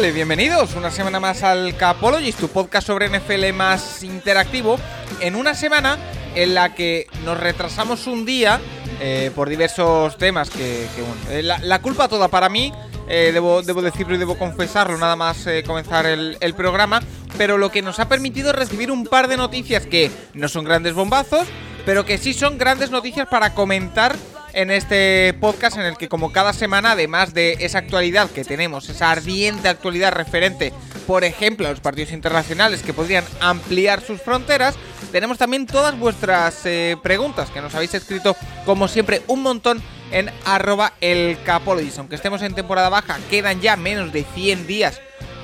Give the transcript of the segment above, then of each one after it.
Bienvenidos una semana más al Capologist, tu podcast sobre NFL más interactivo. En una semana en la que nos retrasamos un día eh, por diversos temas que, eh, la, culpa toda para mí, eh, debo, debo, decirlo y debo confesarlo nada más comenzar el, el, programa, pero lo que nos ha permitido recibir un par de noticias que no son grandes bombazos, pero que sí son grandes noticias para comentar en este podcast en el que como cada semana, además de esa actualidad que tenemos, esa ardiente actualidad referente, por ejemplo, a los partidos internacionales que podrían ampliar sus fronteras, tenemos también todas vuestras eh, preguntas que nos habéis escrito, como siempre, un montón en arroba el. Aunque estemos en temporada baja, quedan ya menos de 100 días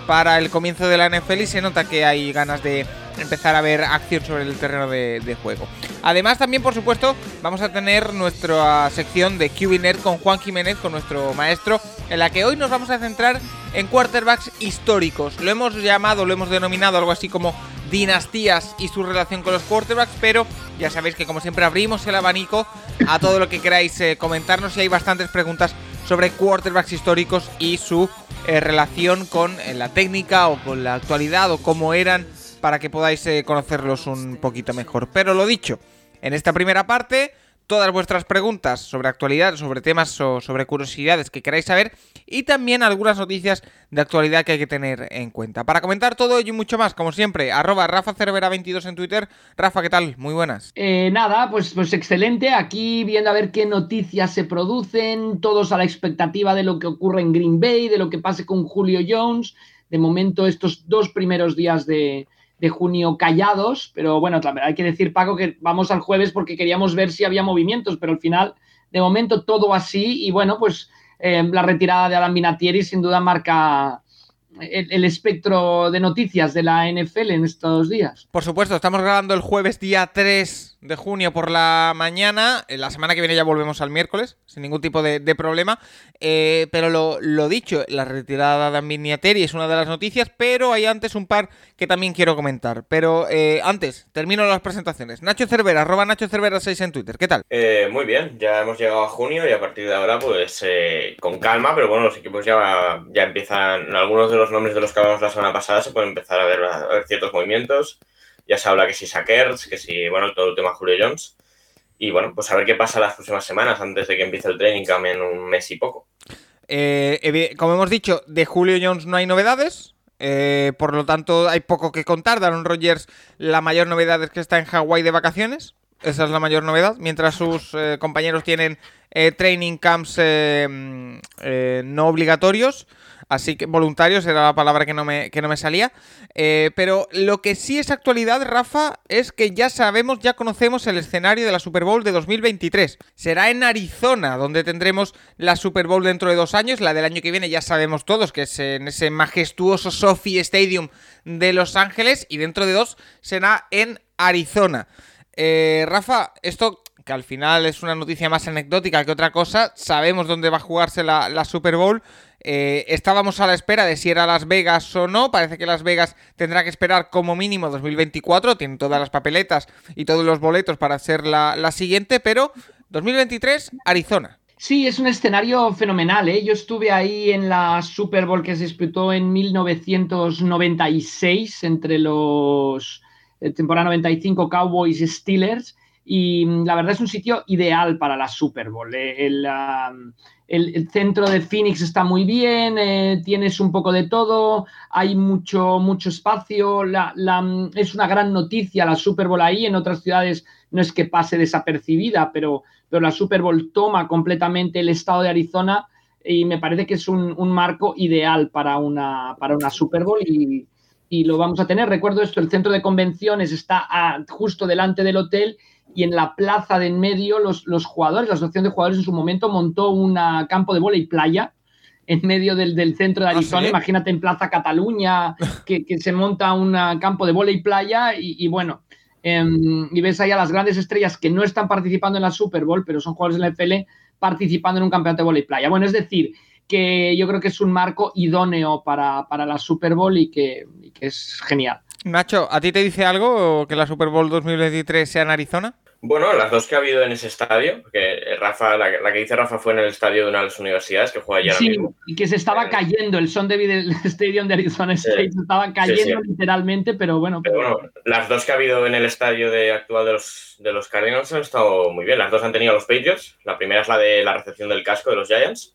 para el comienzo de la NFL y se nota que hay ganas de empezar a ver acción sobre el terreno de, juego. Además, también, por supuesto, vamos a tener nuestra sección de QBNet con Juan Jiménez, con nuestro maestro, en la que hoy nos vamos a centrar en quarterbacks históricos. Lo hemos llamado, lo hemos denominado algo así como dinastías y su relación con los quarterbacks, pero ya sabéis que como siempre abrimos el abanico a todo lo que queráis eh, comentarnos y hay bastantes preguntas sobre quarterbacks históricos y su eh, relación con eh, la técnica o con la actualidad o cómo eran para que podáis eh, conocerlos un poquito mejor. Pero lo dicho, en esta primera parte todas vuestras preguntas sobre actualidad, sobre temas o sobre curiosidades que queráis saber y también algunas noticias de actualidad que hay que tener en cuenta. Para comentar todo ello y mucho más, como siempre, arroba Rafa Cervera22 en Twitter. Rafa, ¿qué tal? Muy buenas. Eh, nada, pues, pues excelente. Aquí viendo a ver qué noticias se producen, todos a la expectativa de lo que ocurre en Green Bay, de lo que pase con Julio Jones. De momento, estos dos primeros días de, de junio callados, pero bueno, hay que decir, Paco, que vamos al jueves porque queríamos ver si había movimientos, pero al final, de momento, todo así y bueno, pues eh, la retirada de Adam Vinatieri sin duda marca el, el, espectro de noticias de la NFL en estos días. Por supuesto, estamos grabando el jueves día 3 de junio por la mañana. La semana que viene ya volvemos al miércoles, sin ningún tipo de, problema. Eh, pero lo, lo, dicho, la retirada de Miniateri es una de las noticias, pero hay antes un par que también quiero comentar. Pero eh, antes, termino las presentaciones. Nacho Cervera, arroba Nacho Cervera 6 en Twitter. ¿Qué tal? Eh, muy bien, ya hemos llegado a junio y a partir de ahora, pues eh, con calma, pero bueno, los equipos ya, ya empiezan, algunos de los nombres de los que hablamos la semana pasada se pueden empezar a ver ciertos movimientos ya se habla que si Sackers, que si, bueno, todo el tema Julio Jones. Y bueno, pues a ver qué pasa las próximas semanas antes de que empiece el training camp en un mes y poco. Eh, como hemos dicho, de Julio Jones no hay novedades. Eh, por lo tanto, hay poco que contar. Daron Rogers, la mayor novedad es que está en Hawái de vacaciones. Esa es la mayor novedad. Mientras sus eh, compañeros tienen training camps eh, no obligatorios. Así que voluntarios era la palabra que no me, que no me salía. pero lo que sí es actualidad, Rafa, es que ya sabemos, ya conocemos el escenario de la Super Bowl de 2023. Será en Arizona, donde tendremos la Super Bowl dentro de dos años. La del año que viene ya sabemos todos, que es en ese majestuoso Sophie Stadium de Los Ángeles. Y dentro de dos será en Arizona. Eh, Rafa, esto que al final es una noticia más anecdótica que otra cosa, sabemos dónde va a jugarse la, la Super Bowl. Eh, estábamos a la espera de si era Las Vegas o no. Parece que Las Vegas tendrá que esperar como mínimo 2024. Tienen todas las papeletas y todos los boletos para ser la, la siguiente, pero 2023, Arizona. Sí, es un escenario fenomenal. ¿eh? Yo estuve ahí en la Super Bowl que se disputó en 1996 entre los temporada 95 Cowboys Steelers y la verdad es un sitio ideal para la Super Bowl. El, el centro de Phoenix está muy bien, eh, tienes un poco de todo, hay mucho, mucho espacio, es una gran noticia la Super Bowl ahí, en otras ciudades no es que pase desapercibida, pero, pero la Super Bowl toma completamente el estado de Arizona y me parece que es un, un marco ideal para una, para una Super Bowl y, y lo vamos a tener. Recuerdo esto, el centro de convenciones está justo delante del hotel y en la plaza de en medio los, los jugadores, la asociación de jugadores en su momento montó un campo de y playa en medio del, centro de ¿Ah, Arizona. Imagínate en Plaza Cataluña que, se monta un campo de y playa y, bueno, em, y ves ahí a las grandes estrellas que no están participando en la Super Bowl, pero son jugadores de la FL participando en un campeonato de y playa. Bueno, es decir, que yo creo que es un marco idóneo para, la Super Bowl que, y que es genial. Nacho, ¿a ti te dice algo que la Super Bowl 2023 sea en Arizona? Bueno, las dos que ha habido en ese estadio, que Rafa, la, que dice Rafa fue en el estadio de una de las universidades que juega allá. Sí, y que se estaba eh, cayendo, el Son David Stadium de Arizona State se estaba cayendo literalmente, pero bueno. Pero, bueno, las dos que ha habido en el estadio de actual de los, de los Cardinals han estado muy bien. Las dos han tenido los Patriots. La primera es la de la recepción del casco de los Giants.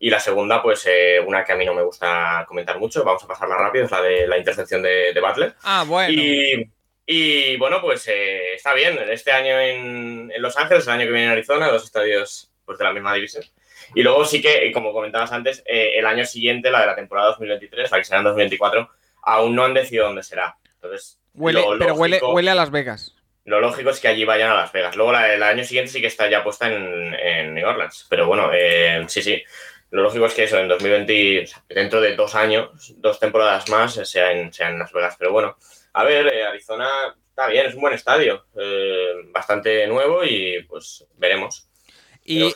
Y la segunda, pues eh, una que a mí no me gusta comentar mucho, vamos a pasarla rápido, es la de la intercepción de, de Butler. Ah, bueno. Y y bueno, pues eh, está bien. Este año en, Los Ángeles, el año que viene en Arizona, dos estadios pues, de la misma división. Y luego sí que, como comentabas antes, eh, el año siguiente, la de la temporada 2023, la que será en 2024, aún no han decidido dónde será. Entonces, huele, pero huele, huele a Las Vegas. Lo lógico es que allí vayan a Las Vegas. Luego la, el año siguiente sí que está ya puesta en, en New Orleans. Pero bueno, eh, sí, sí. Lo lógico es que eso, en 2020, dentro de dos años, dos temporadas más, sea en, sea en Las Vegas. Pero bueno, a ver, eh, Arizona está bien, es un buen estadio, eh, bastante nuevo y pues veremos. Y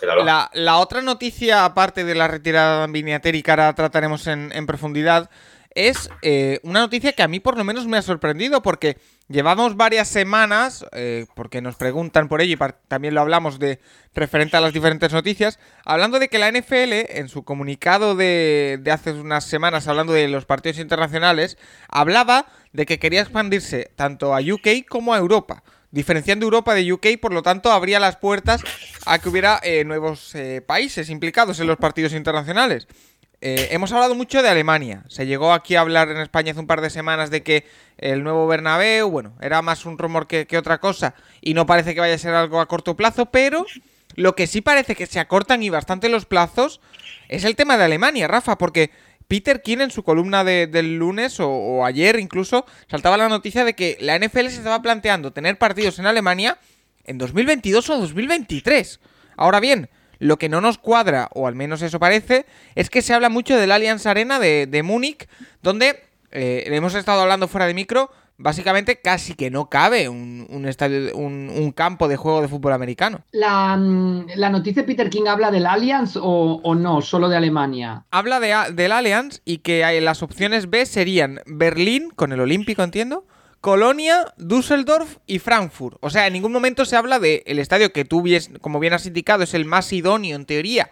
la, otra noticia, aparte de la retirada de que ahora trataremos en, en profundidad, es eh, una noticia que a mí por lo menos me ha sorprendido porque llevamos varias semanas, eh, porque nos preguntan por ello y también lo hablamos de referente a las diferentes noticias, hablando de que la NFL en su comunicado de, hace unas semanas, hablando de los partidos internacionales, hablaba de que quería expandirse tanto a UK como a Europa diferenciando Europa de UK, por lo tanto, abría las puertas a que hubiera eh, nuevos países implicados en los partidos internacionales. Eh, hemos hablado mucho de Alemania. Se llegó aquí a hablar en España hace un par de semanas de que el nuevo Bernabéu, bueno, era más un rumor que, otra cosa y no parece que vaya a ser algo a corto plazo, pero lo que sí parece que se acortan y bastante los plazos es el tema de Alemania, Rafa, porque Peter King en su columna del lunes o, o ayer incluso saltaba la noticia de que la NFL se estaba planteando tener partidos en Alemania en 2022 o 2023. Ahora bien, lo que no nos cuadra, o al menos eso parece, es que se habla mucho del Allianz Arena de, Múnich, donde eh, hemos estado hablando fuera de micro, básicamente casi que no cabe un, estadio, un, campo de juego de fútbol americano. La, mm, noticia de Peter King habla del Allianz o, no, solo de Alemania. Habla de, del Allianz y que hay, las opciones B serían Berlín, con el Olímpico, entiendo, Colonia, Düsseldorf y Frankfurt. O sea, en ningún momento se habla del el estadio que tú, como bien has indicado, es el más idóneo en teoría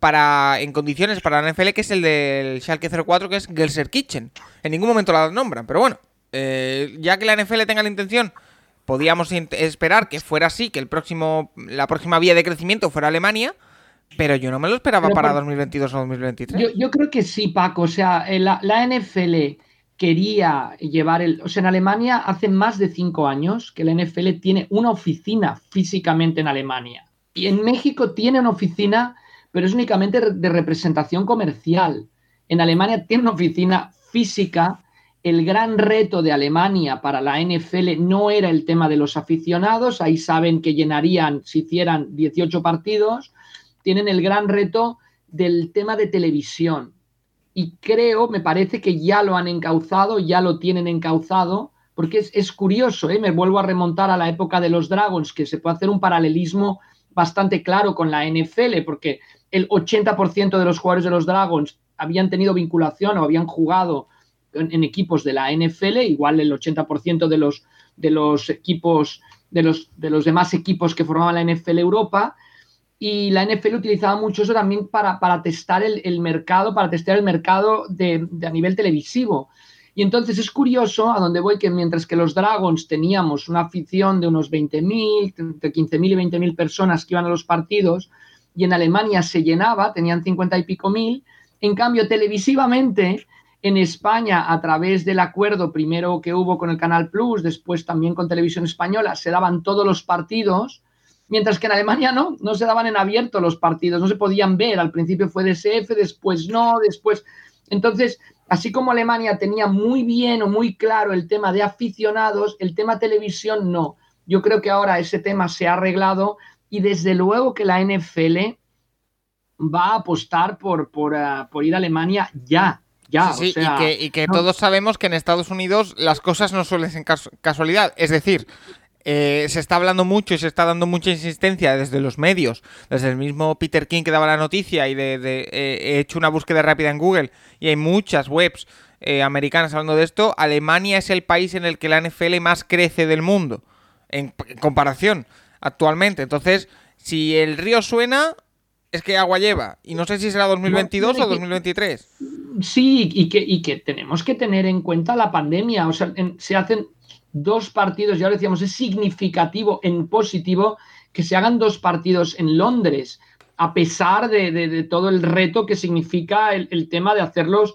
para en condiciones para la NFL, que es el del Schalke 04, que es Gelsenkirchen. En ningún momento la nombran, pero bueno, eh, ya que la NFL tenga la intención, podíamos esperar que fuera así, que el próximo, la próxima vía de crecimiento fuera Alemania. Pero yo no me lo esperaba para 2022 o 2023. Yo, yo, creo que sí, Paco. O sea, la, la NFL quería llevar el... O sea, en Alemania hace más de cinco años que la NFL tiene una oficina físicamente en Alemania. Y en México tiene una oficina, pero es únicamente de representación comercial. En Alemania tiene una oficina física. El gran reto de Alemania para la NFL no era el tema de los aficionados. Ahí saben que llenarían si hicieran 18 partidos. Tienen el gran reto del tema de televisión y creo, me parece que ya lo han encauzado, ya lo tienen encauzado, porque es, curioso, ¿eh? me vuelvo a remontar a la época de los Dragons, que se puede hacer un paralelismo bastante claro con la NFL, porque el 80% de los jugadores de los Dragons habían tenido vinculación o habían jugado en, equipos de la NFL, igual el 80% de los, de los equipos, de los, de los demás equipos que formaban la NFL Europa, y la NFL utilizaba mucho eso también para, para testar el, mercado, para testear el mercado de, a nivel televisivo. Y entonces es curioso a donde voy que mientras que los Dragons teníamos una afición de unos 20.000, entre 15.000 y 20.000 personas que iban a los partidos, y en Alemania se llenaba, tenían 50 y pico mil, en cambio televisivamente en España, a través del acuerdo primero que hubo con el Canal Plus, después también con Televisión Española, se daban todos los partidos mientras que en Alemania no, no se daban en abierto los partidos, no se podían ver, al principio fue DSF, después no, después... Entonces, así como Alemania tenía muy bien o muy claro el tema de aficionados, el tema televisión no. Yo creo que ahora ese tema se ha arreglado y desde luego que la NFL va a apostar por, por, eh, ir a Alemania ya. Ya, sí, y que, todos sabemos que en Estados Unidos las cosas no suelen ser casualidad. Es decir, eh, se está hablando mucho y se está dando mucha insistencia desde los medios, desde el mismo Peter King que daba la noticia y de, eh, he hecho una búsqueda rápida en Google y hay muchas webs eh, americanas hablando de esto. Alemania es el país en el que la NFL más crece del mundo en, comparación actualmente. Entonces, si el río suena, es que agua lleva. Y no sé si será 2022 o 2023. Sí, y que, y que tenemos que tener en cuenta la pandemia. O sea, se hacen dos partidos, ya lo decíamos, es significativo en positivo que se hagan dos partidos en Londres, a pesar de, todo el reto que significa el, tema de hacerlos,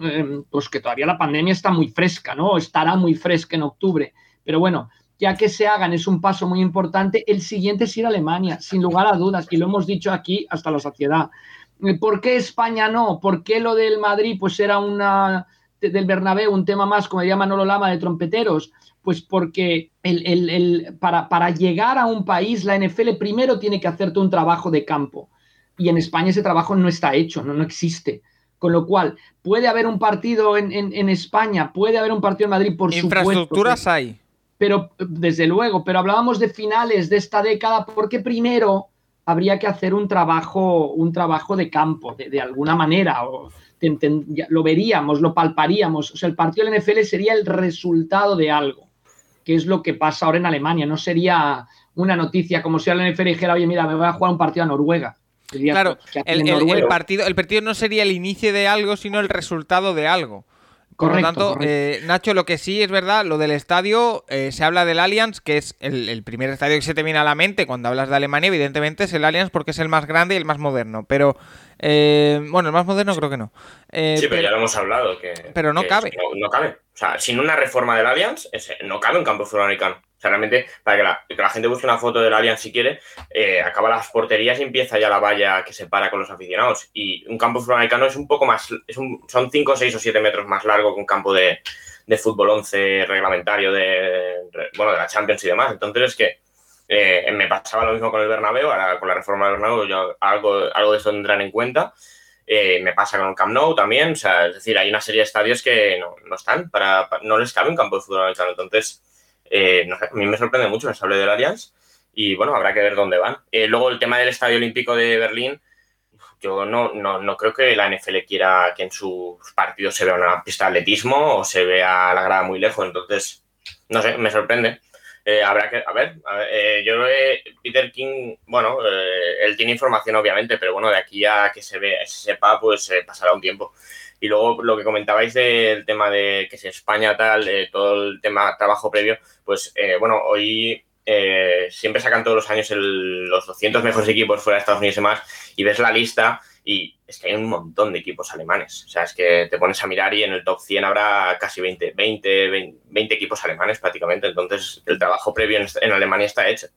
em, pues que todavía la pandemia está muy fresca, ¿no? Estará muy fresca en octubre. Pero bueno, ya que se hagan es un paso muy importante. El siguiente es ir a Alemania, sin lugar a dudas, y lo hemos dicho aquí hasta la saciedad. ¿Por qué España no? ¿Por qué lo del Madrid pues era una del Bernabéu un tema más, como diría Manolo Lama, de trompeteros? Pues porque el, para, para, llegar a un país, la NFL primero tiene que hacerte un trabajo de campo. Y en España ese trabajo no está hecho, no, no existe. Con lo cual, puede haber un partido en, en, España, puede haber un partido en Madrid, por supuesto. Infraestructuras hay. Pero, desde luego, pero hablábamos de finales de esta década porque primero habría que hacer un trabajo, un trabajo de campo, de, de alguna manera. O, lo veríamos, lo palparíamos. O sea, el partido del NFL sería el resultado de algo que es lo que pasa ahora en Alemania. No sería una noticia como si la NFL dijera, oye, mira, me voy a jugar un partido a Noruega. claro, el, partido, el partido no sería el inicio de algo, sino el resultado de algo. Por lo tanto, eh, Nacho, lo que sí es verdad, lo del estadio, eh, se habla del Allianz, que es el, primer estadio que se te viene a la mente cuando hablas de Alemania, evidentemente es el Allianz porque es el más grande y el más moderno. Pero, eh, bueno, el más moderno creo que no. sí, pero, ya lo hemos hablado. Que, pero no cabe. No, cabe. O sea, sin una reforma del Allianz, no cabe un campo sudamericano realmente, para que la, gente busque una foto del Allianz si quiere, eh, acaba las porterías y empieza ya la valla que separa con los aficionados. Y un campo sudamericano es un poco más, es son 5, 6 o 7 metros más largo que un campo de, fútbol 11 reglamentario de, bueno, de la Champions y demás. Entonces es que eh, me pasaba lo mismo con el Bernabéu, ahora con la reforma del Bernabéu yo algo, algo de eso tendrán en cuenta. Eh, me pasa con el Camp Nou también, o sea, es decir, hay una serie de estadios que no, están, para, no les cabe un campo de fútbol americano. Entonces, eh, a mí me sorprende mucho el sable del Allianz y bueno, habrá que ver dónde van. Eh, luego el tema del Estadio Olímpico de Berlín, yo no, no, creo que la NFL quiera que en sus partidos se vea una pista de atletismo o se vea la grada muy lejos, entonces, no sé, me sorprende. Eh, habrá que, a ver, yo lo he, Peter King, bueno, él tiene información obviamente, pero bueno, de aquí a que se, ve, se sepa, pues pasará un tiempo. Y luego lo que comentabais del tema de que si España tal, eh, todo el tema trabajo previo, pues eh, bueno, hoy eh, siempre sacan todos los años los 200 mejores equipos fuera de Estados Unidos y más, y ves la lista y es que hay un montón de equipos alemanes. O sea, es que te pones a mirar y en el top 100 habrá casi 20, 20, 20, equipos alemanes prácticamente. Entonces, el trabajo previo en Alemania está hecho.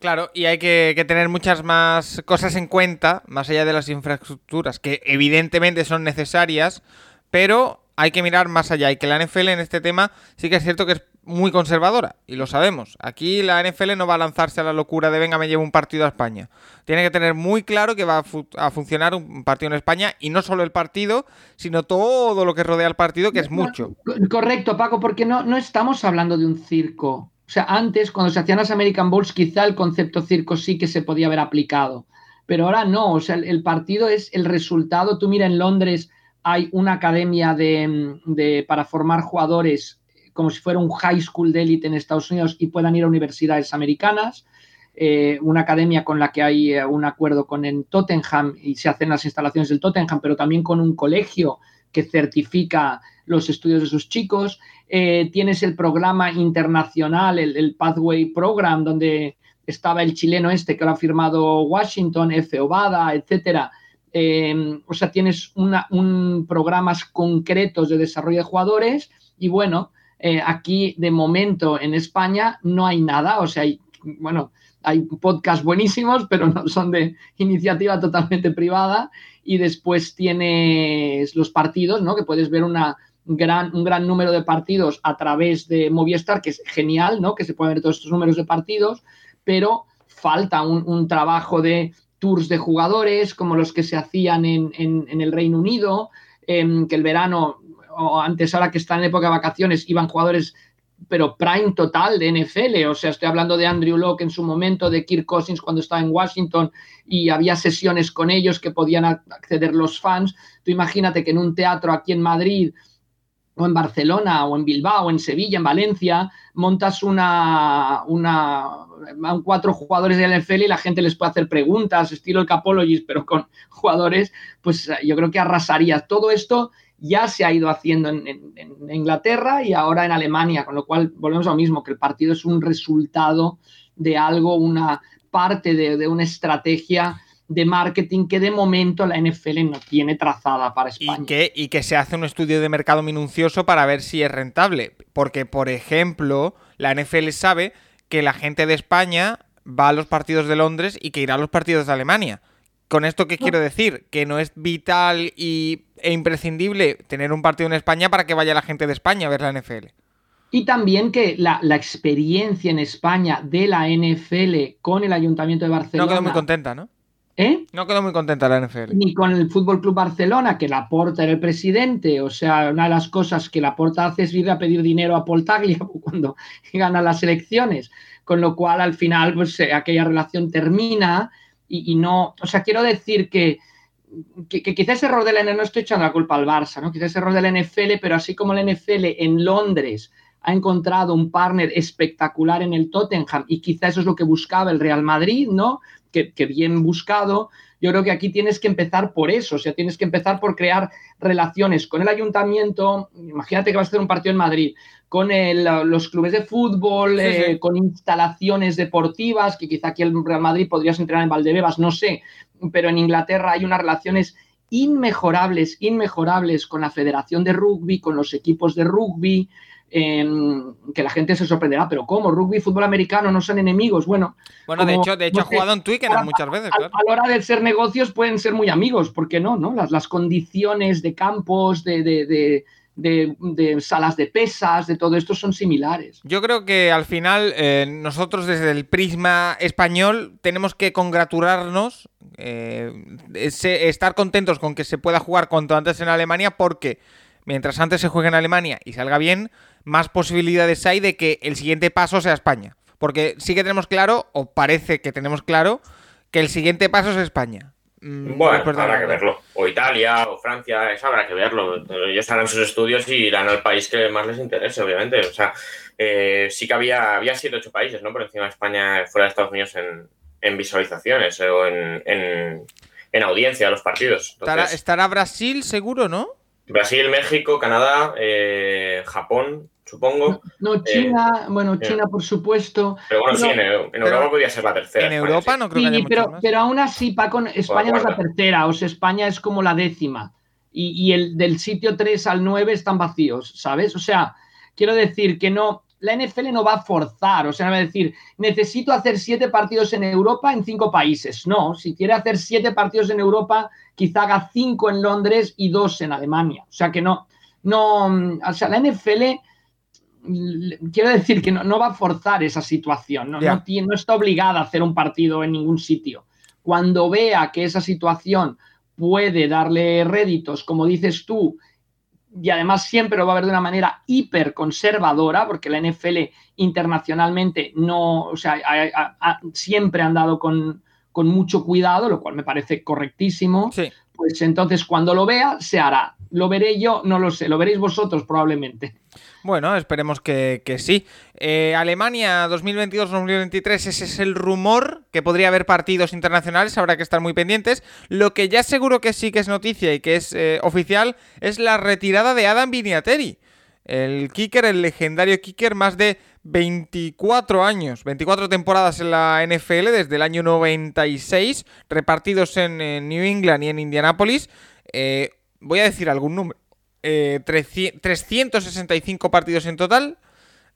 Claro, y hay que, tener muchas más cosas en cuenta, más allá de las infraestructuras, que evidentemente son necesarias, pero hay que mirar más allá. Y que la NFL en este tema sí que es cierto que es muy conservadora, y lo sabemos. Aquí la NFL no va a lanzarse a la locura de venga, me llevo un partido a España. Tiene que tener muy claro que va a, funcionar un partido en España, y no solo el partido, sino todo lo que rodea al partido, que es mucho. Correcto, Paco, porque no, no estamos hablando de un circo o sea, antes, cuando se hacían las American Bowls, quizá el concepto circo sí que se podía haber aplicado, pero ahora no. O sea, el, partido es el resultado. Tú mira, en Londres hay una academia de, para formar jugadores como si fuera un high school de élite en Estados Unidos y puedan ir a universidades americanas. Eh, una academia con la que hay eh, un acuerdo con el Tottenham y se hacen las instalaciones del Tottenham, pero también con un colegio que certifica los estudios de sus chicos. Eh, tienes el programa internacional, el, Pathway Program, donde estaba el chileno este que lo ha firmado Washington, F. Obada, etcétera. O sea, tienes un programas concretos de desarrollo de jugadores y bueno, eh, aquí de momento en España no hay nada, o sea, bueno, hay podcasts buenísimos, pero no son de iniciativa totalmente privada. Y después tienes los partidos, ¿no? Que puedes ver una gran, un gran número de partidos a través de Movistar, que es genial, ¿no? Que se pueden ver todos estos números de partidos, pero falta un, trabajo de tours de jugadores como los que se hacían en, el Reino Unido, em, que el verano o antes ahora que están en época de vacaciones iban jugadores pero prime total de NFL. O sea, estoy hablando de Andrew Locke en su momento, de Kirk Cousins cuando estaba en Washington y había sesiones con ellos que podían acceder los fans. Tú imagínate que en un teatro aquí en Madrid o en Barcelona o en Bilbao, o en Sevilla, en Valencia, montas una, una cuatro jugadores de NFL y la gente les puede hacer preguntas, estilo el Capologist, pero con jugadores, pues yo creo que arrasaría. Todo esto ya se ha ido haciendo en, Inglaterra y ahora en Alemania, con lo cual volvemos a lo mismo, que el partido es un resultado de algo, una parte de, una estrategia de marketing que de momento la NFL no tiene trazada para España. Y que, y que se hace un estudio de mercado minucioso para ver si es rentable. Porque, por ejemplo, la NFL sabe que la gente de España va a los partidos de Londres y que irá a los partidos de Alemania. ¿Con esto qué quiero decir? Que no es vital y, e imprescindible tener un partido en España para que vaya la gente de España a ver la NFL. Y también que la, experiencia en España de la NFL con el Ayuntamiento de Barcelona. No quedó muy contenta, ¿no? ¿Eh? No quedó muy contenta la NFL. Ni con el Fútbol Club Barcelona, que Laporta era el presidente. O sea, una de las cosas que Laporta hace es ir a pedir dinero a Poltaglia cuando gana las elecciones. Con lo cual, al final, pues eh, aquella relación termina y, no, o sea, quiero decir que, que, quizás ese error del NFL, no estoy echando la culpa al Barça, ¿no? Quizás ese error del NFL, pero así como el NFL en Londres ha encontrado un partner espectacular en el Tottenham y quizás eso es lo que buscaba el Real Madrid, ¿no? Que, bien buscado. Yo creo que aquí tienes que empezar por eso, o sea, tienes que empezar por crear relaciones con el ayuntamiento. Imagínate que vas a hacer un partido en Madrid con los clubes de fútbol, eh, con instalaciones deportivas, que quizá aquí el Real Madrid podrías entrenar en Valdebebas, no sé, pero en Inglaterra hay unas relaciones inmejorables, inmejorables con la Federación de Rugby, con los equipos de rugby, que la gente se sorprenderá, pero ¿cómo? Rugby y fútbol americano no son enemigos. Bueno, bueno de hecho, de hecho ha jugado en Twickenham muchas veces. A, la hora de ser negocios pueden ser muy amigos, ¿por qué no? no? Las, las condiciones de campos, de de, salas de pesas, de todo esto son similares. Yo creo que al final eh, nosotros desde el prisma español tenemos que congratularnos, eh, estar contentos con que se pueda jugar cuanto antes en Alemania porque mientras antes se juegue en Alemania y salga bien, más posibilidades hay de que el siguiente paso sea España. Porque sí que tenemos claro, o parece que tenemos claro, que el siguiente paso es España. Mm, bueno, habrá que verlo. O Italia, o Francia, eso habrá que verlo. Ellos harán sus estudios y irán al país que más les interese, obviamente. O sea, eh, sí que había, había siete ocho países, ¿no? Por encima de España, fuera de Estados Unidos, en, visualizaciones o en, en, audiencia de los partidos. estará, Brasil seguro, ¿no? Brasil, México, Canadá, eh, Japón, supongo. No, eh, China, bueno, China por supuesto. Pero bueno, sí, en, Europa podría ser la tercera. En Europa no creo que haya pero, pero aún así, Paco, España no es la tercera, o sea, España es como la décima. Y, el del sitio 3 al 9 están vacíos, ¿sabes? O sea, quiero decir que no, la NFL no va a forzar, o sea, no va a decir, necesito hacer siete partidos en Europa en cinco países. No, si quiere hacer siete partidos en Europa, quizá haga cinco en Londres y dos en Alemania. O sea que no, no, o sea, la NFL quiero decir que no, va a forzar esa situación, ¿no? No, no, está obligada a hacer un partido en ningún sitio. Cuando vea que esa situación puede darle réditos, como dices tú, y además siempre lo va a ver de una manera hiper conservadora, porque la NFL internacionalmente no, o sea, siempre ha andado con, con, mucho cuidado, lo cual me parece correctísimo. Pues entonces cuando lo vea, se hará. Lo veré yo, no lo sé, lo veréis vosotros probablemente. Bueno, esperemos que, sí. Eh, Alemania 2022-2023, ese es el rumor, que podría haber partidos internacionales, habrá que estar muy pendientes. Lo que ya seguro que sí que es noticia y que es eh, oficial es la retirada de Adam Viniateri. El kicker, el legendario kicker, más de 24 años, 24 temporadas en la NFL desde el año 96, repartidos en, New England y en Indianapolis. Eh, voy a decir algún número. 365 eh, partidos en total,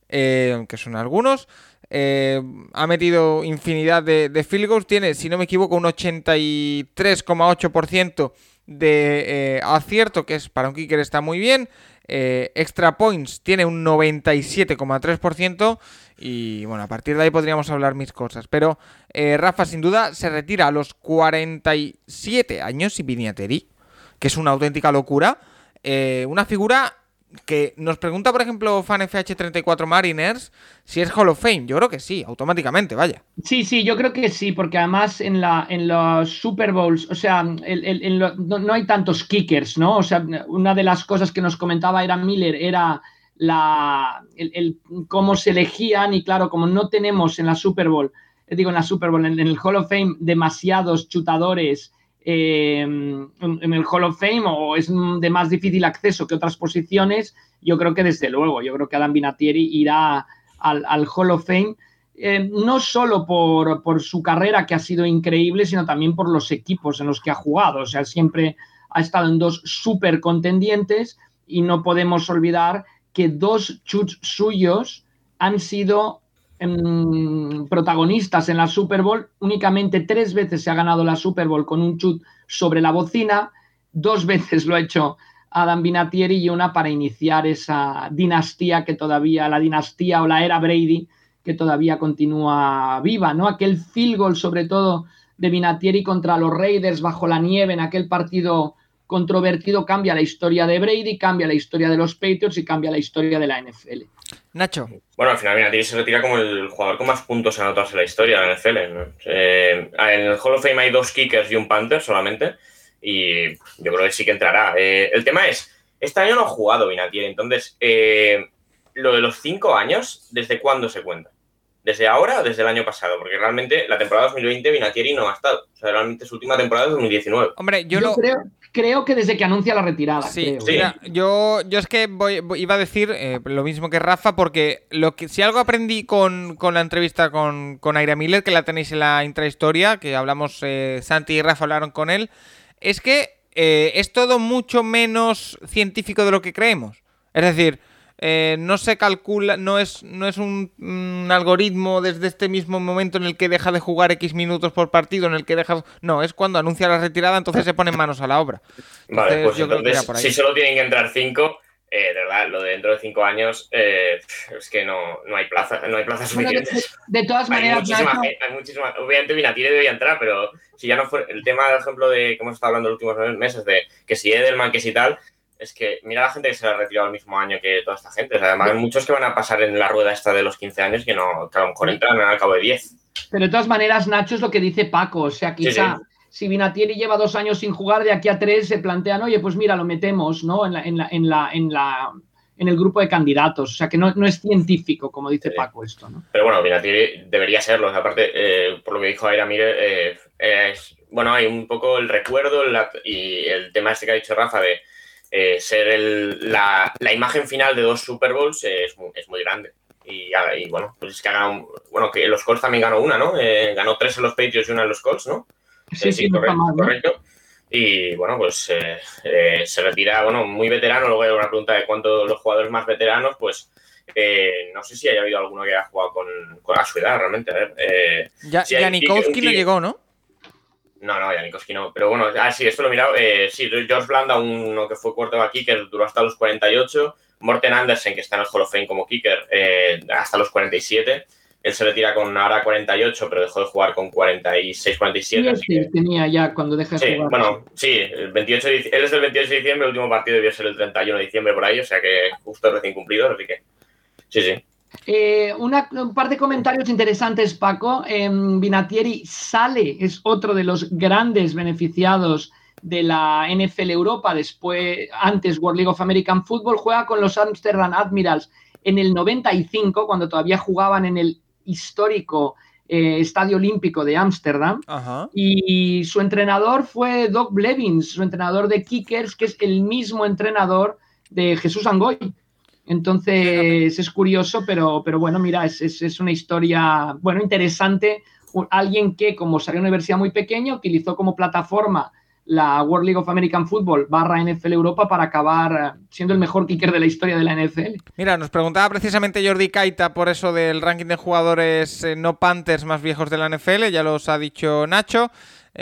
eh, que son algunos. eh, ha metido infinidad de, de, field goals. Tiene, si no me equivoco, un 83,8% de eh, acierto, que es para un kicker está muy bien. Eh, extra points tiene un 97,3%. Y bueno, a partir de ahí podríamos hablar mis cosas. Pero Rafa, sin duda, se retira a los 47 años y Viniateri, que es una auténtica locura. una figura que nos pregunta, por ejemplo, FanFH34 Mariners si es Hall of Fame. Yo creo que sí, automáticamente, vaya. Sí, sí, yo creo que sí, porque además en, la, en los Super Bowls, o sea, no, hay tantos kickers, ¿no? O sea, una de las cosas que nos comentaba era Miller era la, el, cómo se elegían y claro, como no tenemos en la Super Bowl, eh, digo en la Super Bowl, en el Hall of Fame demasiados chutadores eh, en el Hall of Fame o es de más difícil acceso que otras posiciones, yo creo que desde luego, yo creo que Adam Vinatieri irá al, Hall of Fame. Eh, no solo por, su carrera que ha sido increíble, sino también por los equipos en los que ha jugado. O sea, siempre ha estado en dos super contendientes y no podemos olvidar que dos chuts suyos han sido protagonistas en la Super Bowl. Únicamente tres veces se ha ganado la Super Bowl con un chut sobre la bocina. Dos veces lo ha hecho Adam Vinatieri y una para iniciar esa dinastía que todavía, la dinastía o la era Brady, que todavía continúa viva, ¿no? Aquel field goal, sobre todo, de Vinatieri contra los Raiders bajo la nieve en aquel partido controvertido cambia la historia de Brady, cambia la historia de los Patriots y cambia la historia de la NFL. Nacho. Bueno, al final Vinatieri se retira como el jugador con más puntos anotados en la historia de la NFL. Eh, en el Hall of Fame hay dos kickers y un Panther solamente. Y yo creo que sí que entrará. Eh, el tema es, este año no ha jugado Vinatieri, entonces, eh, lo de los cinco años, ¿desde cuándo se cuenta? ¿Desde ahora o desde el año pasado? Porque realmente la temporada 2020 Vinatieri no ha estado. O sea, realmente su última temporada es 2019. Hombre, yo, lo... creo, creo que desde que anuncia la retirada. Sí, yo, yo es que voy, iba a decir eh, lo mismo que Rafa, porque lo que si algo aprendí con, la entrevista con, con Aira Miller, que la tenéis en la intrahistoria, que hablamos, eh, Santi y Rafa hablaron con él, es que eh, es todo mucho menos científico de lo que creemos. Es decir, eh, no se calcula, no es, no es un, algoritmo desde este mismo momento en el que deja de jugar X minutos por partido, en el que deja... No, es cuando anuncia la retirada, entonces se ponen manos a la obra. vale, pues entonces, si solo tienen que entrar cinco, eh, de verdad, lo de dentro de cinco años eh, es que no, no, hay plaza, no hay plazas suficientes. de, todas maneras, hay muchísima, obviamente Vinatieri debería entrar, pero si ya no fue el tema, por ejemplo, de que hemos estado hablando los últimos meses, de que si Edelman, que si tal, es que mira la gente que se ha retirado el mismo año que toda esta gente. además, hay muchos que van a pasar en la rueda esta de los 15 años que, no, que a lo mejor entran al cabo de 10. Pero de todas maneras, Nacho es lo que dice Paco. O sea, quizá si Vinatieri lleva dos años sin jugar, de aquí a tres se plantean, oye, pues mira, lo metemos, ¿no? En la, en la, en la, en la en el grupo de candidatos. O sea, que no, es científico, como dice Paco, esto, ¿no? Pero bueno, Vinatieri debería serlo. Aparte, eh, por lo que dijo Aira Mire, eh, es, bueno, hay un poco el recuerdo y el tema este que ha dicho Rafa de eh, ser la, imagen final de dos Super Bowls es, muy, grande. Y, bueno, pues es que ha ganado, bueno, que los Colts también ganó una, ¿no? Eh, ganó tres en los Patriots y una en los Colts, ¿no? Sí, sí, correcto, Y bueno, pues eh, se retira, bueno, muy veterano. Luego hay una pregunta de cuántos los jugadores más veteranos, pues no sé si haya habido alguno que haya jugado con, con a su edad realmente. A ver. ya, si Janikowski no llegó, ¿no? No, no, Janikowski no. Pero bueno, ah, sí, esto lo he mirado. Eh, sí, George Blanda, uno que fue cuarto aquí, que duró hasta los 48. Morten Andersen, que está en el Hall of Fame como kicker, eh, hasta los 47. Él se retira con ahora 48, pero dejó de jugar con 46, 47. Sí, tenía ya cuando deja de jugar. Bueno, sí, el 28 él es del 28 de diciembre, el último partido debió ser el 31 de diciembre por ahí, o sea que justo recién cumplido, así que sí, sí. Eh, un par de comentarios interesantes, Paco. Eh, Vinatieri sale, es otro de los grandes beneficiados de la NFL Europa, después, antes World League of American Football, juega con los Amsterdam Admirals en el 95, cuando todavía jugaban en el histórico eh, Estadio Olímpico de Ámsterdam. Y su entrenador fue Doc Blevins, su entrenador de kickers, que es el mismo entrenador de Jesús Angoy. Entonces es curioso, pero, pero bueno, mira, es, una historia, bueno, interesante. Alguien que, como salió de una universidad muy pequeña, utilizó como plataforma la World League of American Football barra NFL Europa para acabar siendo el mejor kicker de la historia de la NFL. Mira, nos preguntaba precisamente Jordi Kaita por eso del ranking de jugadores eh, no Panthers más viejos de la NFL, ya los ha dicho Nacho.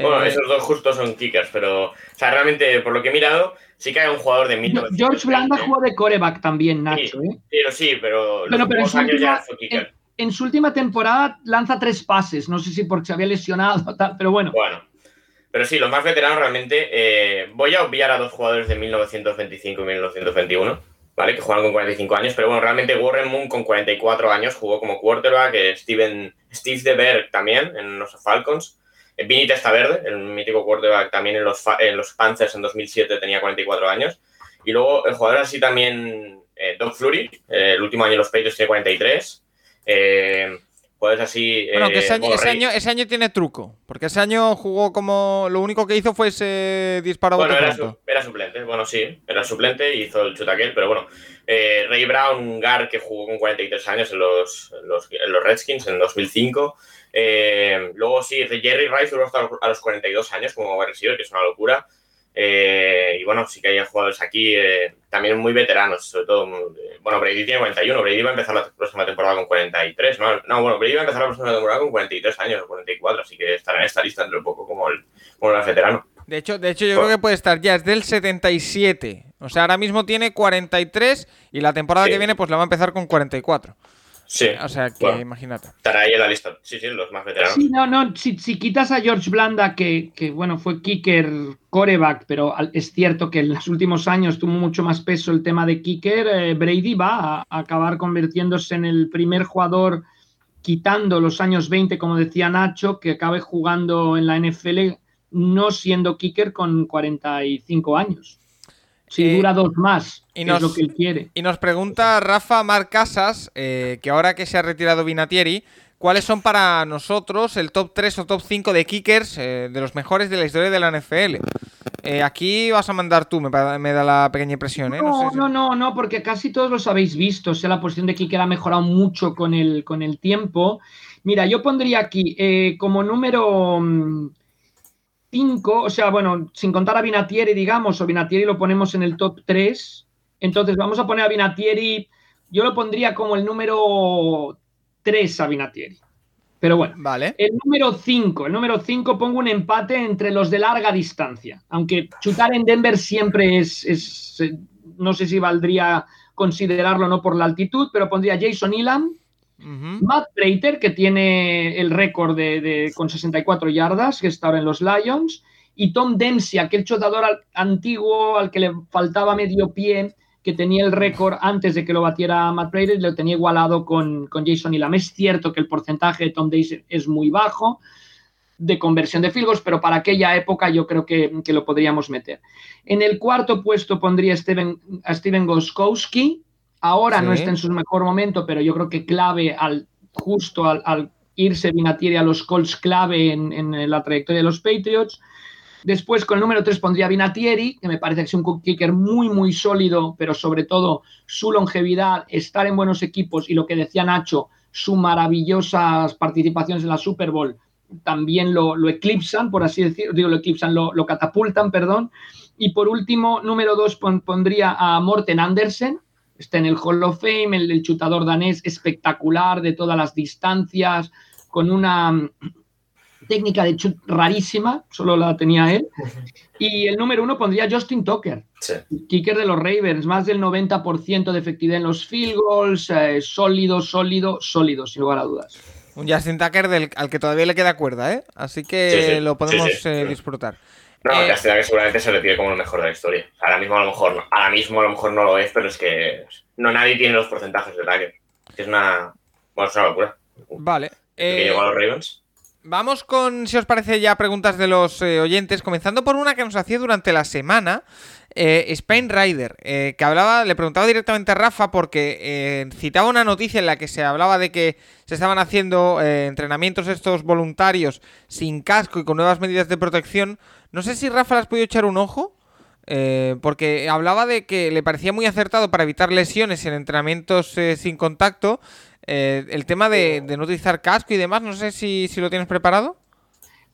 Bueno, esos dos justos son kickers, pero, o sea, realmente, por lo que he mirado, sí que hay un jugador de 1920. George Blanda jugó de coreback también, Nacho. Sí, ¿eh? sí pero, los pero en, su última, en, su última temporada lanza tres pases. No sé si porque se había lesionado o tal, pero bueno. Bueno, pero sí, los más veteranos realmente. Eh, voy a obviar a dos jugadores de 1925 y 1921, ¿vale? Que jugaron con 45 años, pero bueno, realmente Warren Moon con 44 años jugó como quarterback, Steven, Steve DeBerg también en los Falcons. Vinny Testaverde, el mítico quarterback también en los, en los Panthers en 2007 tenía 44 años. Y luego el jugador así también, eh, Doug Flurry, eh, el último año en los Patriots tiene 43. Eh, jugadores así... Bueno, que ese año, ese año, tiene truco, porque ese año jugó como... Lo único que hizo fue ese disparo Bueno, era, era, suplente, bueno, sí, era suplente y hizo el chutaquel, pero bueno. Ray Brown, un guard que jugó con 43 años en los, los, en los Redskins en 2005. Eh, luego sí, Jerry Rice duró hasta a los 42 años como wide receiver, que es una locura. Eh, y bueno, sí que hay jugadores aquí eh, también muy veteranos, sobre todo. bueno, Brady tiene 41, Brady va a empezar la próxima temporada con 43, ¿no? No, bueno, Brady va a empezar la próxima temporada con 43 años o 44, así que estará en esta lista dentro de poco como el, como el veterano. De hecho, de hecho, yo creo que puede estar ya, es del 77. O sea, ahora mismo tiene 43 y la temporada que viene pues la va a empezar con 44. Sí. O sea, que imagínate. Estará ahí en la lista. Sí, sí, los más veteranos. Sí, no, no. Si, quitas a George Blanda, que, bueno, fue kicker, coreback, pero es cierto que en los últimos años tuvo mucho más peso el tema de kicker, eh, Brady va a, acabar convirtiéndose en el primer jugador, quitando los años 20, como decía Nacho, que acabe jugando en la NFL no siendo kicker con 45 años. Si dura dos más, y es lo que él quiere. Y nos pregunta Rafa Mar Casas, eh, que ahora que se ha retirado Vinatieri, ¿cuáles son para nosotros el top 3 o top 5 de kickers eh, de los mejores de la historia de la NFL? Eh, aquí vas a mandar tú, me, da la pequeña impresión. No, no, no, no, porque casi todos los habéis visto. O sea, la posición de kicker ha mejorado mucho con el, con el tiempo. Mira, yo pondría aquí como número mm, o sea, bueno, sin contar a Vinatieri, digamos, o Vinatieri lo ponemos en el top 3, entonces vamos a poner a Vinatieri, yo lo pondría como el número 3 a Vinatieri. Pero bueno, vale. el número 5, el número 5 pongo un empate entre los de larga distancia, aunque chutar en Denver siempre es, es no sé si valdría considerarlo no por la altitud, pero pondría Jason Elam, Matt Prater, que tiene el récord de, con 64 yardas, que está ahora en los Lions, y Tom Dempsey, aquel chotador antiguo al que le faltaba medio pie, que tenía el récord antes de que lo batiera Matt Prater, lo tenía igualado con, Jason Elam. Es cierto que el porcentaje de Tom Dempsey es muy bajo de conversión de field pero para aquella época yo creo que, lo podríamos meter. En el cuarto puesto pondría a Steven Goskowski, Ahora no está en su mejor momento, pero yo creo que clave al justo al, irse Vinatieri a los Colts clave en, la trayectoria de los Patriots. Después con el número 3 pondría Vinatieri, que me parece que es un kicker muy, muy sólido, pero sobre todo su longevidad, estar en buenos equipos y lo que decía Nacho, sus maravillosas participaciones en la Super Bowl también lo, eclipsan, por así decirlo, digo, lo eclipsan, lo, lo, catapultan, perdón. Y por último, número 2 pondría a Morten Andersen, está en el Hall of Fame, el, chutador danés espectacular de todas las distancias, con una mm, técnica de chut rarísima, solo la tenía él. Y el número uno pondría Justin Tucker, kicker de los Ravens, más del 90% de efectividad en los field goals, eh, sólido, sólido, sólido, sin lugar a dudas. Un Justin Tucker del, al que todavía le queda cuerda, ¿eh? Así que lo podemos eh, disfrutar. No, eh, que seguramente se le pide como lo mejor de la historia. Ahora mismo a lo mejor no, ahora mismo a lo mejor no lo es, pero es que no nadie tiene los porcentajes de Tucker. Es una, bueno, es una locura. Vale. Eh, llegó a los Ravens. Vamos con, si os parece, ya preguntas de los eh, oyentes, comenzando por una que nos hacía durante la semana, eh, Spain Rider, eh, que hablaba, le preguntaba directamente a Rafa porque citaba una noticia en la que se hablaba de que se estaban haciendo entrenamientos estos voluntarios sin casco y con nuevas medidas de protección. No sé si Rafa las podido echar un ojo. porque hablaba de que le parecía muy acertado para evitar lesiones en entrenamientos sin contacto eh, el tema de, no utilizar casco y demás, no sé si, lo tienes preparado.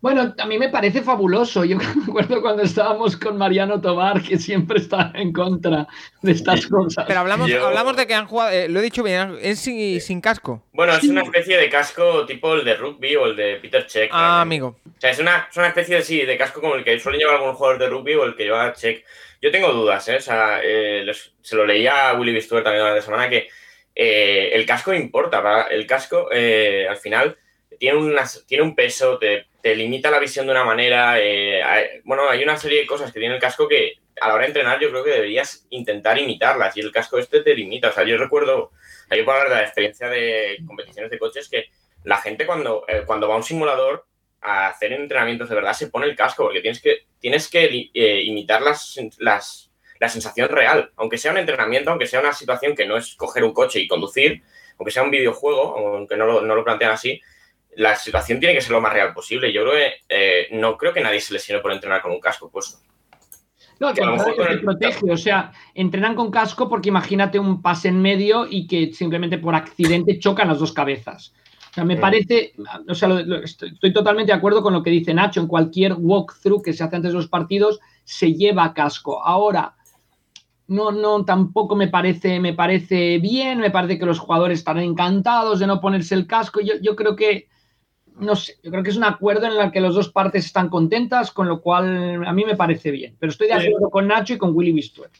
Bueno, a mí me parece fabuloso. Yo me acuerdo cuando estábamos con Mariano Tobar, que siempre está en contra de estas cosas. Pero hablamos, hablamos de que han jugado, eh, lo he dicho bien, es sin, casco. Bueno, es una especie de casco tipo el de rugby o el de Peter Check. Ah, amigo. O sea, es una, especie de, sí, de casco como el que suelen llevar algunos jugadores de rugby o el que lleva Check. Yo tengo dudas, ¿eh? O sea, eh, se lo leía a Willy Bistuer también la semana que eh, el casco importa. El casco, al final, tiene, tiene un peso, te te limita la visión de una manera. Eh, bueno, hay una serie de cosas que tiene el casco que a la hora de entrenar yo creo que deberías intentar imitarlas y el casco este te limita. O sea, yo recuerdo, yo puedo hablar de la experiencia de competiciones de coches que la gente cuando, eh, cuando va a un simulador a hacer entrenamientos de verdad se pone el casco porque tienes que, tienes que eh, imitar las, las, la sensación real. Aunque sea un entrenamiento, aunque sea una situación que no es coger un coche y conducir, aunque sea un videojuego, aunque no lo, no lo plantean así, la situación tiene que ser lo más real posible. Yo creo que eh, no creo que nadie se lesione por entrenar con un casco puesto. No, que a lo mejor te protege, o sea, entrenan con casco porque imagínate un pase en medio y que simplemente por accidente chocan las dos cabezas. O sea, me mm. parece, o sea, estoy, totalmente de acuerdo con lo que dice Nacho, en cualquier walkthrough que se hace antes de los partidos se lleva casco. Ahora, no, no, tampoco me parece, me parece bien, me parece que los jugadores estarán encantados de no ponerse el casco. Yo, yo creo que no sé, yo creo que es un acuerdo en el que las dos partes están contentas, con lo cual a mí me parece bien. Pero estoy de acuerdo con Nacho y con Willy Bistuer.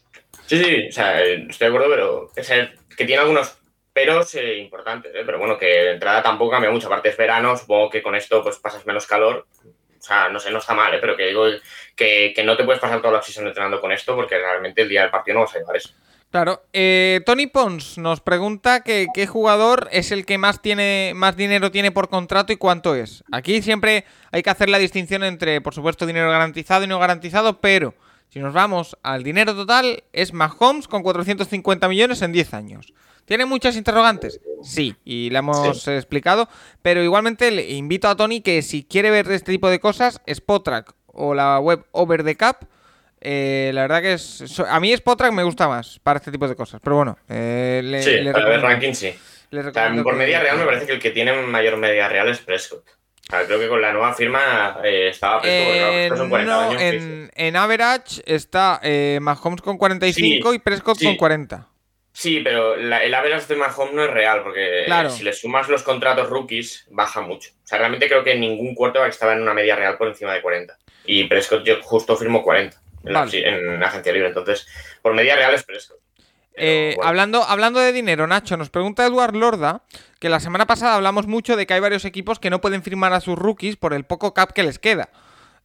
Sí, sí, o sea, estoy de acuerdo, pero es el, que tiene algunos peros eh, importantes, ¿eh? pero bueno, que de entrada tampoco cambia mucho. Aparte es verano, supongo que con esto pues pasas menos calor. O sea, no sé, no está mal, ¿eh? pero que digo que, que no te puedes pasar toda la season entrenando con esto porque realmente el día del partido no vas a llevar eso. Claro. Eh, Tony Pons nos pregunta que, qué jugador es el que más tiene más dinero tiene por contrato y cuánto es. Aquí siempre hay que hacer la distinción entre, por supuesto, dinero garantizado y no garantizado, pero si nos vamos al dinero total, es Mahomes con 450 millones en 10 años. ¿Tiene muchas interrogantes? Sí, y la hemos explicado, pero igualmente le invito a Tony que si quiere ver este tipo de cosas, Spotrack o la web Over the Cap eh, la verdad que es, a mí Spotrack me gusta más para este tipo de cosas, pero bueno. Eh, sí, para ver ranking sí. por media real me parece que el que tiene mayor media real es Prescott. creo que con la nueva firma eh, estaba Prescott, no, en, en, average está eh, Mahomes con 45 y Prescott con 40. Sí, pero el average de Mahomes no es real, porque si le sumas los contratos rookies, baja mucho. O sea, realmente creo que ningún que estaba en una media real por encima de 40. Y Prescott yo justo firmó 40 en, agencia libre. Entonces, por media real es fresco. Eh, hablando, hablando de dinero, Nacho, nos pregunta Eduard Lorda que la semana pasada hablamos mucho de que hay varios equipos que no pueden firmar a sus rookies por el poco cap que les queda.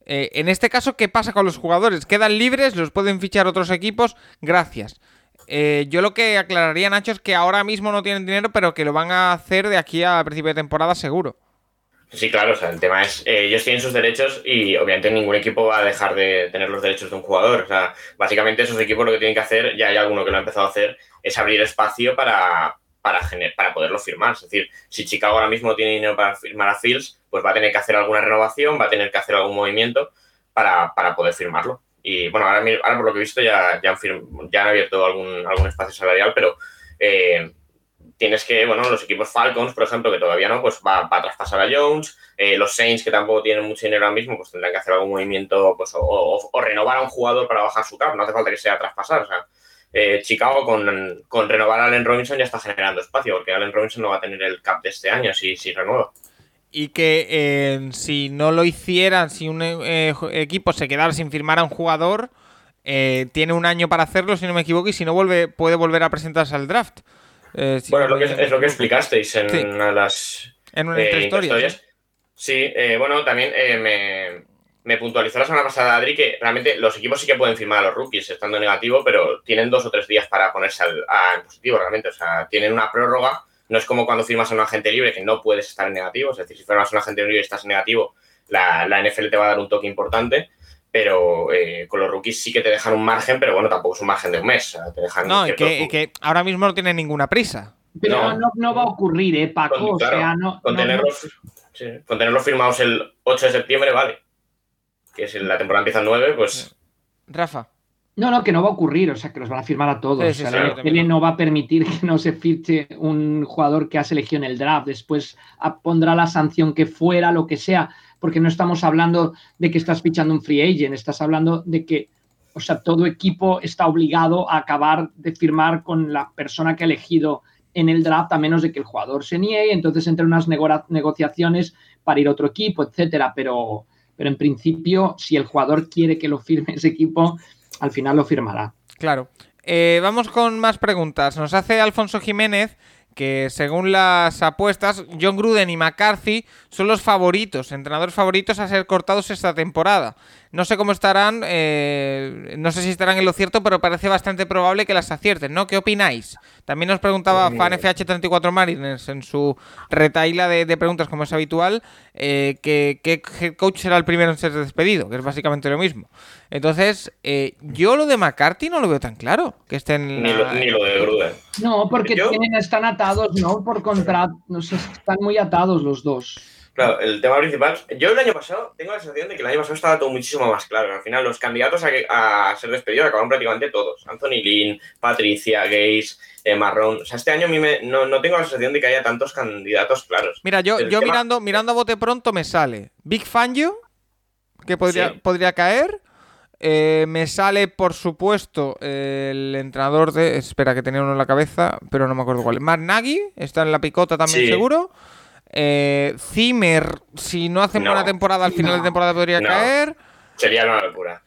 Eh, en este caso, ¿qué pasa con los jugadores? ¿Quedan libres? ¿Los pueden fichar otros equipos? Gracias. Eh, yo lo que aclararía, Nacho, es que ahora mismo no tienen dinero, pero que lo van a hacer de aquí a principio de temporada seguro. Sí, claro, o sea, el tema es, eh, ellos tienen sus derechos y obviamente ningún equipo va a dejar de tener los derechos de un jugador. O sea, básicamente esos equipos lo que tienen que hacer, ya hay alguno que lo ha empezado a hacer, es abrir espacio para, para, para poderlo firmar. Es decir, si Chicago ahora mismo tiene dinero para firmar a Fields, pues va a tener que hacer alguna renovación, va a tener que hacer algún movimiento para, poder firmarlo. Y bueno, ahora, ahora por lo que he visto ya, ya, han, ya han abierto algún, algún espacio salarial, pero... Eh, tienes que, bueno, los equipos Falcons, por ejemplo, que todavía no, pues va, a traspasar a Jones. Eh, los Saints, que tampoco tienen mucho dinero ahora mismo, pues tendrán que hacer algún movimiento pues, o, renovar a un jugador para bajar su cap. No hace falta que sea traspasar. O sea, eh, Chicago con, renovar a Allen Robinson ya está generando espacio, porque Allen Robinson no va a tener el cap de este año si, si renueva. Y que eh, si no lo hicieran, si un equipo se quedara sin firmar a un jugador, tiene un año para hacerlo, si no me equivoco, y si no vuelve, puede volver a presentarse al draft. Eh, bueno, es lo, que, es lo que explicasteis en una de las en una eh, historias. Sí, eh, bueno, también me, me, puntualizó la semana pasada Adri que realmente los equipos sí que pueden firmar a los rookies estando negativo, pero tienen dos o tres días para ponerse al, a, en positivo realmente. O sea, tienen una prórroga. No es como cuando firmas a un agente libre que no puedes estar en negativo. Es decir, si firmas a un agente libre y estás en negativo, la, la NFL te va a dar un toque importante pero eh, con los rookies sí que te dejan un margen, pero bueno, tampoco es un margen de un mes. Te dejan no, y que, ahora mismo no tiene ninguna prisa. Pero no, va a ocurrir, ¿eh, Paco? Con, o sea, no, con, tenerlos, firmados el 8 de septiembre, vale. Que si la temporada empieza el 9, pues. Rafa. No, no, que no va a ocurrir, o sea, que los van a firmar a todos. o sea, la no va a permitir que no se fiche un jugador que ha seleccionado el draft, después pondrá la sanción que fuera, lo que sea. Porque no estamos hablando de que estás fichando un free agent, estás hablando de que, o sea, todo equipo está obligado a acabar de firmar con la persona que ha elegido en el draft, a menos de que el jugador se niegue, entonces entre unas negociaciones para ir a otro equipo, etcétera. Pero, pero en principio, si el jugador quiere que lo firme ese equipo, al final lo firmará. Claro. Eh, vamos con más preguntas. Nos hace Alfonso Jiménez que según las apuestas, John Gruden y McCarthy son los favoritos, entrenadores favoritos a ser cortados esta temporada. No sé cómo estarán, eh, no sé si estarán en lo cierto, pero parece bastante probable que las acierten, ¿no? ¿Qué opináis? También nos preguntaba pues FanFH34 Mariners en su retaila de, preguntas, como es habitual, eh, que qué head coach será el primero en ser despedido, que es básicamente lo mismo. Entonces, eh, yo lo de McCarthy no lo veo tan claro, que estén... Ni, lo, ni lo de Gruden. No, porque tienen, están atados, ¿no? Por contrato, no sé, están muy atados los dos. Claro, el tema principal. Yo el año pasado tengo la sensación de que el año pasado estaba todo muchísimo más claro. Al final, los candidatos a, ser despedidos acabaron prácticamente todos: Anthony Lynn, Patricia, Gaze, eh, Marrón. O sea, este año a mí no, tengo la sensación de que haya tantos candidatos claros. Mira, yo, yo mirando, mirando a bote pronto me sale Big Fangio, que podría, podría caer. Eh, me sale, por supuesto, el entrenador de. Espera, que tenía uno en la cabeza, pero no me acuerdo cuál. Mark Nagy, está en la picota también, seguro. Eh, Zimmer, si no hace buena temporada, al final de temporada podría caer. Sería una locura.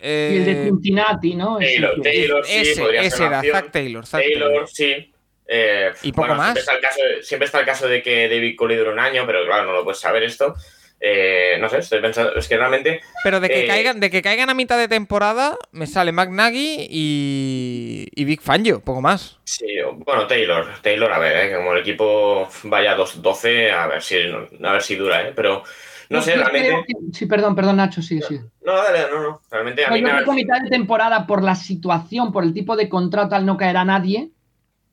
Eh, y el de Cincinnati, ¿no? Taylor, Taylor sí, ese, podría ese era, Zach Taylor. Taylor, sí. Eh, y poco más. Siempre está, el caso, siempre está, el caso, de que David Coley dure un año, pero claro, no lo puedes saber esto. Eh, no sé, estoy pensando, es que realmente. Pero de que, eh, caigan, de que caigan a mitad de temporada, me sale McNaghy y, y Big Fangio, poco más. Sí, bueno, Taylor, Taylor, a ver, eh, como el equipo vaya 2-12, a ver si a ver si dura, ¿eh? pero no, sé, realmente. Sí, perdón, perdón, Nacho, sí, sí. No, dale, no, no, realmente a mí yo creo que a mitad de temporada, por la situación, por el tipo de contrato, al no caer a nadie.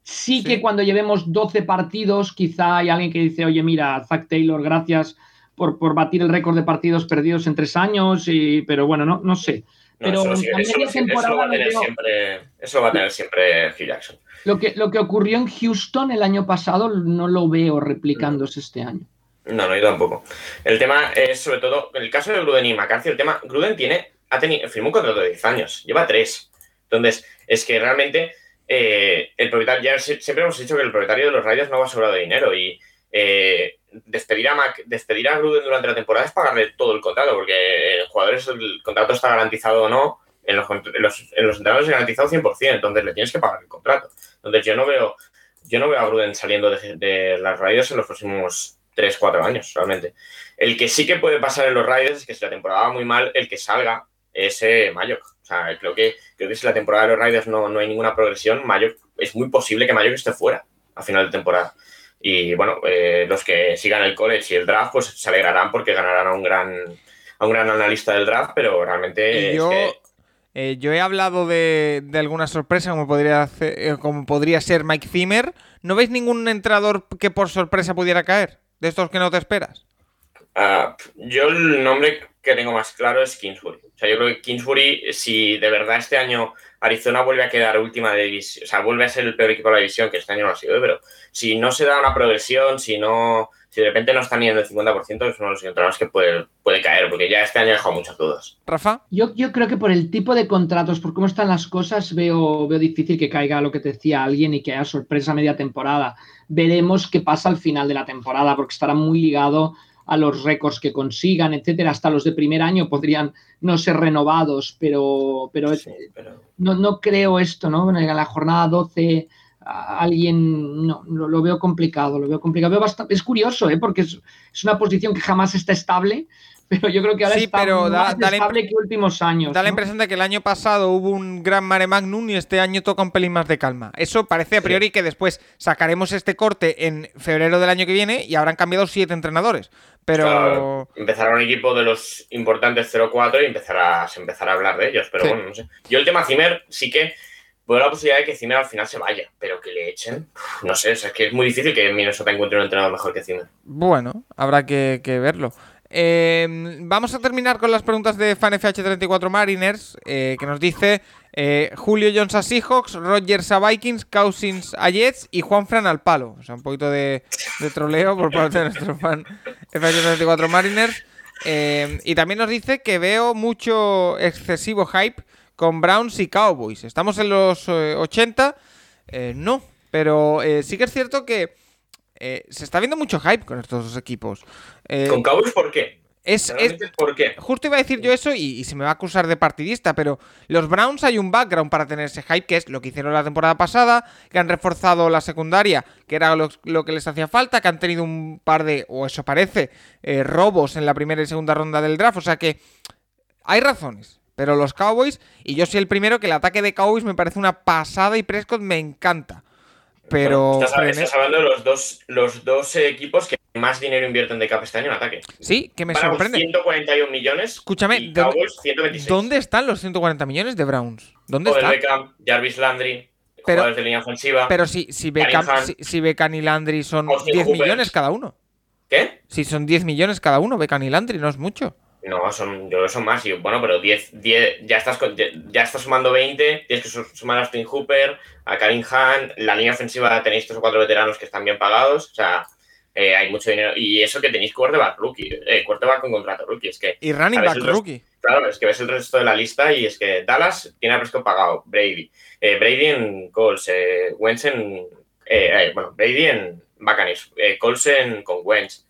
Sí, sí, que cuando llevemos 12 partidos, quizá hay alguien que dice, oye, mira, Zach Taylor, gracias por, por batir el récord de partidos perdidos en tres años, y, pero bueno, no, no sé. Pero eso, eso, va a tener siempre, eso va a tener siempre Hugh Jackson. Lo que, lo que ocurrió en Houston el año pasado no lo veo replicándose este año. No, no, yo tampoco. El tema es sobre todo, en el caso de Gruden y McCarthy, el tema, Gruden tiene, ha tenido, firmó un contrato de 10 años, lleva 3. Entonces, es que realmente eh, el propietario, ya siempre hemos dicho que el propietario de los Raiders no va a sobrar de dinero y eh, despedir, a Mac, despedir a Gruden durante la temporada es pagarle todo el contrato, porque el jugador el contrato está garantizado o no, en los, en los, en los entrenadores es garantizado 100%, entonces le tienes que pagar el contrato. Entonces yo no veo, yo no veo a Gruden saliendo de, las Raiders en los próximos 3, 4 años, realmente. El que sí que puede pasar en los Raiders es que si la temporada va muy mal, el que salga es eh. O sea, creo que, creo que si la temporada de los Raiders no, no hay ninguna progresión, Mayock, es muy posible que Mayock esté fuera a final de temporada. Y bueno, eh, los que sigan el college y el draft, pues se alegrarán porque ganarán a un gran, a un gran analista del draft, pero realmente. Yo, eh, yo he hablado de, alguna sorpresa, como podría, eh, como podría ser Mike Zimmer. ¿No veis ningún entrenador que por sorpresa pudiera caer? De estos que no te esperas. Ah, yo el nombre que tengo más claro es Kingsbury. O sea, yo creo que Kingsbury, si de verdad este año Arizona vuelve a quedar última de división, o sea, vuelve a ser el peor equipo de la división, que este año no ha sido, pero si no se da una progresión, si no, si de repente no están en el 50%, es uno de los entrenadores que puede, puede caer, porque ya este año ha dejado muchas dudas. Rafa. Yo, yo creo que por el tipo de contratos, por cómo están las cosas, veo, veo difícil que caiga lo que te decía alguien y que haya sorpresa media temporada. Veremos qué pasa al final de la temporada, porque estará muy ligado a los récords que consigan, etcétera. Hasta los de primer año podrían no ser renovados, pero, pero, No, no, creo esto, ¿no? En la jornada 12 alguien no, lo, veo complicado, lo veo complicado. bastante, es curioso, ¿eh? porque es, es, una posición que jamás está estable, pero yo creo que ahora está más estable que últimos años. Da la impresión de que el año pasado hubo un gran mare magnum y este año toca un pelín más de calma. Eso parece a priori que después sacaremos este corte en febrero del año que viene y habrán cambiado siete entrenadores. Pero. empezará un equipo de los importantes 0-4 y empezará, se empezará a hablar de ellos. Pero bueno, no sé. Yo el tema Zimmer sí que veo la posibilidad de que Zimmer al final se vaya, pero que le echen. No sé, es que es muy difícil que Minnesota encuentre un entrenador mejor que Zimmer. Bueno, habrá que verlo. Em, vamos a terminar con las preguntas de FanFH34 Mariners, eh, que nos dice eh, Julio Jones a Seahawks, Rogers a Vikings, Cousins a Jets y Juan Fran al palo. O sea, un poquito de, troleo por parte de nuestro fan FH34 Mariners. Eh, y también nos dice que veo mucho excesivo hype con Browns y Cowboys. ¿Estamos en los 80? Eh, no, pero sí que es cierto que se está viendo mucho hype con estos dos equipos. ¿Con Cowboys por qué? Es, ¿Por qué? Justo iba a decir yo eso y, se me va a acusar de partidista, pero los Browns hay un background para tener ese hype, que es lo que hicieron la temporada pasada, que han reforzado la secundaria, que era lo, que les hacía falta, que han tenido un par de, o eso parece, eh, robos en la primera y segunda ronda del draft. O sea que hay razones. Pero los Cowboys, y yo soy el primero que el ataque de Cowboys me parece una pasada y Prescott me encanta. Pero. estás, hablando de los dos, los dos equipos que más dinero invierten de cap este año en ataque. Sí, que me sorprende. 141 millones. Escúchame, y Cowboys, 126. ¿dónde están los 140 millones de Browns? ¿Dónde están? Beckham, Jarvis Landry, pero, jugadores de línea ofensiva. Pero si, si, Beckham, si, y Landry son 10 millones cada uno. ¿Qué? Si son 10 millones cada uno, Beckham y Landry, no es mucho. No, son, yo creo que son más. Y, bueno, pero 10, 10 ya, estás, ya, estás sumando 20. Tienes que sumar a Austin Hooper, a Karim Hunt. La línea ofensiva tenéis tres o cuatro veteranos que están bien pagados. O sea, eh, hay mucho dinero. Y eso que tenéis quarterback rookie. Eh, quarterback con contrato rookie. Es que, y running back rookie. Claro, es que ves el resto de la lista y es que Dallas tiene a Prescott pagado. Brady. Eh, Brady en Colts. Eh, Wentz en. Eh, bueno, Brady en Buccaneers. Colson con Wentz.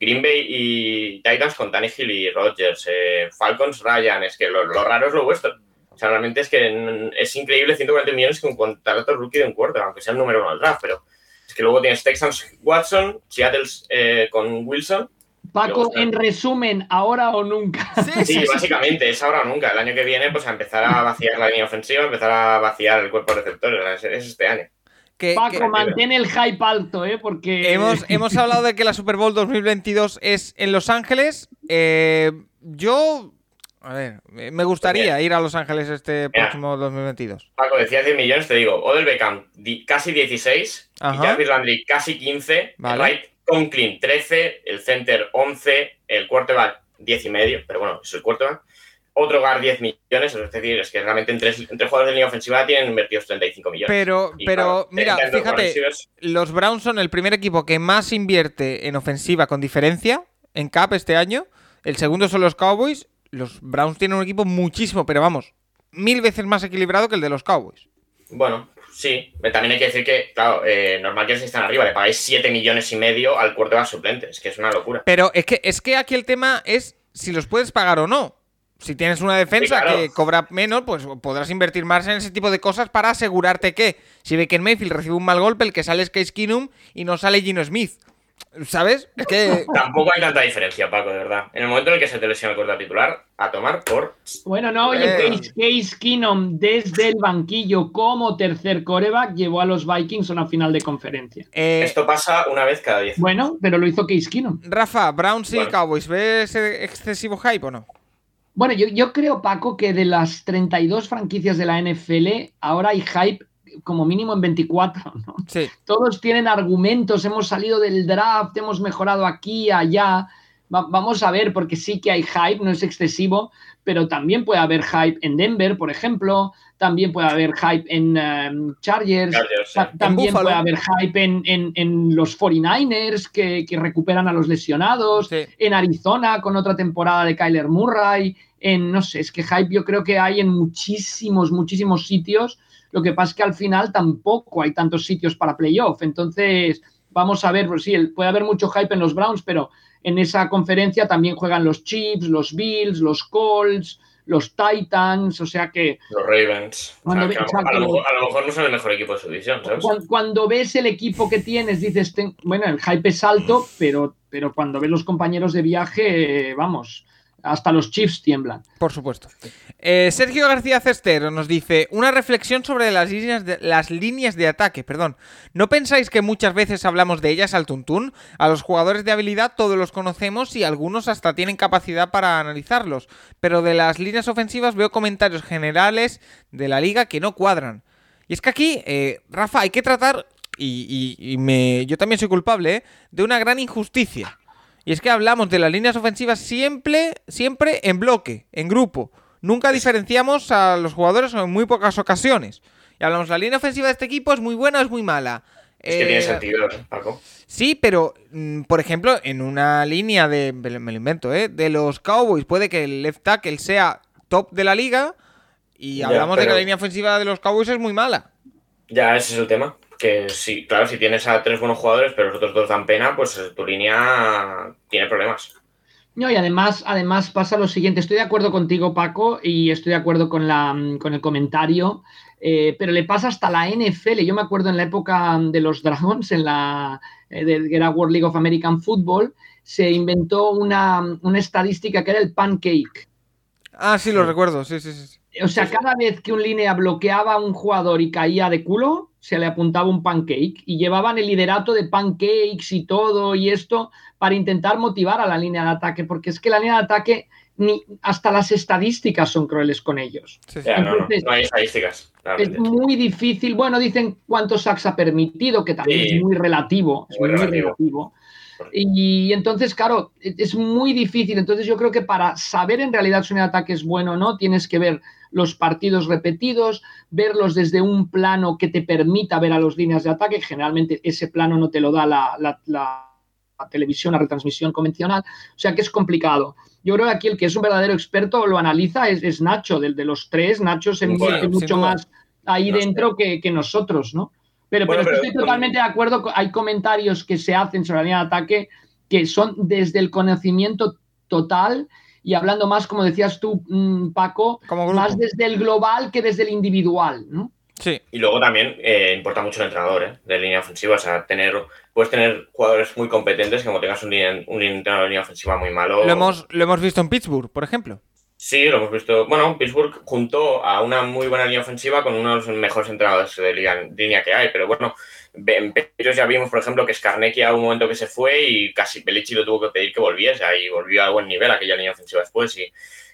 Green Bay y Titans con Tannehill y Rodgers, eh, Falcons, Ryan, es que lo, raro es lo vuestro. O sea, realmente es que es increíble 140 millones con un contrato rookie de un cuarto, aunque sea el número uno del draft, pero es que luego tienes Texans Watson, Seattle eh, con Wilson. Paco, en resumen, ahora o nunca. Sí, básicamente, es ahora o nunca. El año que viene, pues a empezar a vaciar la línea ofensiva, empezar a vaciar el cuerpo de receptores. Es, este año. Paco, mantén el hype alto, ¿eh? Porque. Hemos, hemos hablado de que la Super Bowl 2022 es en Los Ángeles. Eh, yo. A ver, me gustaría ir a Los Ángeles este próximo 2022. Paco, decía 10 millones, te digo. Odell Beckham, casi 16. Y Jarvis Landry, casi 15. Vale. El right Conklin, 13. El center, 11. El quarterback, 10 y medio. Pero bueno, es el quarterback otro GAR 10 millones, es decir, es que realmente entre, entre jugadores de línea ofensiva tienen invertidos 35 millones. Pero, pero mira, fíjate, los Browns son el primer equipo que más invierte en ofensiva con diferencia en CAP este año. El segundo son los Cowboys. Los Browns tienen un equipo muchísimo, pero vamos, mil veces más equilibrado que el de los Cowboys. Bueno, sí. También hay que decir que, claro, eh, normal que están arriba, le pagáis 7 millones y medio al de suplente. Es que es una locura. Pero es que, es que aquí el tema es si los puedes pagar o no. Si tienes una defensa que cobra menos, pues podrás invertir más en ese tipo de cosas para asegurarte que si ve que en Mayfield recibe un mal golpe, el que sale es Case Keenum y no sale Gino Smith. ¿Sabes? Es que... Tampoco hay tanta diferencia, Paco, de verdad. En el momento en el que se te lesiona el corta titular, a tomar por. Bueno, no, oye, eh. Case, Keenum desde el banquillo como tercer coreback llevó a los Vikings a una final de conferencia. Eh, Esto pasa una vez cada diez. Bueno, pero lo hizo Case Keenum. Rafa, Browns y Cowboys, ¿ves excesivo hype o no? Bueno, yo, creo, Paco, que de las 32 franquicias de la NFL, ahora hay hype como mínimo en 24, ¿no? Sí. Todos tienen argumentos, hemos salido del draft, hemos mejorado aquí, allá. vamos a ver, porque sí que hay hype, no es excesivo, pero también puede haber hype en Denver, por ejemplo, también puede haber hype en em, Chargers, también puede haber hype en, los 49ers que, recuperan a los lesionados, en Arizona con otra temporada de Kyler Murray, en, no sé, es que hype yo creo que hay en muchísimos, muchísimos sitios, lo que pasa es que al final tampoco hay tantos sitios para playoff, entonces vamos a ver, pues sí, puede haber mucho hype en los Browns, pero en esa conferencia también juegan los Chiefs, los Bills, los Colts, los Titans, o sea que... Los Ravens. a, lo, mejor, no son el mejor equipo de su división, ¿sabes? Cuando, ves el equipo que tienes, dices, bueno, el hype es alto, pero, pero cuando ves los compañeros de viaje, vamos, hasta los Chiefs tiemblan. Por supuesto. Eh, Sergio García Cestero nos dice una reflexión sobre las líneas, de, ataque. Perdón. ¿No pensáis que muchas veces hablamos de ellas al tuntún? A los jugadores de habilidad todos los conocemos y algunos hasta tienen capacidad para analizarlos. Pero de las líneas ofensivas veo comentarios generales de la liga que no cuadran. Y es que aquí, eh, Rafa, hay que tratar, y, me, yo también soy culpable, eh, de una gran injusticia. Y es que hablamos de las líneas ofensivas siempre, siempre en bloque, en grupo. Nunca diferenciamos a los jugadores en muy pocas ocasiones. Y hablamos, la línea ofensiva de este equipo es muy buena o es muy mala. Es que tiene Eh, sentido, ¿eh, Paco. Sí, pero, mm, por ejemplo, en una línea de, me lo invento, ¿eh? De los Cowboys puede que el left tackle sea top de la liga y Ya, hablamos de que la línea ofensiva de los Cowboys es muy mala. Ya, ese es el tema. Que sí, claro, si tienes a tres buenos jugadores, pero los otros dos dan pena, pues eh, tu línea tiene problemas. No, y además, además pasa lo siguiente, estoy de acuerdo contigo, Paco, y estoy de acuerdo con, la, con el comentario, eh, pero le pasa hasta la NFL. Yo me acuerdo en la época de los Dragons, en la eh, de, era World League of American Football, se inventó una, una estadística que era el pancake. Ah, sí, lo recuerdo, sí, sí, sí. O sea, cada vez que un línea bloqueaba a un jugador y caía de culo, se le apuntaba un pancake y llevaban el liderato de pancakes y todo y esto para intentar motivar a la línea de ataque, porque es que la línea de ataque ni hasta las estadísticas son crueles con ellos. sí, sí. Ya, no, no, Entonces- no hay estadísticas. Es muy difícil, bueno, dicen cuántos sacks ha permitido, que también Sí. es muy relativo, es Muy muy, relativo. relativo. Y entonces, claro, es muy difícil. Entonces, yo creo que para saber en realidad si un ataque es bueno o no, tienes que ver los partidos repetidos, verlos desde un plano que te permita ver a los líneas de ataque. Generalmente ese plano no te lo da la, la- la- la televisión, la retransmisión convencional. O sea que es complicado. Yo creo que aquí el que es un verdadero experto lo analiza es, es Nacho, del de los tres. Nacho se Bueno, mete mucho duda. más ahí No dentro que, que nosotros, ¿no? Pero, Bueno, pero pero estoy totalmente de acuerdo. con- Hay comentarios que se hacen sobre la línea de ataque que son desde el conocimiento total y hablando más, como decías tú, mm, Paco, más desde el global que desde el individual, ¿no? Sí. Y luego también eh, importa mucho el entrenador ¿eh? de línea ofensiva. O sea, tener, puedes tener jugadores muy competentes, como tengas un, línea- un entrenador de línea ofensiva muy malo. Lo hemos, lo hemos visto en Pittsburgh, por ejemplo. Sí, lo hemos visto. Bueno, Pittsburgh juntó a una muy buena línea ofensiva con uno de los mejores entrenadores de línea que hay. Pero bueno, en Patriots ya vimos, por ejemplo, que Skarnecki a un momento que se fue y casi Belichick lo tuvo que pedir que volviese y volvió a buen nivel aquella línea ofensiva después. Y,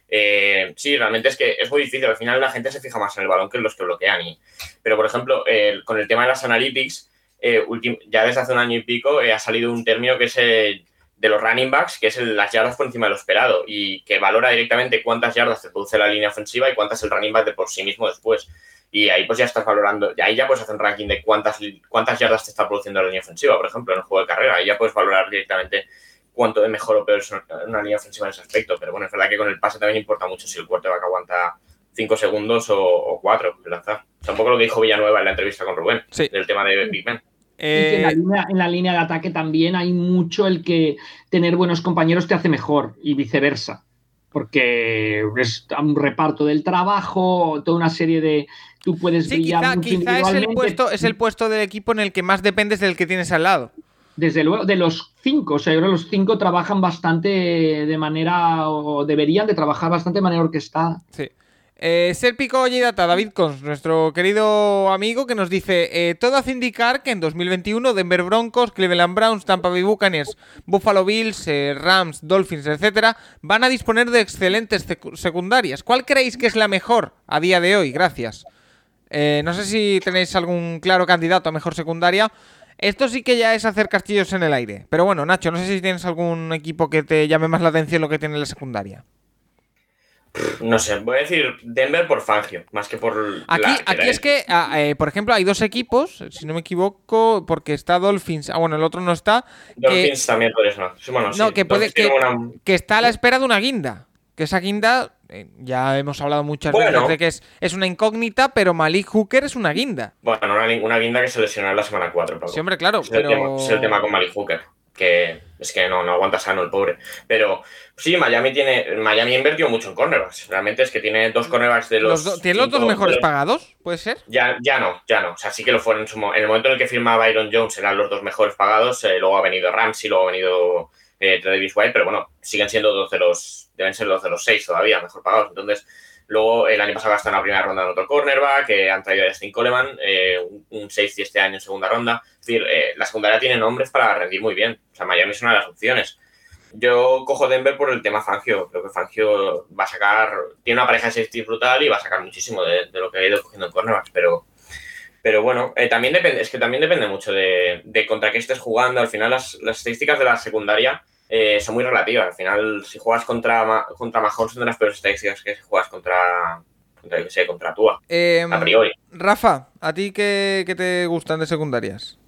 eh, sí, realmente es que es muy difícil. Al final la gente se fija más en el balón que en los que bloquean. Y, pero, por ejemplo, el- con el tema de las analytics, eh, ya desde hace un año y pico eh, ha salido un término que es eh, de los running backs, que es las yardas por encima de lo esperado y que valora directamente cuántas yardas te produce la línea ofensiva y cuántas el running back de por sí mismo después. Y ahí pues ya estás valorando, ahí ya puedes hacer un ranking de cuántas, cuántas yardas te está produciendo la línea ofensiva, por ejemplo, en el juego de carrera. Ahí ya puedes valorar directamente cuánto de mejor o peor es una, línea ofensiva en ese aspecto. Pero bueno, es verdad que con el pase también importa mucho si el quarterback aguanta 5 segundos o 4 de lanzar. Tampoco lo que dijo Villanueva en la entrevista con Rubén, Sí. del tema de Big Ben. Y que en, la Eh, línea, en la línea de ataque también hay mucho el que tener buenos compañeros te hace mejor y viceversa. Porque es un reparto del trabajo, toda una serie de. Tú puedes sí, brillar quizá, quizá es, el puesto, es el puesto del equipo en el que más dependes del que tienes al lado. Desde luego, de los cinco, o sea, yo creo que los cinco trabajan bastante de manera, o deberían de trabajar bastante de manera orquestada. Sí. Eh, Serpico Data, David Cons, nuestro querido amigo, que nos dice: eh, Todo hace indicar que en 2021 Denver Broncos, Cleveland Browns, Tampa Bay Buccaneers, Buffalo Bills, eh, Rams, Dolphins, etcétera, van a disponer de excelentes secu- secundarias. ¿Cuál creéis que es la mejor a día de hoy? Gracias. Eh, no sé si tenéis algún claro candidato a mejor secundaria. Esto sí que ya es hacer castillos en el aire. Pero bueno, Nacho, no sé si tienes algún equipo que te llame más la atención lo que tiene la secundaria. No sé, voy a decir Denver por Fangio, más que por Aquí, la aquí era es que, ah, eh, por ejemplo, hay dos equipos, si no me equivoco, porque está Dolphins, ah, bueno, el otro no está, Dolphins también sonar. Sí, bueno, No, sí, que puede- que- una- que está a la espera de una guinda. Que esa guinda, eh, ya hemos hablado muchas Bueno. veces de que es, es una incógnita, pero Malik Hooker es una guinda. Bueno, una, una guinda que se lesionó en la semana 4. Sí, hombre, claro, es, el tema, es el tema con Malik Hooker, que es que no, no aguanta sano el pobre. Pero sí, Miami tiene Miami ha invertido mucho en cornerbacks. Realmente es que tiene dos cornerbacks de los. ¿Tiene los dos mejores pagados? ¿Puede ser? Ya, ya no, ya no. O sea, sí que lo fueron en su En el momento en el que firma Byron Jones eran los dos mejores pagados. eh, luego ha venido Ramsey, luego ha venido eh, Travis White, pero bueno, siguen siendo dos de los. Deben ser dos de los seis todavía, mejor pagados. Entonces, luego el año pasado gastaron en la primera ronda en otro cornerback, que han traído a Justin Coleman, eh, un, un safety este año en segunda ronda. Es decir, eh, la secundaria tiene nombres para rendir muy bien. O sea, Miami es una de las opciones. Yo cojo Denver por el tema Fangio. Creo que Fangio va a sacar. Tiene una pareja de safety brutal y va a sacar muchísimo de, de lo que ha ido cogiendo en cornerbacks, pero. Pero bueno, eh, también depende, es que también depende mucho de, de contra qué estés jugando. Al final, las, las estadísticas de la secundaria eh, son muy relativas. Al final, si juegas contra, contra Mahomes, son de las peores estadísticas que si juegas contra, contra, sé, Tua, Eh, a priori. Rafa, ¿a ti qué, qué te gustan de secundarias?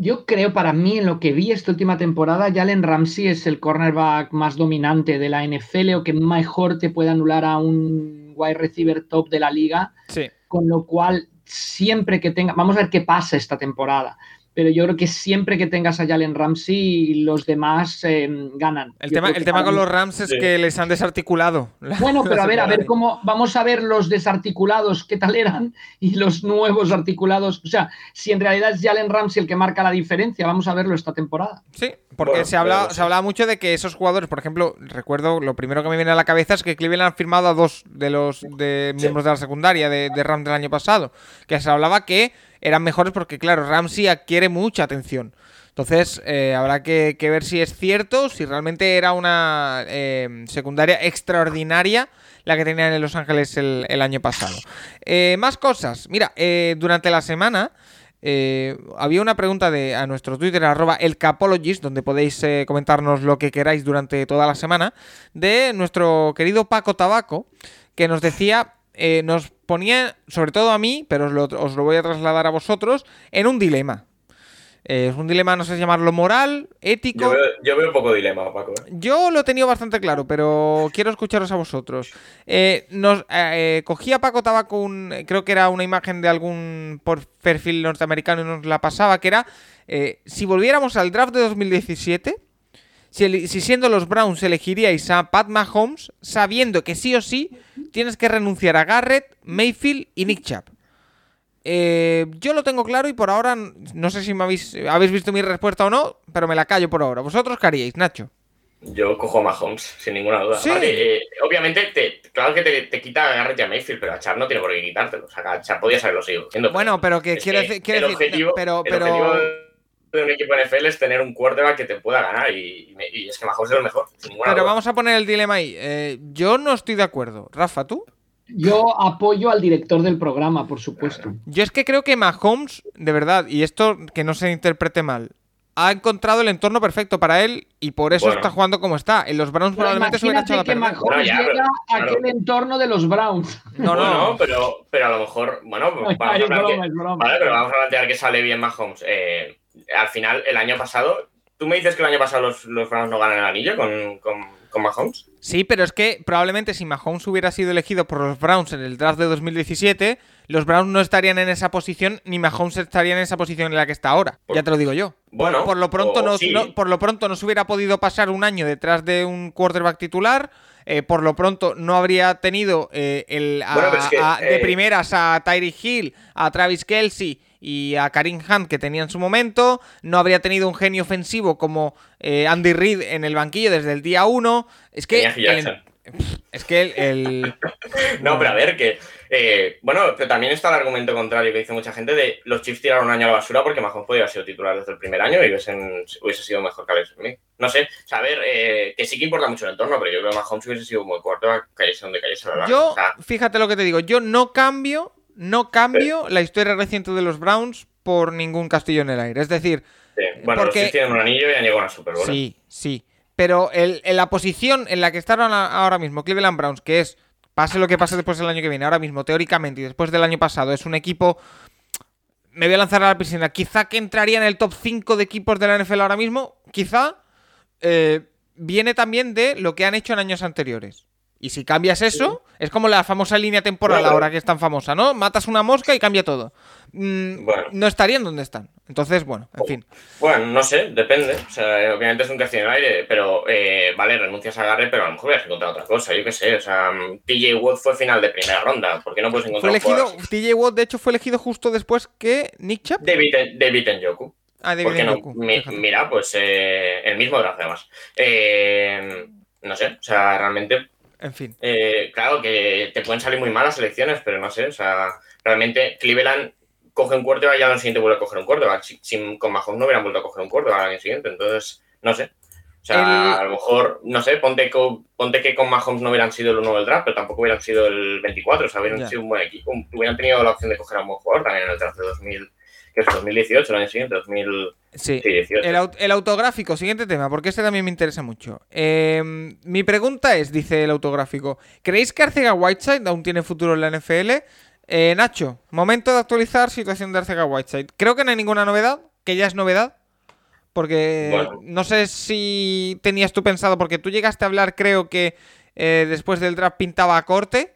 Yo creo, para mí, en lo que vi esta última temporada, Jalen Ramsey es el cornerback más dominante de la NFL o que mejor te puede anular a un wide receiver top de la liga. Sí. Con lo cual, siempre que tenga, vamos a ver qué pasa esta temporada pero yo creo que siempre que tengas a Jalen Ramsey, los demás eh, ganan. El tema, el tema con los Rams es que les han desarticulado. Bueno, pero a ver, a ver cómo vamos a ver los desarticulados, qué tal eran, y los nuevos articulados. O sea, si en realidad es Jalen Ramsey el que marca la diferencia, vamos a verlo esta temporada. Sí, porque se, habla, se hablaba mucho de que esos jugadores, por ejemplo, recuerdo, lo primero que me viene a la cabeza es que Cleveland han firmado a dos de los de miembros de la secundaria de, de Rams del año pasado, que se hablaba que eran mejores porque, claro, Ramsey adquiere mucha atención. Entonces, eh, habrá que, ver si es cierto, si realmente era una eh, secundaria extraordinaria la que tenían en Los Ángeles el, año pasado. Eh, más cosas. Mira, durante la semana había una pregunta de, a nuestro Twitter, arroba elcapologist, donde podéis comentarnos lo que queráis durante toda la semana, de nuestro querido Paco Tabaco, que nos decía nos ponía, sobre todo a mí, pero os lo, voy a trasladar a vosotros, en un dilema. Eh, es un dilema, no sé llamarlo moral, ético. Yo veo, un poco dilema, Paco. ¿eh? Yo lo he tenido bastante claro, pero quiero escucharos a vosotros. nos cogía Paco Tabaco un, creo que era una imagen de algún perfil norteamericano y nos la pasaba, que era si volviéramos al draft de 2017 si, siendo los Browns elegiríais a Pat Mahomes, sabiendo que sí o sí tienes que renunciar a Garrett, Mayfield y Nick Chubb. Eh, yo lo tengo claro y por ahora no sé si me habéis, habéis visto mi respuesta o no, pero me la callo por ahora. ¿Vosotros qué haríais, Nacho? Yo cojo a Mahomes, sin ninguna duda. Eh, obviamente, claro que te, quita a Garrett y a Mayfield, pero a Chubb no tiene por qué quitártelo. O sea, a Chubb podías haberlo seguido Bueno, pero que quiere decir. pero, pero de un equipo NFL es tener un quarterback que te pueda ganar y, es que Mahomes es el mejor. Pero vamos a poner el dilema ahí. Eh, yo no estoy de acuerdo. Rafa, ¿tú? Yo apoyo al director del programa, por supuesto. Yo es que creo que Mahomes, de verdad, y esto que no se interprete mal, ha encontrado el entorno perfecto para él y por eso está jugando como está. En los Browns probablemente se hubiera echado a perder. Mahomes llega a aquel entorno de los Browns. No, no, pero, pero a lo mejor, bueno, vamos, a vale, pero vamos a plantear que sale bien Mahomes. Eh, al final, el año pasado, ¿tú me dices que el año pasado los, los Browns no ganan el anillo con, con, Mahomes? Sí, pero es que probablemente si Mahomes hubiera sido elegido por los Browns en el draft de 2017, los Browns no estarían en esa posición, ni Mahomes estaría en esa posición en la que está ahora. ya te lo digo yo. Bueno, por, lo pronto no, por lo pronto no se hubiera podido pasar un año detrás de un quarterback titular. Eh, por lo pronto no habría tenido eh, el, de eh, primeras a Tyree Hill, a Travis Kelsey y a Karim Hunt que tenía en su momento, no habría tenido un genio ofensivo como eh, Andy Reid en el banquillo desde el día 1. Es que... es que el, no, pero a ver, que. Eh, bueno, pero también está el argumento contrario que dice mucha gente de los Chiefs tiraron un año a la basura porque Mahomes podía haber sido titular desde el primer año y hubiese, sido mejor que Alex Smith. No sé, o a ver, eh, que sí que importa mucho el entorno, pero yo creo que Mahomes hubiese sido muy corto a cayese donde cayese la Yo, fíjate lo que te digo, yo no cambio no cambio la historia reciente de los Browns por ningún castillo en el aire. Es decir, bueno, porque... los tienen un anillo y han llegado a una Super Bowl. Sí, sí. Pero en la posición en la que están ahora mismo Cleveland Browns, que es, pase lo que pase después del año que viene, ahora mismo, teóricamente, y después del año pasado, es un equipo. Me voy a lanzar a la piscina. Quizá que entraría en el top 5 de equipos de la NFL ahora mismo. Quizá. Eh, viene también de lo que han hecho en años anteriores. Y si cambias eso, es como la famosa línea temporal ahora que es tan famosa, ¿no? Matas una mosca y cambia todo. Mm, no estarían donde están. Entonces, bueno, en fin. Bueno, no sé, depende. O sea, obviamente es un castillo en aire, pero eh, vale, renuncias a Garre, pero a lo mejor hubieras encontrado otra cosa, yo qué sé. O sea, TJ Watt fue final de primera ronda. ¿Por qué no puedes encontrar fue elegido, TJ Watt, de hecho, fue elegido justo después que Nick Chubb. David, David Njoku. Ah, David Njoku. mira, pues eh, el mismo draft, además. Eh, no sé, o sea, realmente en fin. Eh, claro que te pueden salir muy malas elecciones, pero no sé, o sea, realmente Cleveland coge un cuarto y al año siguiente vuelve a coger un cuarto. Si, con Mahomes no hubieran vuelto a coger un cuarto al año siguiente, entonces, no sé. O sea, a lo mejor, no sé, ponte, ponte que con Mahomes no hubieran sido el 1 del draft, pero tampoco hubieran sido el 24, o sea, hubieran sido un buen equipo. Hubieran tenido la opción de coger a un buen jugador también en el draft de 2000 que es 2018, el año siguiente, 2018. Sí, el, autográfico, siguiente tema, porque este también me interesa mucho. Em, mi pregunta es, dice el autográfico, ¿creéis que Arcega Whiteside aún tiene futuro en la NFL? Eh, Nacho, momento de actualizar situación de Arcega Whiteside. Creo que no hay ninguna novedad, que ya es novedad. Porque no sé si tenías tú pensado, porque tú llegaste a hablar, creo que eh, después del draft pintaba a corte.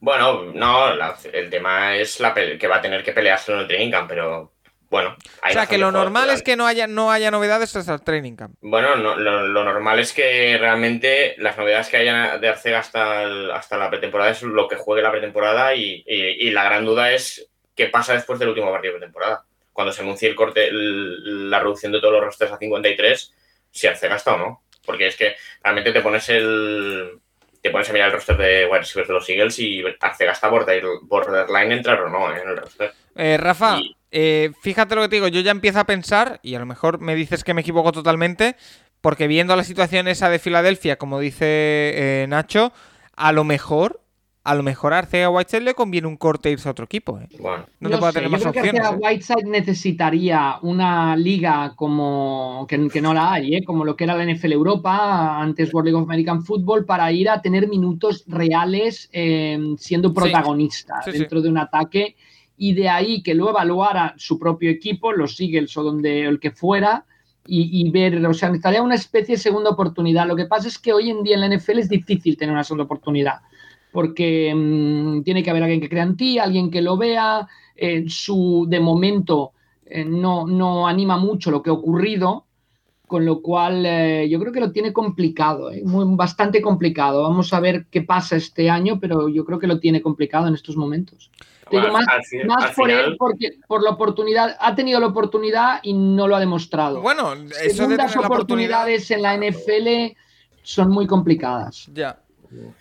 Bueno, no, el tema es la que va a tener que pelearse en el training camp, pero bueno. O sea, que lo normal es que no haya, no haya novedades hasta el training camp. Bueno, lo, normal es que realmente las novedades que haya de Arcega hasta, hasta la pretemporada es lo que juegue la pretemporada y, la gran duda es qué pasa después del último partido de pretemporada. Cuando se anuncie el corte, la reducción de todos los rosters a 53, si Arcega está o no. Porque es que realmente te pones el, te pones a mirar el roster de wide receivers de los Eagles y Arcega está borderline entrar o no eh, en el roster. Eh, Rafa, eh, fíjate lo que te digo, yo ya empiezo a pensar, y a lo mejor me dices que me equivoco totalmente, porque viendo la situación esa de Filadelfia, como dice Nacho, a lo mejor a lo mejor a Arcega Whiteside le conviene un corte e irse a otro equipo. ¿eh? Bueno, no, te puede tener más yo creo Que Arcega Whiteside necesitaría una liga como que, no la hay, ¿eh? como lo que era la NFL Europa, antes World League of American Football, para ir a tener minutos reales eh, siendo protagonista dentro de un ataque y de ahí que lo evaluara su propio equipo, los Eagles o donde el que fuera. Y, y, ver, o sea, necesitaría una especie de segunda oportunidad. Lo que pasa es que hoy en día en la NFL es difícil tener una segunda oportunidad porque mm, tiene que haber alguien que crea en ti, alguien que lo vea. Eh, su, de momento, eh, no, no anima mucho lo que ha ocurrido, con lo cual eh, yo creo que lo tiene complicado, Muy, bastante complicado. Vamos a ver qué pasa este año, pero yo creo que lo tiene complicado en estos momentos. más, por él, porque por la oportunidad, ha tenido la oportunidad y no lo ha demostrado. Bueno, eso Segundas oportunidades en la NFL son muy complicadas. Ya.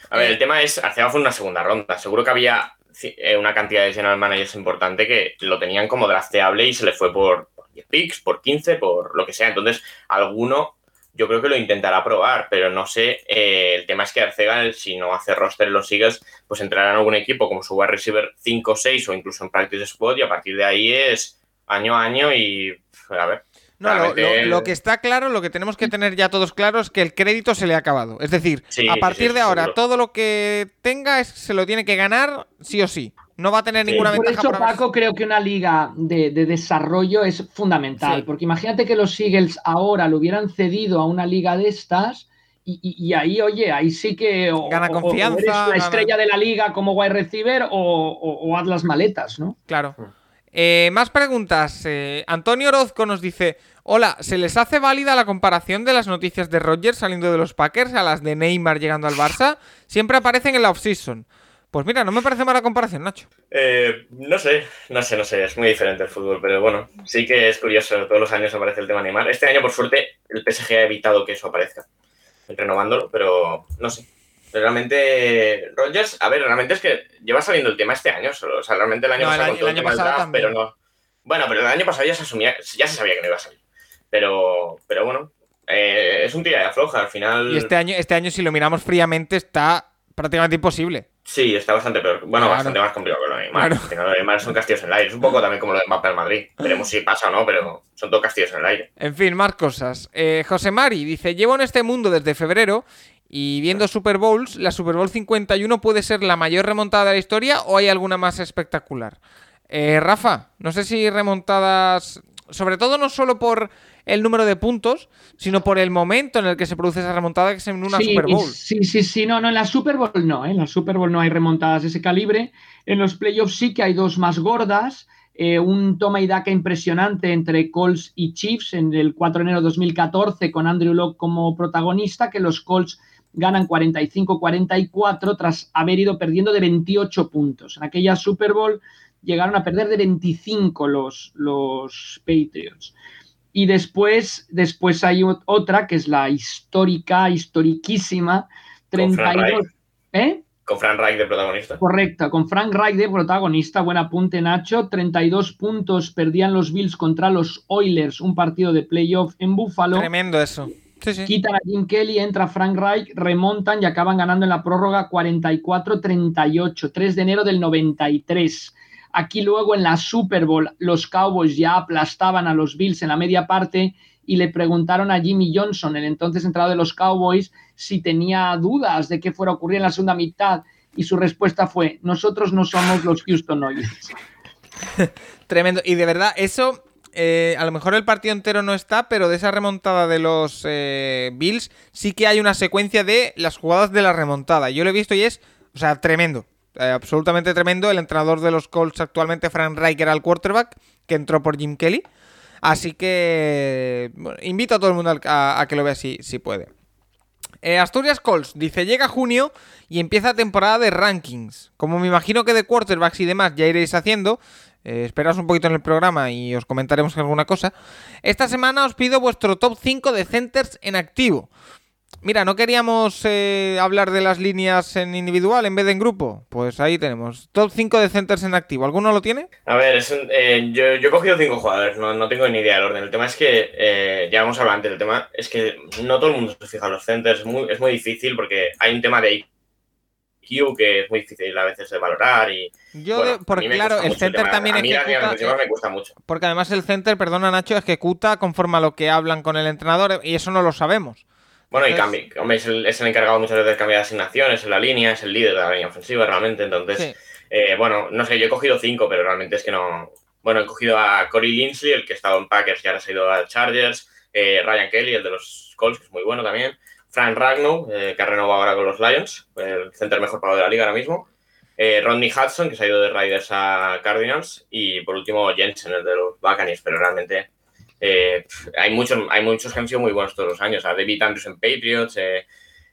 A ver, el tema es, Arcega fue una segunda ronda. Seguro que había eh, una cantidad de general managers importante que lo tenían como drafteable y se le fue por 10 picks, por 15, por lo que sea. Entonces, alguno yo creo que lo intentará probar, pero no sé. Eh, el tema es que Arcega, si no hace roster en los Eagles, pues entrará en algún equipo como su wide receiver 5 o 6 o incluso en practice squad y a partir de ahí es año a año y a ver. No, lo, que está claro, lo que tenemos que tener ya todos claro es que el crédito se le ha acabado. Es decir, a partir de ahora, todo lo que tenga se lo tiene que ganar sí o sí. No va a tener ninguna ventaja. Por eso, Paco, creo que una liga de, desarrollo es fundamental. Porque imagínate que los Eagles ahora lo hubieran cedido a una liga de estas. Y, ahí, oye, ahí sí que gana confianza. eres la estrella de la liga como wide receiver o, o haz las maletas, ¿no? Claro. Eh, más preguntas. Eh, Antonio Orozco nos dice: Hola, ¿se les hace válida la comparación de las noticias de Rogers saliendo de los Packers a las de Neymar llegando al Barça? Siempre aparecen en la offseason. Pues mira, no me parece mala comparación, Nacho. Eh, no sé, no sé, no sé, es muy diferente el fútbol, pero bueno, sí que es curioso, todos los años aparece el tema Neymar. Este año, por suerte, el PSG ha evitado que eso aparezca, renovándolo, pero no sé realmente Rogers, a ver, realmente es que lleva saliendo el tema este año solo. O sea, realmente el año pasado el, pasado pero no. Bueno, pero el año pasado ya se asumía, ya se sabía que no iba a salir. Pero, pero bueno, eh, es un tira de afloja al final. Y este año, este año, si lo miramos fríamente, está prácticamente imposible. Sí, está bastante peor. Bueno, bastante más complicado que lo de Neymar. Claro. Son castillos en el aire. Es un poco también como lo de Mbappé al Madrid. Veremos si pasa o no, pero son todos castillos en el aire. En fin, más cosas. Eh, José Mari dice: Llevo en este mundo desde febrero y viendo Super Bowls, ¿la Super Bowl 51 puede ser la mayor remontada de la historia o hay alguna más espectacular? Eh, Rafa, no sé si remontadas, sobre todo no solo por el número de puntos, sino por el momento en el que se produce esa remontada, que es en una Super Bowl. Sí, sí, sí, no, no, en la Super Bowl no, ¿eh? en la Super Bowl no hay remontadas de ese calibre. En los playoffs sí que hay dos más gordas. Eh, un toma y daca impresionante entre Colts y Chiefs en el 4 de enero de 2014 con Andrew Locke como protagonista, que los Colts ganan 45-44 tras haber ido perdiendo de 28 puntos. En aquella Super Bowl llegaron a perder de 25 los, los Patriots. Y después, después hay otra que es la histórica, historiquísima, 32. ¿Eh? Con Frank Reich de protagonista. Correcto, con Frank Reich de protagonista. Buen apunte, Nacho. 32 puntos perdían los Bills contra los Oilers, un partido de playoff en Buffalo. Tremendo eso. Quitan a Jim Kelly, entra Frank Reich, remontan y acaban ganando en la prórroga 44-38, 3 de enero del 93. Aquí luego en la Super Bowl los Cowboys ya aplastaban a los Bills en la media parte y le preguntaron a Jimmy Johnson, el entonces entrado de los Cowboys, si tenía dudas de qué fuera a ocurrir en la segunda mitad y su respuesta fue, nosotros no somos los Houston Oilers. Tremendo. Y de verdad, eso eh, a lo mejor el partido entero no está, pero de esa remontada de los eh, Bills sí que hay una secuencia de las jugadas de la remontada. Yo lo he visto y es, o sea, tremendo. absolutamente tremendo. El entrenador de los Colts actualmente, Frank Riker, al quarterback, que entró por Jim Kelly. Así que invito a todo el mundo a, que lo vea si, si puede. Eh, Asturias Colts dice, llega junio y empieza temporada de rankings. Como me imagino que de quarterbacks y demás ya iréis haciendo, eh, un poquito en el programa y os comentaremos alguna cosa. Esta semana os pido vuestro top 5 de centers en activo. Mira, ¿no queríamos eh, hablar de las líneas en individual en vez de en grupo? Pues ahí tenemos. Top 5 de centers en activo. ¿Alguno lo tiene? A ver, eh, yo, he cogido 5 jugadores, no, tengo ni idea del orden. El tema es que, ya vamos a hablar antes, el tema es que no todo el mundo se fija en los centers. Muy, es muy difícil porque hay un tema de IQ que es muy difícil a veces de valorar y... Yo, porque claro, el center también ejecuta... me gusta mucho. Porque además el center, perdona Nacho, ejecuta conforme a lo que hablan con el entrenador y eso no lo sabemos. Bueno, y cambia, es, el, encargado muchas veces de cambiar asignaciones en la línea, es el líder de la línea ofensiva realmente. Entonces, eh, bueno, no sé, yo he cogido cinco, pero realmente es que no. Bueno, he cogido a Corey Linsley, el que estaba en Packers y ahora se ha ido a Chargers. Eh, Ryan Kelly, el de los Colts, que es muy bueno también. Frank Ragnow, eh, que ha renovado ahora con los Lions, el center mejor pagado de la liga ahora mismo. Rodney Hudson, que se ha ido de Raiders a Cardinals. Y por último, Jensen, el de los Buccaneers, pero realmente eh, hay, muchos, hay muchos que han sido muy buenos todos los años. David Andrews en Patriots, eh,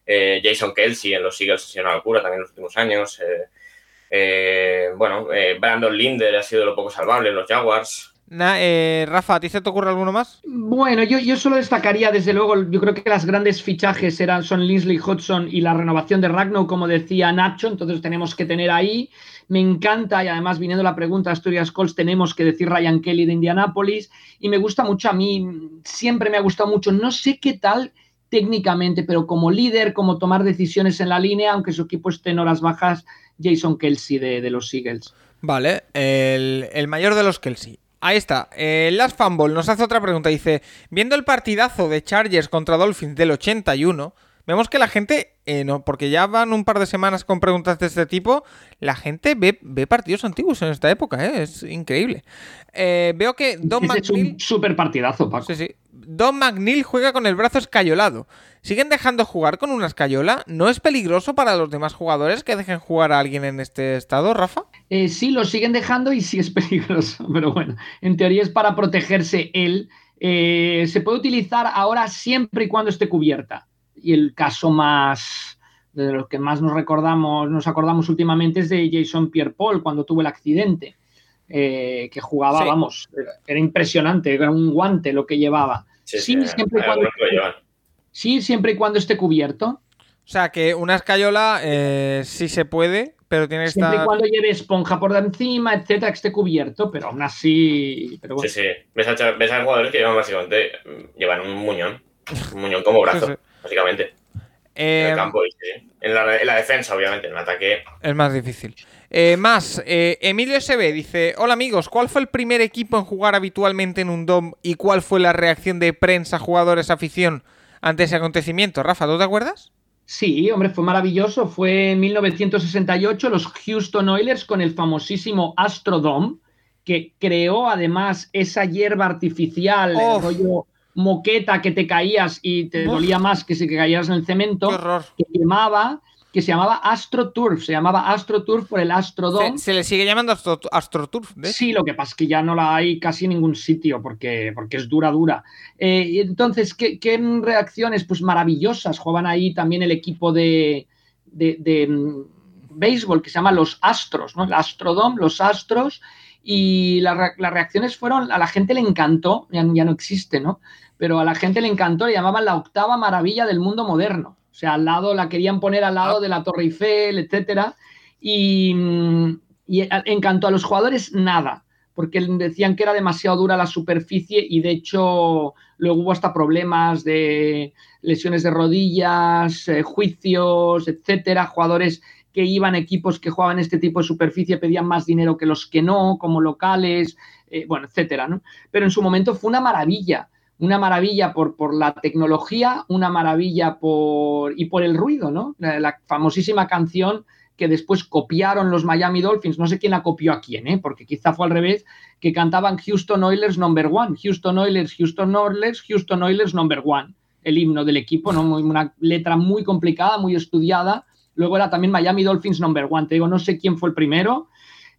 eh, Jason Kelsey en los Eagles ha sido una locura también en los últimos años. bueno, Brandon Linder ha sido lo poco salvable en los Jaguars. Rafa, ¿a ti se te ocurre alguno más? Bueno, yo, yo solo destacaría, desde luego, yo creo que las grandes fichajes eran, son Linsley Hudson y la renovación de Ragnow, como decía Nacho, entonces tenemos que tener ahí me encanta y además viniendo la pregunta Asturias Colts tenemos que decir Ryan Kelly de Indianapolis y me gusta mucho a mí, siempre me ha gustado mucho, no sé qué tal técnicamente, pero como líder, como tomar decisiones en la línea, aunque su equipo esté en horas bajas, Jason Kelsey de, los Eagles. Vale, el, mayor de los Kelsey. Ahí está. Eh, Last Fumble nos hace otra pregunta. Dice, viendo el partidazo de Chargers contra Dolphins del 81, vemos que la gente, eh, no, porque ya van un par de semanas con preguntas de este tipo, la gente ve, ve partidos antiguos en esta época, ¿eh? es increíble. Eh, veo que Don McNeil... Es un súper partidazo, Paco. Sí, sí. Don McNeil juega con el brazo escayolado. ¿Siguen dejando jugar con una escayola? ¿No es peligroso para los demás jugadores que dejen jugar a alguien en este estado, Rafa? Eh, sí, lo siguen dejando y sí es peligroso, pero bueno, en teoría es para protegerse él. se puede utilizar ahora siempre y cuando esté cubierta y el caso más de los que más nos recordamos, nos acordamos últimamente es de Jason Pierre-Paul cuando tuvo el accidente, eh, que jugaba, vamos, era impresionante, era un guante lo que llevaba. Sí, siempre, y cuando, sí, siempre y cuando esté cubierto. O sea, que una escayola eh, sí se puede, pero tiene que estar... Siempre y cuando lleve esponja por encima, etcétera, que esté cubierto, pero aún así... Pero Sí, sí. Ves a, ves a, jugadores que llevan básicamente, llevan un muñón, un muñón como brazo básicamente. en el eh, campo en, la, defensa, obviamente, en el ataque. Es más difícil. Eh, más, eh, Emilio SB dice: Hola amigos, ¿cuál fue el primer equipo en jugar habitualmente en un DOM y cuál fue la reacción de prensa, jugadores, afición ante ese acontecimiento? Rafa, ¿tú te acuerdas? Sí, hombre, fue maravilloso. Fue en 1968 los Houston Oilers con el famosísimo Astrodome, que creó además esa hierba artificial, el rollo moqueta que te caías y te dolía más que si te caías en el cemento, que quemaba, que se llamaba AstroTurf, se llamaba AstroTurf por el Astrodome. Se, le sigue llamando AstroTurf. Sí, lo que pasa es que ya no la hay casi en ningún sitio porque, porque es dura, dura. Eh, entonces, ¿qué, reacciones? Pues maravillosas. Jugaban ahí también el equipo de, de, mm, béisbol que se llama los Astros, ¿no? El Astrodome, los Astros y las reacciones fueron, a la gente le encantó, ya, ya, no existe, ¿no? Pero a la gente le encantó, le llamaban la octava maravilla del mundo moderno. O sea, al lado, la querían poner al lado de la Torre Eiffel, etcétera. Y, y encantó a los jugadores nada, porque decían que era demasiado dura la superficie y de hecho luego hubo hasta problemas de lesiones de rodillas, eh, juicios, etcétera, jugadores que iban equipos que jugaban este tipo de superficie pedían más dinero que los que no, como locales, eh, bueno, etcétera, ¿no? Pero en su momento fue una maravilla, una maravilla por, por la tecnología, una maravilla por y por el ruido, ¿no? La, famosísima canción que después copiaron los Miami Dolphins, no sé quién la copió a quién, ¿eh? porque quizá fue al revés, que cantaban Houston Oilers number one, Houston Oilers, Houston Oilers, Houston Oilers number one, el himno del equipo, ¿no? una letra muy complicada, muy estudiada. Luego era también Miami Dolphins number one, te digo, no sé quién fue el primero,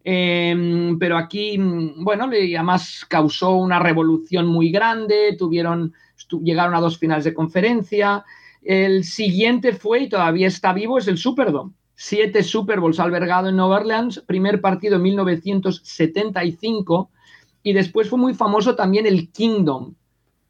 em, pero aquí, bueno, además causó una revolución muy grande, tuvieron, llegaron a dos finales de conferencia. El siguiente fue, y todavía está vivo, es el Superdome siete Super Bowls albergado en Nueva Orleans, primer partido en 1975 y después fue muy famoso también el Kingdom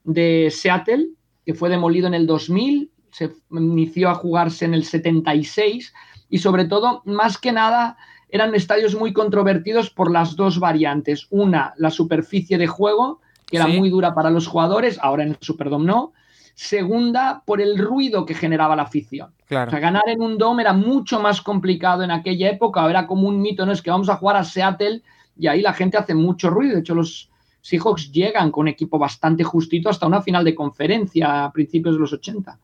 de Seattle, que fue demolido en el 2000, se inició a jugarse en el 76 y sobre todo, más que nada, eran estadios muy controvertidos por las dos variantes. Una, la superficie de juego, que era muy dura para los jugadores, ahora en el Superdome no, Segunda, por el ruido que generaba la afición. O sea, ganar en un dome era mucho más complicado en aquella época, era como un mito, no es que vamos a jugar a Seattle y ahí la gente hace mucho ruido. De hecho, los Seahawks llegan con un equipo bastante justito hasta una final de conferencia a principios de los 80.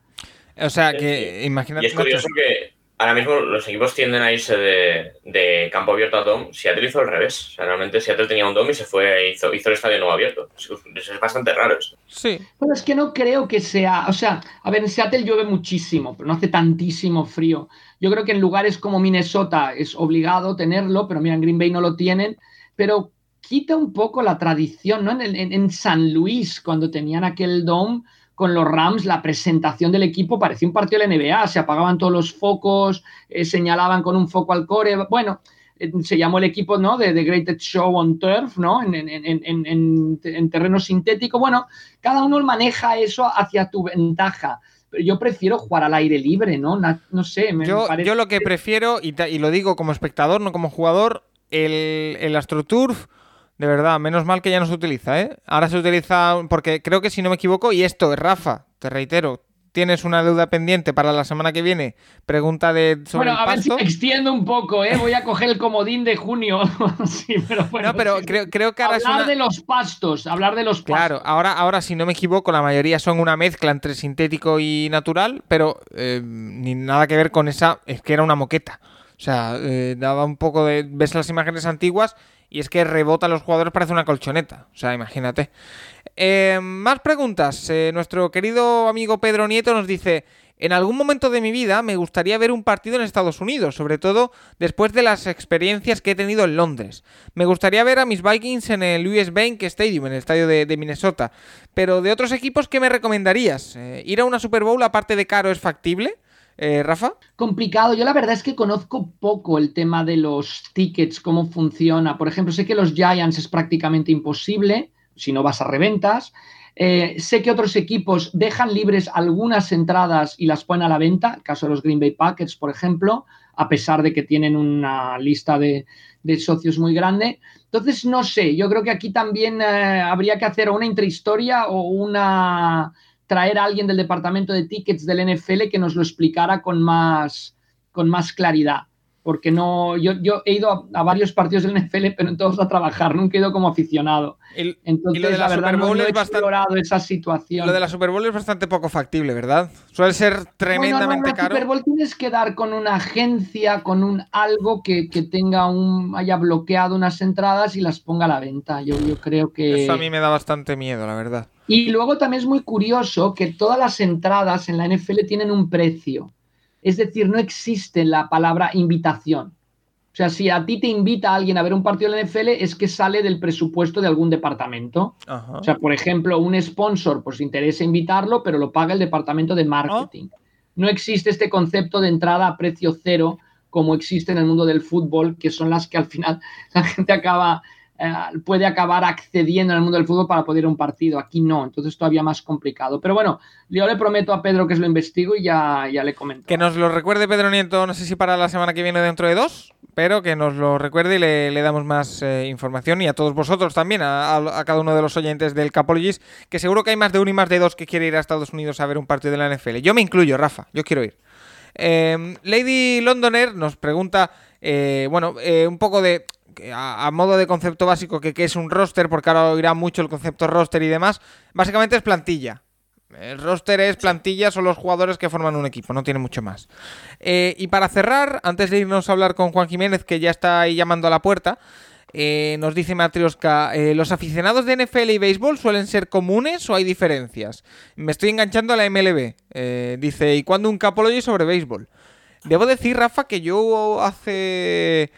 O sea, que imagínate. Y es curioso que ahora mismo los equipos tienden a irse de, campo abierto a DOM. Seattle hizo al revés. O sea, realmente Seattle tenía un DOM y se fue, hizo, hizo el estadio nuevo abierto. Es, bastante raro esto. Sí. Bueno, es que no creo que sea. O sea, a ver, en Seattle llueve muchísimo, pero no hace tantísimo frío. Yo creo que en lugares como Minnesota es obligado tenerlo, pero mira, en Green Bay no lo tienen. Pero quita un poco la tradición, ¿no? En, en San Luis, cuando tenían aquel DOM con los Rams, la presentación del equipo parecía un partido de la NBA, se apagaban todos los focos, eh, señalaban con un foco al core, bueno, eh, se llamó el equipo, ¿no? De The Greatest Show on Turf, ¿no? En, en, terreno sintético. Bueno, cada uno maneja eso hacia tu ventaja. Pero yo prefiero jugar al aire libre, ¿no? No, sé, me yo, yo lo que prefiero, y, y, lo digo como espectador, no como jugador, el, el AstroTurf de verdad, menos mal que ya no se utiliza, ¿eh? Ahora se utiliza porque creo que si no me equivoco, y esto, Rafa, te reitero, tienes una deuda pendiente para la semana que viene, pregunta de sobre Bueno, a ver si me extiendo un poco, ¿eh? Voy a coger el comodín de junio. sí, pero bueno. No, pero creo, que ahora hablar de los pastos, hablar de los pastos. Claro, ahora, ahora si no me equivoco, la mayoría son una mezcla entre sintético y natural, pero eh, ni nada que ver con esa, es que era una moqueta. O sea, eh, daba un poco de. Ves las imágenes antiguas y es que rebota a los jugadores, parece una colchoneta. O sea, imagínate. Eh, más preguntas. Eh, nuestro querido amigo Pedro Nieto nos dice. En algún momento de mi vida me gustaría ver un partido en Estados Unidos, sobre todo después de las experiencias que he tenido en Londres. Me gustaría ver a mis Vikings en el US Bank Stadium, en el estadio de, Minnesota. Pero de otros equipos, ¿qué me recomendarías? Eh, ¿Ir a una Super Bowl aparte de caro es factible? Eh, Rafa. Complicado. Yo la verdad es que conozco poco el tema de los tickets, cómo funciona. Por ejemplo, sé que los Giants es prácticamente imposible si no vas a reventas. Eh, sé que otros equipos dejan libres algunas entradas y las ponen a la venta, el caso de los Green Bay Packers, por ejemplo, a pesar de que tienen una lista de, socios muy grande. Entonces, no sé, yo creo que aquí también eh, habría que hacer una intrahistoria o una traer a alguien del departamento de tickets del NFL que nos lo explicara con más, con más claridad. Porque no, yo, yo he ido a, varios partidos del NFL, pero en todos a trabajar, nunca he ido como aficionado. Entonces, lo de la, verdad, no, he explorado esa situación. Lo de la Super Bowl es bastante poco factible, ¿verdad? Suele ser tremendamente caro. La Super Bowl tienes que dar con una agencia, con un algo que, tenga un, haya bloqueado unas entradas y las ponga a la venta. Yo, yo creo que. Eso a mí me da bastante miedo, la verdad. Y luego también es muy curioso que todas las entradas en la NFL tienen un precio. Es decir, no existe la palabra invitación. O sea, si a ti te invita alguien a ver un partido de la NFL, es que sale del presupuesto de algún departamento. O sea, por ejemplo, un sponsor, pues interesa invitarlo, pero lo paga el departamento de marketing. No existe este concepto de entrada a precio cero como existe en el mundo del fútbol, que son las que al final la gente acaba eh, puede acabar accediendo al mundo del fútbol para poder ir a un partido. Aquí no, entonces todavía más complicado. Pero bueno, yo le prometo a Pedro que lo investigo y ya, ya le comento. Que nos lo recuerde Pedro Nieto, no sé si para la semana que viene dentro de dos, pero que nos lo recuerde y le, damos más eh, información y a todos vosotros también, a, cada uno de los oyentes del Capologist, que seguro que hay más de uno y más de dos que quiere ir a Estados Unidos a ver un partido de la NFL. Yo me incluyo, Rafa, yo quiero ir. Em, Lady Londoner nos pregunta, eh, bueno, un poco de a, modo de concepto básico, que, es un roster, porque ahora oirá mucho el concepto roster y demás, básicamente es plantilla. El roster es plantilla, son los jugadores que forman un equipo, no tiene mucho más. Eh, y para cerrar, antes de irnos a hablar con Juan Jiménez, que ya está ahí llamando a la puerta, eh, nos dice Matrioska, eh, ¿los aficionados de NFL y béisbol suelen ser comunes o hay diferencias? Me estoy enganchando a la MLB. dice, ¿y cuándo un Capology sobre béisbol? Debo decir, Rafa, que yo hace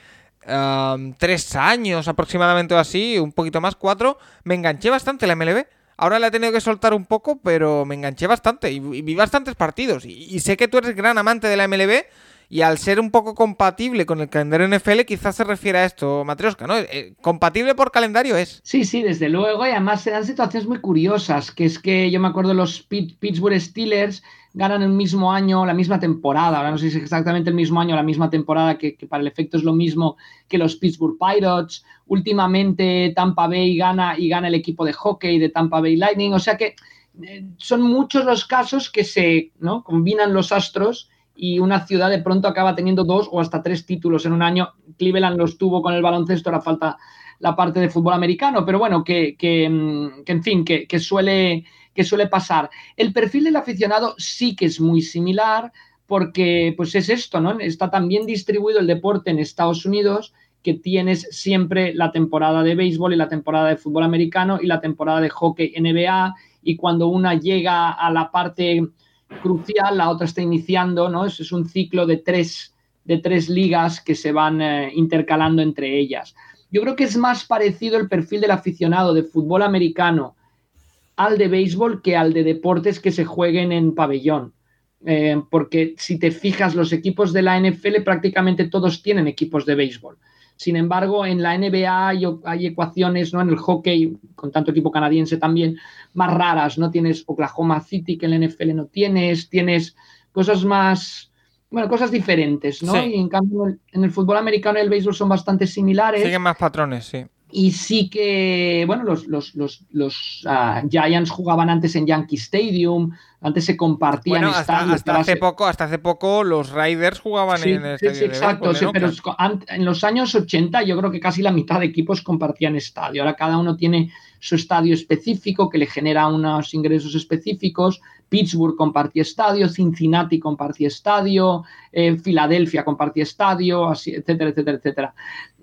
tres años aproximadamente o así, un poquito más, cuatro, me enganché bastante la MLB. Ahora le he tenido que soltar un poco, pero me enganché bastante y, vi bastantes partidos. Y, sé que tú eres gran amante de la MLB y al ser un poco compatible con el calendario NFL, quizás se refiere a esto, Matrioska, ¿no? Eh, compatible por calendario es. Sí, sí, desde luego. Y además se dan situaciones muy curiosas, que es que yo me acuerdo los Pittsburgh Steelers ganan el mismo año, la misma temporada. Ahora no sé si es exactamente el mismo año, la misma temporada, que, para el efecto es lo mismo que los Pittsburgh Pirates. Últimamente Tampa Bay gana y gana el equipo de hockey de Tampa Bay Lightning. O sea que eh, son muchos los casos que se ¿no? combinan los astros y una ciudad de pronto acaba teniendo dos o hasta tres títulos en un año. Cleveland los tuvo con el baloncesto, ahora falta la parte de fútbol americano, pero bueno, que, mm, en fin, que suele que suele pasar. El perfil del aficionado sí que es muy similar porque pues es esto, ¿no? Está tan bien distribuido el deporte en Estados Unidos que tienes siempre la temporada de béisbol y la temporada de fútbol americano y la temporada de hockey NBA y cuando una llega a la parte crucial, la otra está iniciando, ¿no? Es, un ciclo de tres, de tres ligas que se van eh, intercalando entre ellas. Yo creo que es más parecido el perfil del aficionado de fútbol americano al de béisbol que al de deportes que se jueguen en pabellón. Eh, porque si te fijas, los equipos de la NFL prácticamente todos tienen equipos de béisbol. Sin embargo, en la NBA hay, ecuaciones, ¿no? En el hockey, con tanto equipo canadiense también, más raras, ¿no? Tienes Oklahoma City que en la NFL no tienes, tienes cosas más, bueno, cosas diferentes, ¿no? Y en cambio, en el fútbol americano y el béisbol son bastante similares. Siguen más patrones, sí. Y sí que, bueno, los, los, los, los uh, Giants jugaban antes en Yankee Stadium, antes se compartían bueno, hasta, hace poco, hasta hace poco los Riders jugaban en el estadio. Sí, exacto, sí, pero en los años 80 yo creo que casi la mitad de equipos compartían estadio. Ahora cada uno tiene su estadio específico que le genera unos ingresos específicos. Pittsburgh compartía estadio, Cincinnati compartía estadio, eh, Filadelfia compartía estadio, así, etcétera, etcétera, etcétera.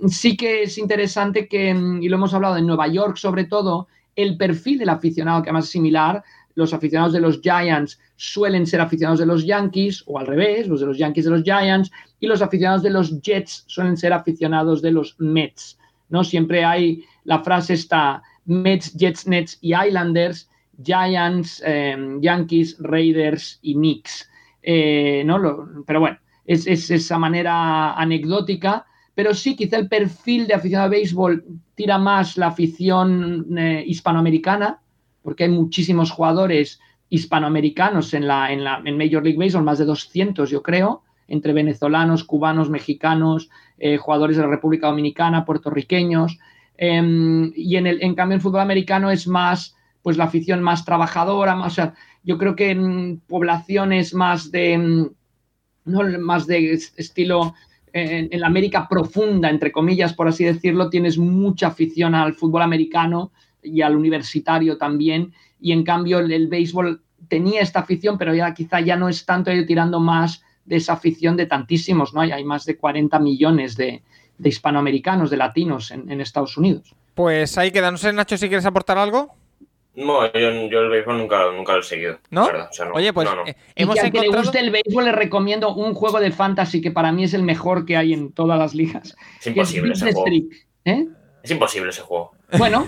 Sí que es interesante que, mm, y lo hemos hablado en Nueva York sobre todo, el perfil del aficionado, que además es similar, los aficionados de los Giants suelen ser aficionados de los Yankees, o al revés, los de los Yankees de los Giants, y los aficionados de los Jets suelen ser aficionados de los Mets. ¿no? Siempre hay la frase está Mets, Jets, Nets y Islanders, Giants, em, Yankees, Raiders y Knicks. Eh, ¿no? pero bueno, es, esa manera anecdótica, pero sí, quizá el perfil de aficionado a béisbol tira más la afición eh, hispanoamericana, porque hay muchísimos jugadores hispanoamericanos en, la, en, la, en Major League Baseball, más de 200 yo creo, entre venezolanos, cubanos, mexicanos, eh, jugadores de la República Dominicana, puertorriqueños. Em, y en, el, en cambio el fútbol americano es más, pues la afición más trabajadora, más, yo creo que en poblaciones más de, mm, no, más de estilo en, la América profunda, entre comillas, por así decirlo, tienes mucha afición al fútbol americano y al universitario también, y en cambio el, béisbol tenía esta afición, pero ya quizá ya no es tanto, ir tirando más de esa afición de tantísimos, ¿no? hay más de 40 millones de, de hispanoamericanos, de latinos en, Estados Unidos. Pues ahí queda. No sé, Nacho, si quieres aportar algo. No, yo, el béisbol nunca, nunca lo he seguido. ¿No? Oye, pues eh, hemos y que le guste el béisbol le recomiendo un juego de fantasy que para mí es el mejor que hay en todas las ligas. Es imposible ese juego. ¿eh? Es imposible ese juego. Bueno,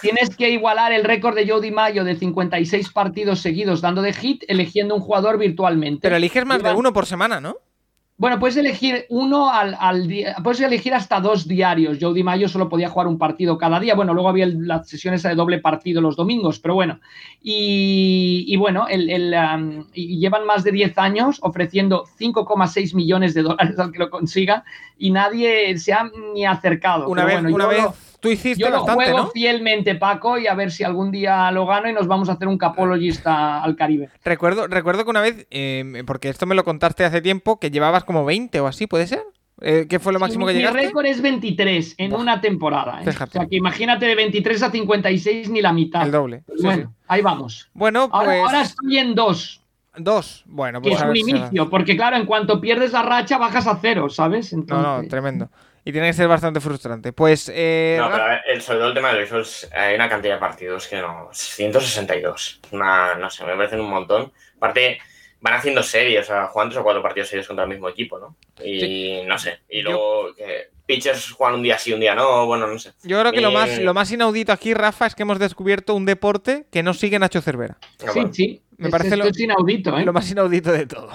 tienes que igualar el récord de Jody Mayo de 56 partidos seguidos dando de hit eligiendo un jugador virtualmente. Pero eliges más de uno por semana, ¿no? Bueno, puedes elegir uno al, día, puedes elegir hasta dos diarios. Joe Mayo solo podía jugar un partido cada día. Bueno, luego había las sesiones de doble partido los domingos, pero bueno. Y, bueno, el, um, llevan más de 10 años ofreciendo 5,6 millones de dólares al que lo consiga y nadie se ha ni acercado. Una vez, una vez Tú hiciste Yo lo juego fielmente, Paco, y a ver si algún día lo gano y nos vamos a hacer un capologista al Caribe. Recuerdo, recuerdo que una vez, em, porque esto me lo contaste hace tiempo, que llevabas como 20 o así, ¿puede ser? Eh, ¿Qué fue lo máximo que llegaste? Mi récord es 23 en una temporada. ¿eh? O sea, que imagínate de 23 a 56 ni la mitad. El doble. bueno, ahí vamos. Bueno, pues... Ahora, estoy en dos. Dos, bueno, pues. Que es un inicio, porque claro, en cuanto pierdes la racha bajas a cero, ¿sabes? No, no, tremendo. Y tiene que ser bastante frustrante. Pues. Eh, no, pero el, sobre todo el tema de béisbol, hay una cantidad de partidos que no. 162. Una, no sé, me parecen un montón. Aparte van haciendo series, o sea, juegan tres o cuatro partidos serios contra el mismo equipo, ¿no? Y no sé. Y luego que pitchers juegan un día sí, un día no, bueno, no sé. Yo creo que lo, más, lo más inaudito aquí, Rafa, es que hemos descubierto un deporte que no sigue Nacho Cervera. Sí, sí. Me parece lo, inaudito, ¿eh? lo más inaudito de todo.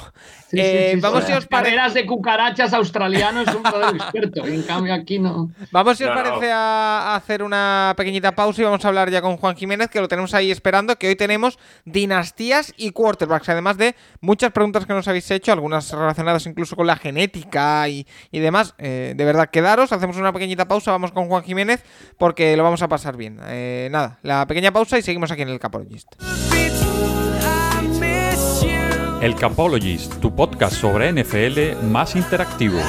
Eh, vamos si os parece. de cucarachas australianos es un poder experto. en cambio, aquí no. Vamos si os parece a, hacer una pequeñita pausa y vamos a hablar ya con Juan Jiménez, que lo tenemos ahí esperando. Que hoy tenemos dinastías y quarterbacks. Además de muchas preguntas que nos habéis hecho, algunas relacionadas incluso con la genética y, demás. Eh, de verdad, quedaros. Hacemos una pequeñita pausa. Vamos con Juan Jiménez porque lo vamos a pasar bien. Eh, nada, la pequeña pausa y seguimos aquí en el Capologist. El Capologist, tu podcast sobre NFL más interactivo.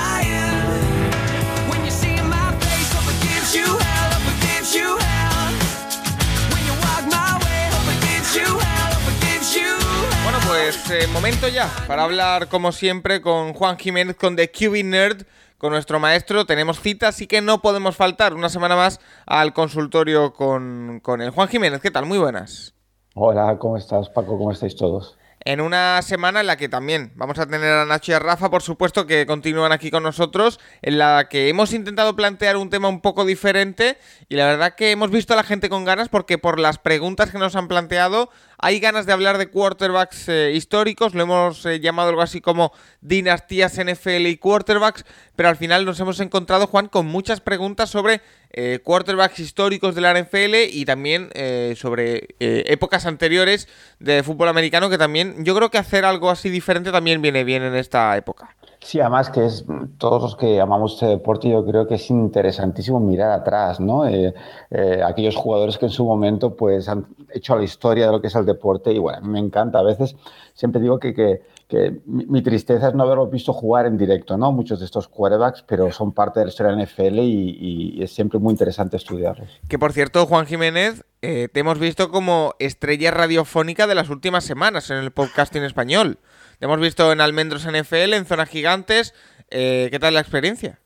Bueno, pues eh, momento ya para hablar como siempre con Juan Jiménez, con The QB Nerd, con nuestro maestro. Tenemos cita, así que no podemos faltar una semana más al consultorio con, con el Juan Jiménez. ¿Qué tal? Muy buenas. Hola, ¿cómo estás, Paco? ¿Cómo estáis todos? En una semana en la que también vamos a tener a Nacho y a Rafa, por supuesto, que continúan aquí con nosotros, en la que hemos intentado plantear un tema un poco diferente y la verdad que hemos visto a la gente con ganas porque por las preguntas que nos han planteado hay ganas de hablar de quarterbacks eh, históricos, lo hemos eh, llamado algo así como dinastías NFL y quarterbacks, pero al final nos hemos encontrado, Juan, con muchas preguntas sobre eh, quarterbacks históricos de la NFL y también sobre épocas anteriores de fútbol americano, que también yo creo que hacer algo así diferente también viene bien en esta época. Sí, además que es todos los que amamos este deporte, yo creo que es interesantísimo mirar atrás, ¿no? Eh, eh, aquellos jugadores que en su momento pues han hecho la historia de lo que es el deporte y bueno, me encanta. A veces siempre digo que, que, mi, tristeza es no haberlos visto jugar en directo, ¿no? Muchos de estos quarterbacks, pero son parte de la historia de NFL y, y es siempre muy interesante estudiarlos. Que por cierto, Juan Jiménez, eh, te hemos visto como estrella radiofónica de las últimas semanas en el podcast en español. Hemos visto en Almendros NFL, en Zonas Gigantes. Eh, ¿Qué tal la experiencia?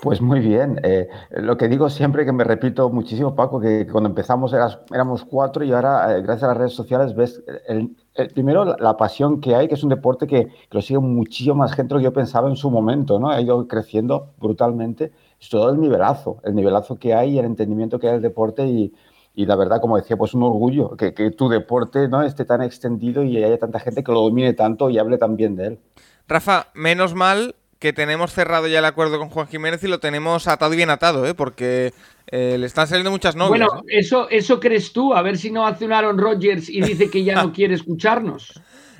Pues muy bien. Eh, lo que digo siempre, que me repito muchísimo, Paco, que cuando empezamos éramos cuatro y ahora, eh, gracias a las redes sociales, ves el, primero la, pasión que hay, que es un deporte que, lo sigue muchísimo más gente de lo que yo pensaba en su momento, ¿no? Ha ido creciendo brutalmente. Es todo el nivelazo, el nivelazo que hay el entendimiento que hay del deporte y, y la verdad, como decía, pues un orgullo que, tu deporte no esté tan extendido y haya tanta gente que lo domine tanto y hable tan bien de él. Rafa, menos mal que tenemos cerrado ya el acuerdo con Juan Jiménez y lo tenemos atado y bien atado, ¿eh? porque eh, le están saliendo muchas novias. Bueno, ¿eh? eso, eso crees tú, a ver si no hace un Aaron Rodgers y dice que ya no quiere escucharnos.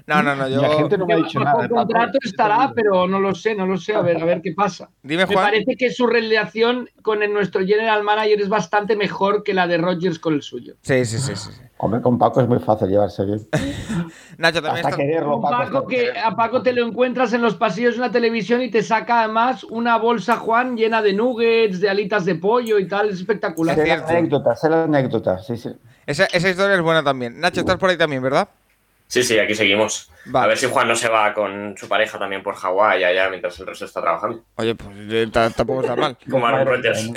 No, no, no. Yo... La gente no me ha dicho nada. El contrato estará, pero no lo sé, no lo sé. A ver, a ver qué pasa. Dime, Me parece que su relación con nuestro general manager es bastante mejor que la de Rogers con el suyo. Sí, sí, sí. sí. Hombre, con Paco es muy fácil llevarse bien. Nacho también está... quererlo, Paco, que a Paco te lo encuentras en los pasillos de una televisión y te saca además una bolsa, Juan, llena de nuggets, de alitas de pollo y tal. Es espectacular. Es la anécdota, es la anécdota, sí, sí. Esa, esa historia es buena también. Nacho, estás por ahí también, ¿verdad? Sí, sí, aquí seguimos. A ver si Juan no se va con su pareja también por Hawái allá mientras el resto está trabajando. Oye, pues eh, tampoco está mal. Como Aaron Rodgers.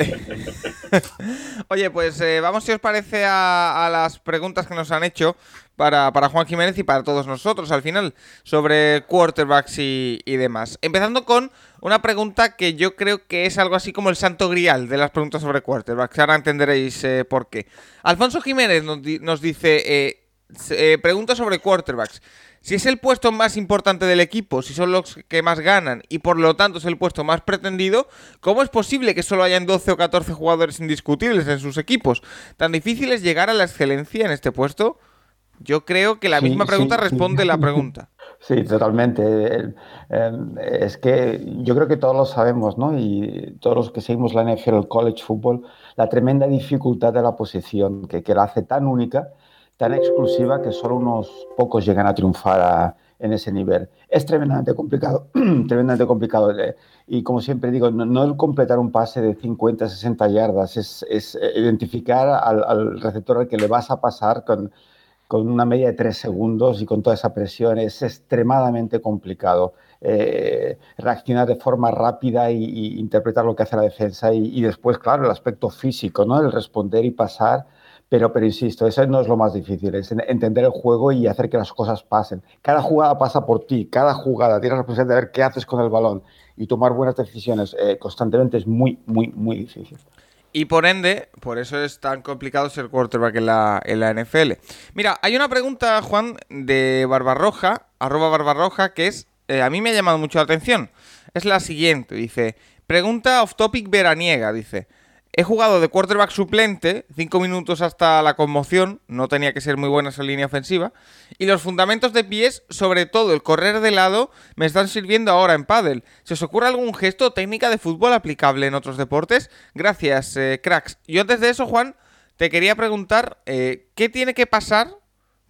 Oye, pues eh, vamos si os parece a, las preguntas que nos han hecho para, Juan Jiménez y para todos nosotros al final sobre quarterbacks y, demás. Empezando con una pregunta que yo creo que es algo así como el santo grial de las preguntas sobre quarterbacks. Ahora entenderéis eh, por qué. Alfonso Jiménez nos, nos dice... Eh, pregunta sobre quarterbacks. Si es el puesto más importante del equipo, si son los que más ganan y por lo tanto es el puesto más pretendido, ¿cómo es posible que solo hayan 12 o 14 jugadores indiscutibles en sus equipos? ¿Tan difícil es llegar a la excelencia en este puesto? Yo creo que la misma pregunta responde la pregunta. Sí, totalmente. Es que yo creo que todos lo sabemos, ¿no? Y todos los que seguimos la NFL, el college football, la tremenda dificultad de la posición que, que la hace tan única tan exclusiva que solo unos pocos llegan a triunfar en ese nivel. Es tremendamente complicado, tremendamente complicado. Y como siempre digo, no, el completar un pase de 50, 60 yardas, es, es identificar al, al, receptor al que le vas a pasar con, con una media de 3 segundos y con toda esa presión. Es extremadamente complicado. Eh, reaccionar de forma rápida y, interpretar lo que hace la defensa y, después, claro, el aspecto físico, ¿no? El responder y pasar. Pero, pero insisto, eso no es lo más difícil, es entender el juego y hacer que las cosas pasen. Cada jugada pasa por ti, cada jugada tienes la responsabilidad de ver qué haces con el balón y tomar buenas decisiones eh, constantemente es muy, muy, muy difícil. Y por ende, por eso es tan complicado ser quarterback en la, en la NFL. Mira, hay una pregunta, Juan, de Barbarroja, arroba Barbarroja, que es eh, a mí me ha llamado mucho la atención. Es la siguiente, dice. Pregunta off topic veraniega, dice. He jugado de quarterback suplente, cinco minutos hasta la conmoción, no tenía que ser muy buena esa línea ofensiva, y los fundamentos de pies, sobre todo el correr de lado, me están sirviendo ahora en pádel. ¿Se os ocurre algún gesto o técnica de fútbol aplicable en otros deportes? Gracias, eh, cracks. Yo antes de eso, Juan, te quería preguntar, eh, ¿qué tiene que pasar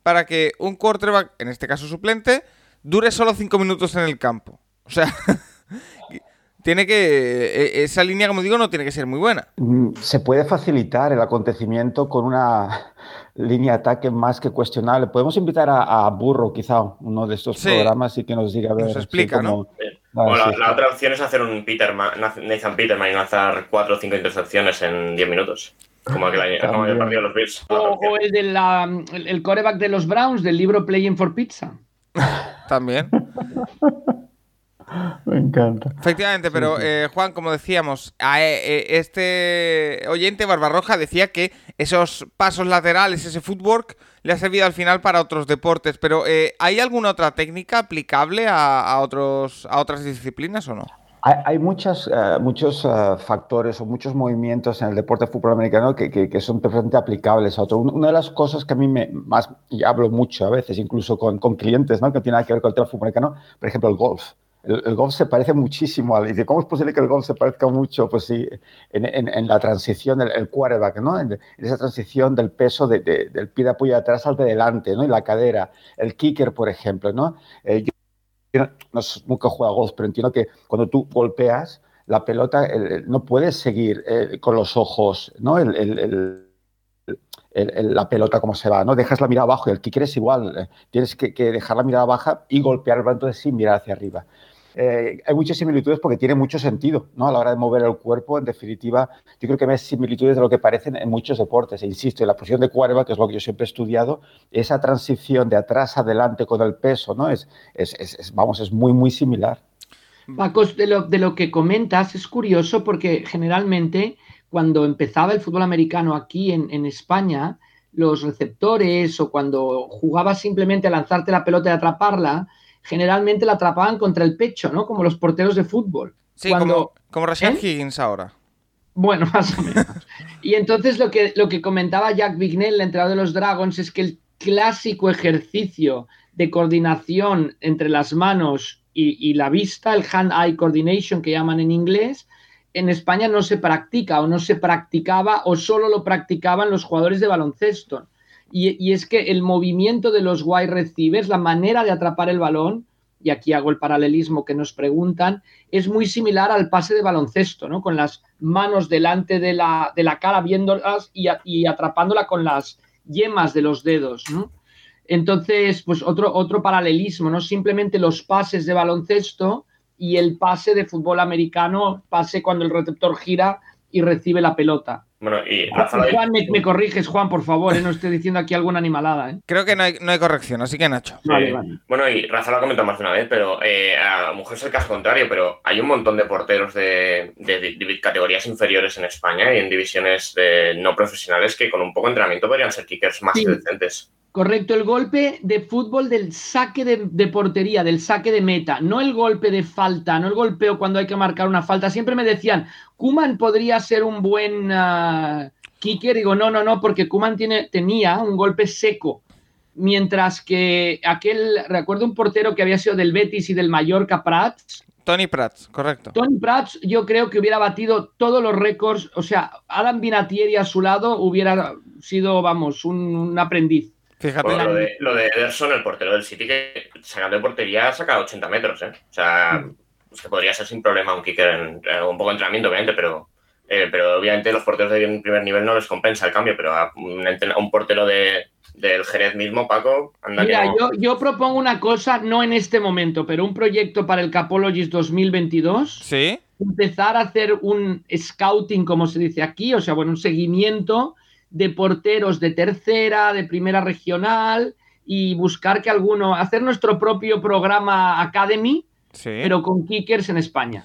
para que un quarterback, en este caso suplente, dure solo cinco minutos en el campo. O sea, tiene que. E, esa línea, como digo, no tiene que ser muy buena. Mm, se puede facilitar el acontecimiento con una línea de ataque más que cuestionable. Podemos invitar a, Burro, quizá, uno de estos programas, y que nos diga. A ver, nos explica, ¿no? la, otra opción es hacer un Peterman, Nathan Peterman y lanzar cuatro o cinco intercepciones en diez minutos. Como, el partido de los Bills. O, el, de el coreback de los Browns del libro Playing for Pizza. También. Me encanta. Efectivamente, pero eh, Juan, como decíamos, a eh, eh, este oyente Barbarroja decía que esos pasos laterales, ese footwork, le ha servido al final para otros deportes. Pero ¿hay alguna otra técnica aplicable a, otros, a otras disciplinas o no? Hay, muchas, eh, muchos eh, factores o muchos movimientos en el deporte de fútbol americano que, que, son perfectamente aplicables a otro. Una de las cosas que a mí me más, y hablo mucho a veces, incluso con, con clientes, ¿no? que tiene nada que ver con el tema fútbol americano, por ejemplo, el golf. El, golf se parece muchísimo al. ¿Cómo es posible que el golf se parezca mucho? Pues sí, en, en, la transición, el, el, quarterback, ¿no? En, esa transición del peso de, del pie de apoyo de atrás al de delante, ¿no? Y la cadera. El kicker, por ejemplo, ¿no? Eh, no, nunca juega golf, pero entiendo que cuando tú golpeas la pelota no puedes seguir eh, con los ojos, ¿no? la pelota como se va, ¿no? Dejas la mirada abajo y el kicker es igual, eh, tienes que, dejar la mirada baja y golpear el brazo sin mirar hacia arriba. Eh, hay muchas similitudes porque tiene mucho sentido ¿no? a la hora de mover el cuerpo. En definitiva, yo creo que hay similitudes de lo que parecen en muchos deportes. E insisto, en la posición de cuerva, que es lo que yo siempre he estudiado, esa transición de atrás a adelante con el peso, ¿no? es, es, vamos, es muy, muy similar. Paco, de lo, de lo que comentas es curioso porque generalmente cuando empezaba el fútbol americano aquí en, en España, los receptores o cuando jugabas simplemente a lanzarte la pelota y atraparla, generalmente la atrapaban contra el pecho, ¿no? Como los porteros de fútbol. Sí, como, como Rashad ¿Eh? Higgins ahora. Bueno, más o menos. y entonces lo que, lo que comentaba Jack Bignell, el entrenador de los Dragons, es que el clásico ejercicio de coordinación entre las manos y, la vista, el hand-eye coordination que llaman en inglés, en España no se practica o no se practicaba o solo lo practicaban los jugadores de baloncesto. Y, es que el movimiento de los wide receivers, la manera de atrapar el balón, y aquí hago el paralelismo que nos preguntan, es muy similar al pase de baloncesto, ¿no? Con las manos delante de la, de la cara viéndolas y, atrapándola con las yemas de los dedos, ¿no? Entonces, pues otro, otro paralelismo, ¿no? Simplemente los pases de baloncesto y el pase de fútbol americano, pase cuando el receptor gira y recibe la pelota. Bueno, y Juan, me, corriges, Juan, por favor, ¿eh? no estoy diciendo aquí alguna animalada. ¿eh? Creo que no hay, no hay, corrección, así que Nacho. Bueno, y Rafa lo ha comentado más de una vez, pero eh, a lo mejor es el caso contrario, pero hay un montón de porteros de, categorías inferiores en España y en divisiones no profesionales que con un poco de entrenamiento podrían ser kickers más decentes. Correcto, el golpe de fútbol del saque de, portería, del saque de meta, no el golpe de falta, no el golpeo cuando hay que marcar una falta. Siempre me decían, Kuman podría ser un buen uh, kicker. Digo, no, no, no, porque Kuman tiene, tenía un golpe seco. Mientras que aquel, recuerdo un portero que había sido del Betis y del Mallorca, Prats. Tony Prats, correcto. Tony Prats, yo creo que hubiera batido todos los récords. O sea, Adam Vinatieri a su lado hubiera sido, vamos, un aprendiz Fíjate. lo, de, lo de Ederson, el portero del City, que sacando de portería saca 80 metros, ¿eh? O sea, Mm. pues que podría ser sin problema un kicker en, en un poco de entrenamiento, obviamente, pero, eh, pero obviamente los porteros de primer nivel no les compensa el cambio, pero a un, entren- a un portero de, del Jerez mismo, Paco, anda Mira, que no. yo, yo propongo una cosa, no en este momento, pero un proyecto para el Capologist 2022. Sí. empezar a hacer un scouting, como se dice aquí, o sea, bueno, un seguimiento de porteros de tercera, de primera regional y buscar que alguno, hacer nuestro propio programa Academy, Sí. pero con kickers en España.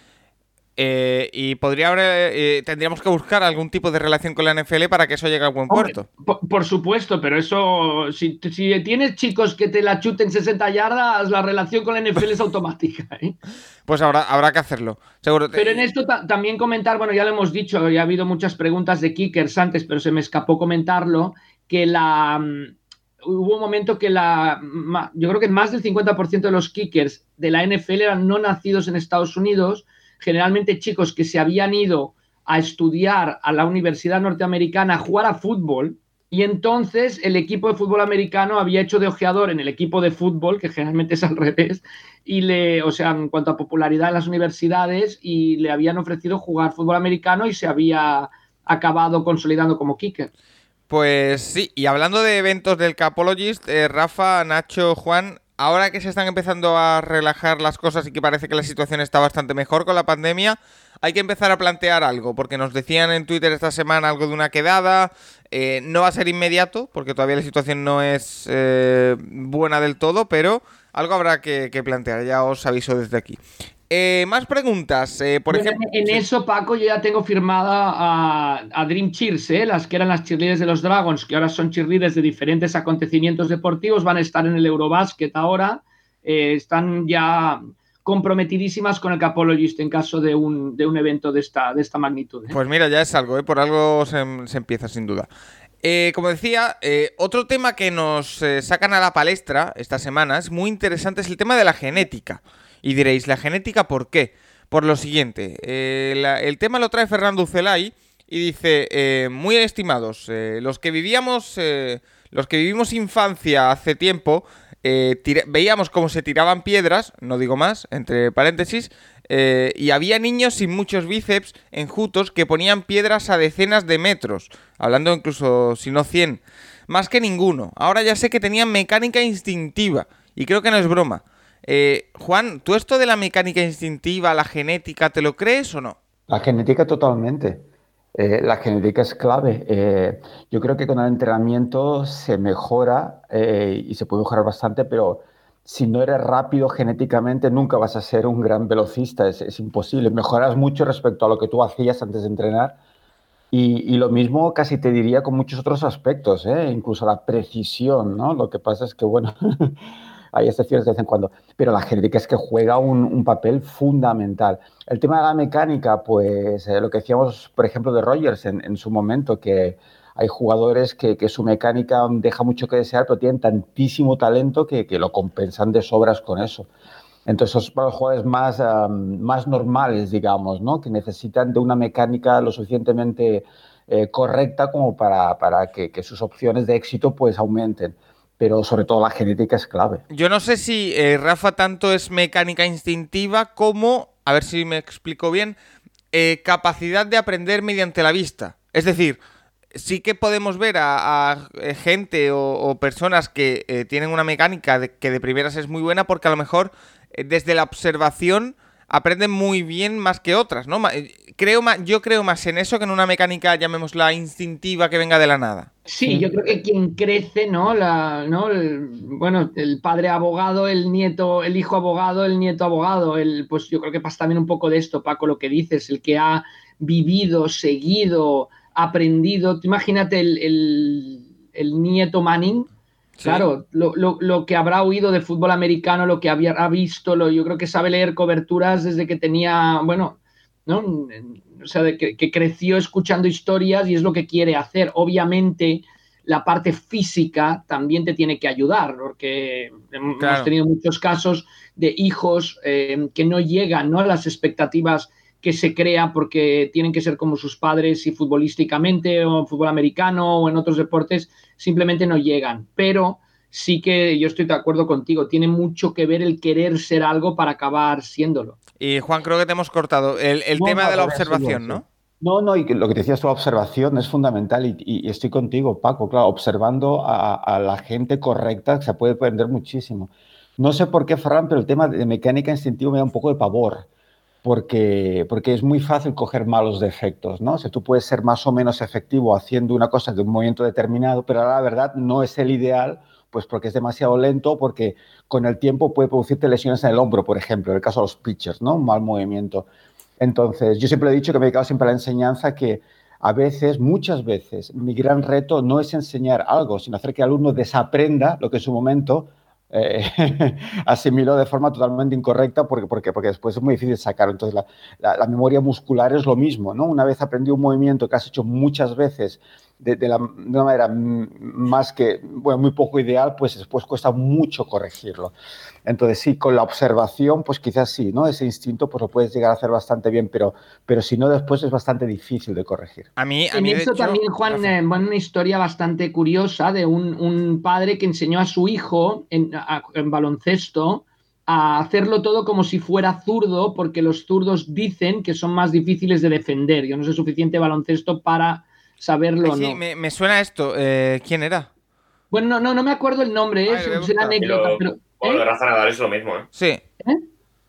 Eh, y podría haber, eh, tendríamos que buscar algún tipo de relación con la NFL para que eso llegue a buen Hombre, puerto. Por, por supuesto, pero eso, si, si tienes chicos que te la chuten 60 yardas, la relación con la NFL es automática. ¿eh? Pues habrá, habrá que hacerlo. Seguro. Pero en esto ta- también comentar, bueno, ya lo hemos dicho, ya ha habido muchas preguntas de kickers antes, pero se me escapó comentarlo, que la mm, hubo un momento que la yo creo que más del 50% de los kickers de la NFL eran no nacidos en Estados Unidos, generalmente chicos que se habían ido a estudiar a la universidad norteamericana a jugar a fútbol y entonces el equipo de fútbol americano había hecho de ojeador en el equipo de fútbol, que generalmente es al revés, y le, o sea, en cuanto a popularidad en las universidades, y le habían ofrecido jugar fútbol americano y se había acabado consolidando como kicker. Pues sí, y hablando de eventos del Capologist, eh, Rafa, Nacho, Juan, ahora que se están empezando a relajar las cosas y que parece que la situación está bastante mejor con la pandemia, hay que empezar a plantear algo, porque nos decían en Twitter esta semana algo de una quedada, eh, no va a ser inmediato, porque todavía la situación no es eh, buena del todo, pero algo habrá que, que plantear, ya os aviso desde aquí. Eh, más preguntas, eh, por Bueno, ejemplo... en sí. eso, Paco, yo ya tengo firmada a, a Dream Cheers, ¿eh? las que eran las cheerleaders de los Dragons, que ahora son cheerleaders de diferentes acontecimientos deportivos, van a estar en el Eurobasket ahora, eh, están ya comprometidísimas con el Capologist en caso de un, de un evento de esta, de esta magnitud. Pues mira, ya es algo, por algo se, se empieza sin duda. Como decía, otro tema que nos sacan a la palestra esta semana es muy interesante, es el tema de la genética. Y diréis, ¿la genética por qué? Por lo siguiente, eh, el tema lo trae Fernando Ucelay y dice, eh, muy estimados, eh, los que vivíamos, eh, los que vivimos infancia hace tiempo, veíamos cómo se tiraban piedras, no digo más, entre paréntesis, y había niños sin muchos bíceps enjutos que ponían piedras a decenas de metros, hablando incluso si no 100, más que ninguno. Ahora ya sé que tenían mecánica instintiva, y creo que no es broma. Eh, Juan, ¿tú esto de la mecánica instintiva, la genética, te lo crees o no? La genética totalmente. Eh, la genética es clave. Eh, yo creo que con el entrenamiento se mejora y se puede mejorar bastante, pero si no eres rápido genéticamente nunca vas a ser un gran velocista. Es, imposible. Mejoras mucho respecto a lo que tú hacías antes de entrenar. Y, lo mismo casi te diría con muchos otros aspectos, incluso la precisión, ¿no? Lo que pasa es que, bueno, hay excepciones de vez en cuando, pero la genética es que juega un, un papel fundamental. El tema de la mecánica, pues eh, lo que decíamos, por ejemplo, de Rogers en, en su momento, que hay jugadores que, que, su mecánica deja mucho que desear, pero tienen tantísimo talento que, que lo compensan de sobras con eso. Entonces, para los jugadores más, um, más normales, digamos, ¿no? que necesitan de una mecánica lo suficientemente eh, correcta como para, para que, que, sus opciones de éxito pues aumenten. Pero sobre todo la genética es clave. Yo no sé si eh, Rafa tanto es mecánica instintiva como, a ver si me explico bien, eh, capacidad de aprender mediante la vista. Es decir, sí que podemos ver a, a gente o, personas que eh, tienen una mecánica que de primeras es muy buena porque a lo mejor eh, desde la observación aprenden muy bien más que otras, ¿no? eh, Creo más, yo creo más en eso que en una mecánica, llamémosla instintiva, que venga de la nada. Sí, yo creo que quien crece, ¿no? La, ¿no? El, bueno, el padre abogado, el nieto, el hijo abogado, el nieto abogado, el, pues yo creo que pasa también un poco de esto, Paco, lo que dices, el que ha vivido, seguido, aprendido. Imagínate el, el, el nieto Manning, Sí. Claro, lo, lo, lo, que habrá oído de fútbol americano, lo que había, ha visto, lo, yo creo que sabe leer coberturas desde que tenía, bueno, ¿no? O sea, de que, que, creció escuchando historias y es lo que quiere hacer. Obviamente, la parte física también te tiene que ayudar, porque claro. hemos tenido muchos casos de hijos eh, que no llegan ¿no? a las expectativas que se crea porque tienen que ser como sus padres y futbolísticamente o en fútbol americano o en otros deportes simplemente no llegan. Pero sí que yo estoy de acuerdo contigo, tiene mucho que ver el querer ser algo para acabar siéndolo. Y Juan, creo que te hemos cortado. El, tema de la observación, ¿no? No, no, y lo que te decía, la observación es fundamental y, estoy contigo, Paco, claro, observando a, la gente correcta se puede aprender muchísimo. No sé por qué, Fran, pero el tema de mecánica instintiva me da un poco de pavor, porque, porque es muy fácil coger malos defectos, ¿no? O sea, tú puedes ser más o menos efectivo haciendo una cosa de un movimiento determinado, pero la verdad no es el ideal pues porque es demasiado lento, porque con el tiempo puede producirte lesiones en el hombro, por ejemplo, en el caso de los pitchers, ¿no? Un mal movimiento. Entonces, yo siempre he dicho que me he dedicado siempre a la enseñanza que a veces, muchas veces, mi gran reto no es enseñar algo, sino hacer que el alumno desaprenda lo que en su momento asimiló de forma totalmente incorrecta porque, porque, porque después es muy difícil sacarlo. Entonces, la, la, memoria muscular es lo mismo, ¿no? Una vez aprendí un movimiento que has hecho muchas veces de, la, una manera más que, bueno, muy poco ideal, pues después cuesta mucho corregirlo. Entonces, sí, con la observación, pues quizás sí, ¿no? Ese instinto, pues lo puedes llegar a hacer bastante bien, pero, pero si no, después es bastante difícil de corregir. A mí, a en mí eso también, Juan, eh, una historia bastante curiosa de un, un, padre que enseñó a su hijo en, en baloncesto a hacerlo todo como si fuera zurdo, porque los zurdos dicen que son más difíciles de defender. Yo no sé suficiente baloncesto para saberlo sí, no. Me, me suena esto. Eh, ¿Quién era? Bueno, no, no, no me acuerdo el nombre, ¿eh? es una anécdota. Pero, Lo de ¿eh? Rafa Nadal es lo mismo, ¿eh? Sí. ¿Eh?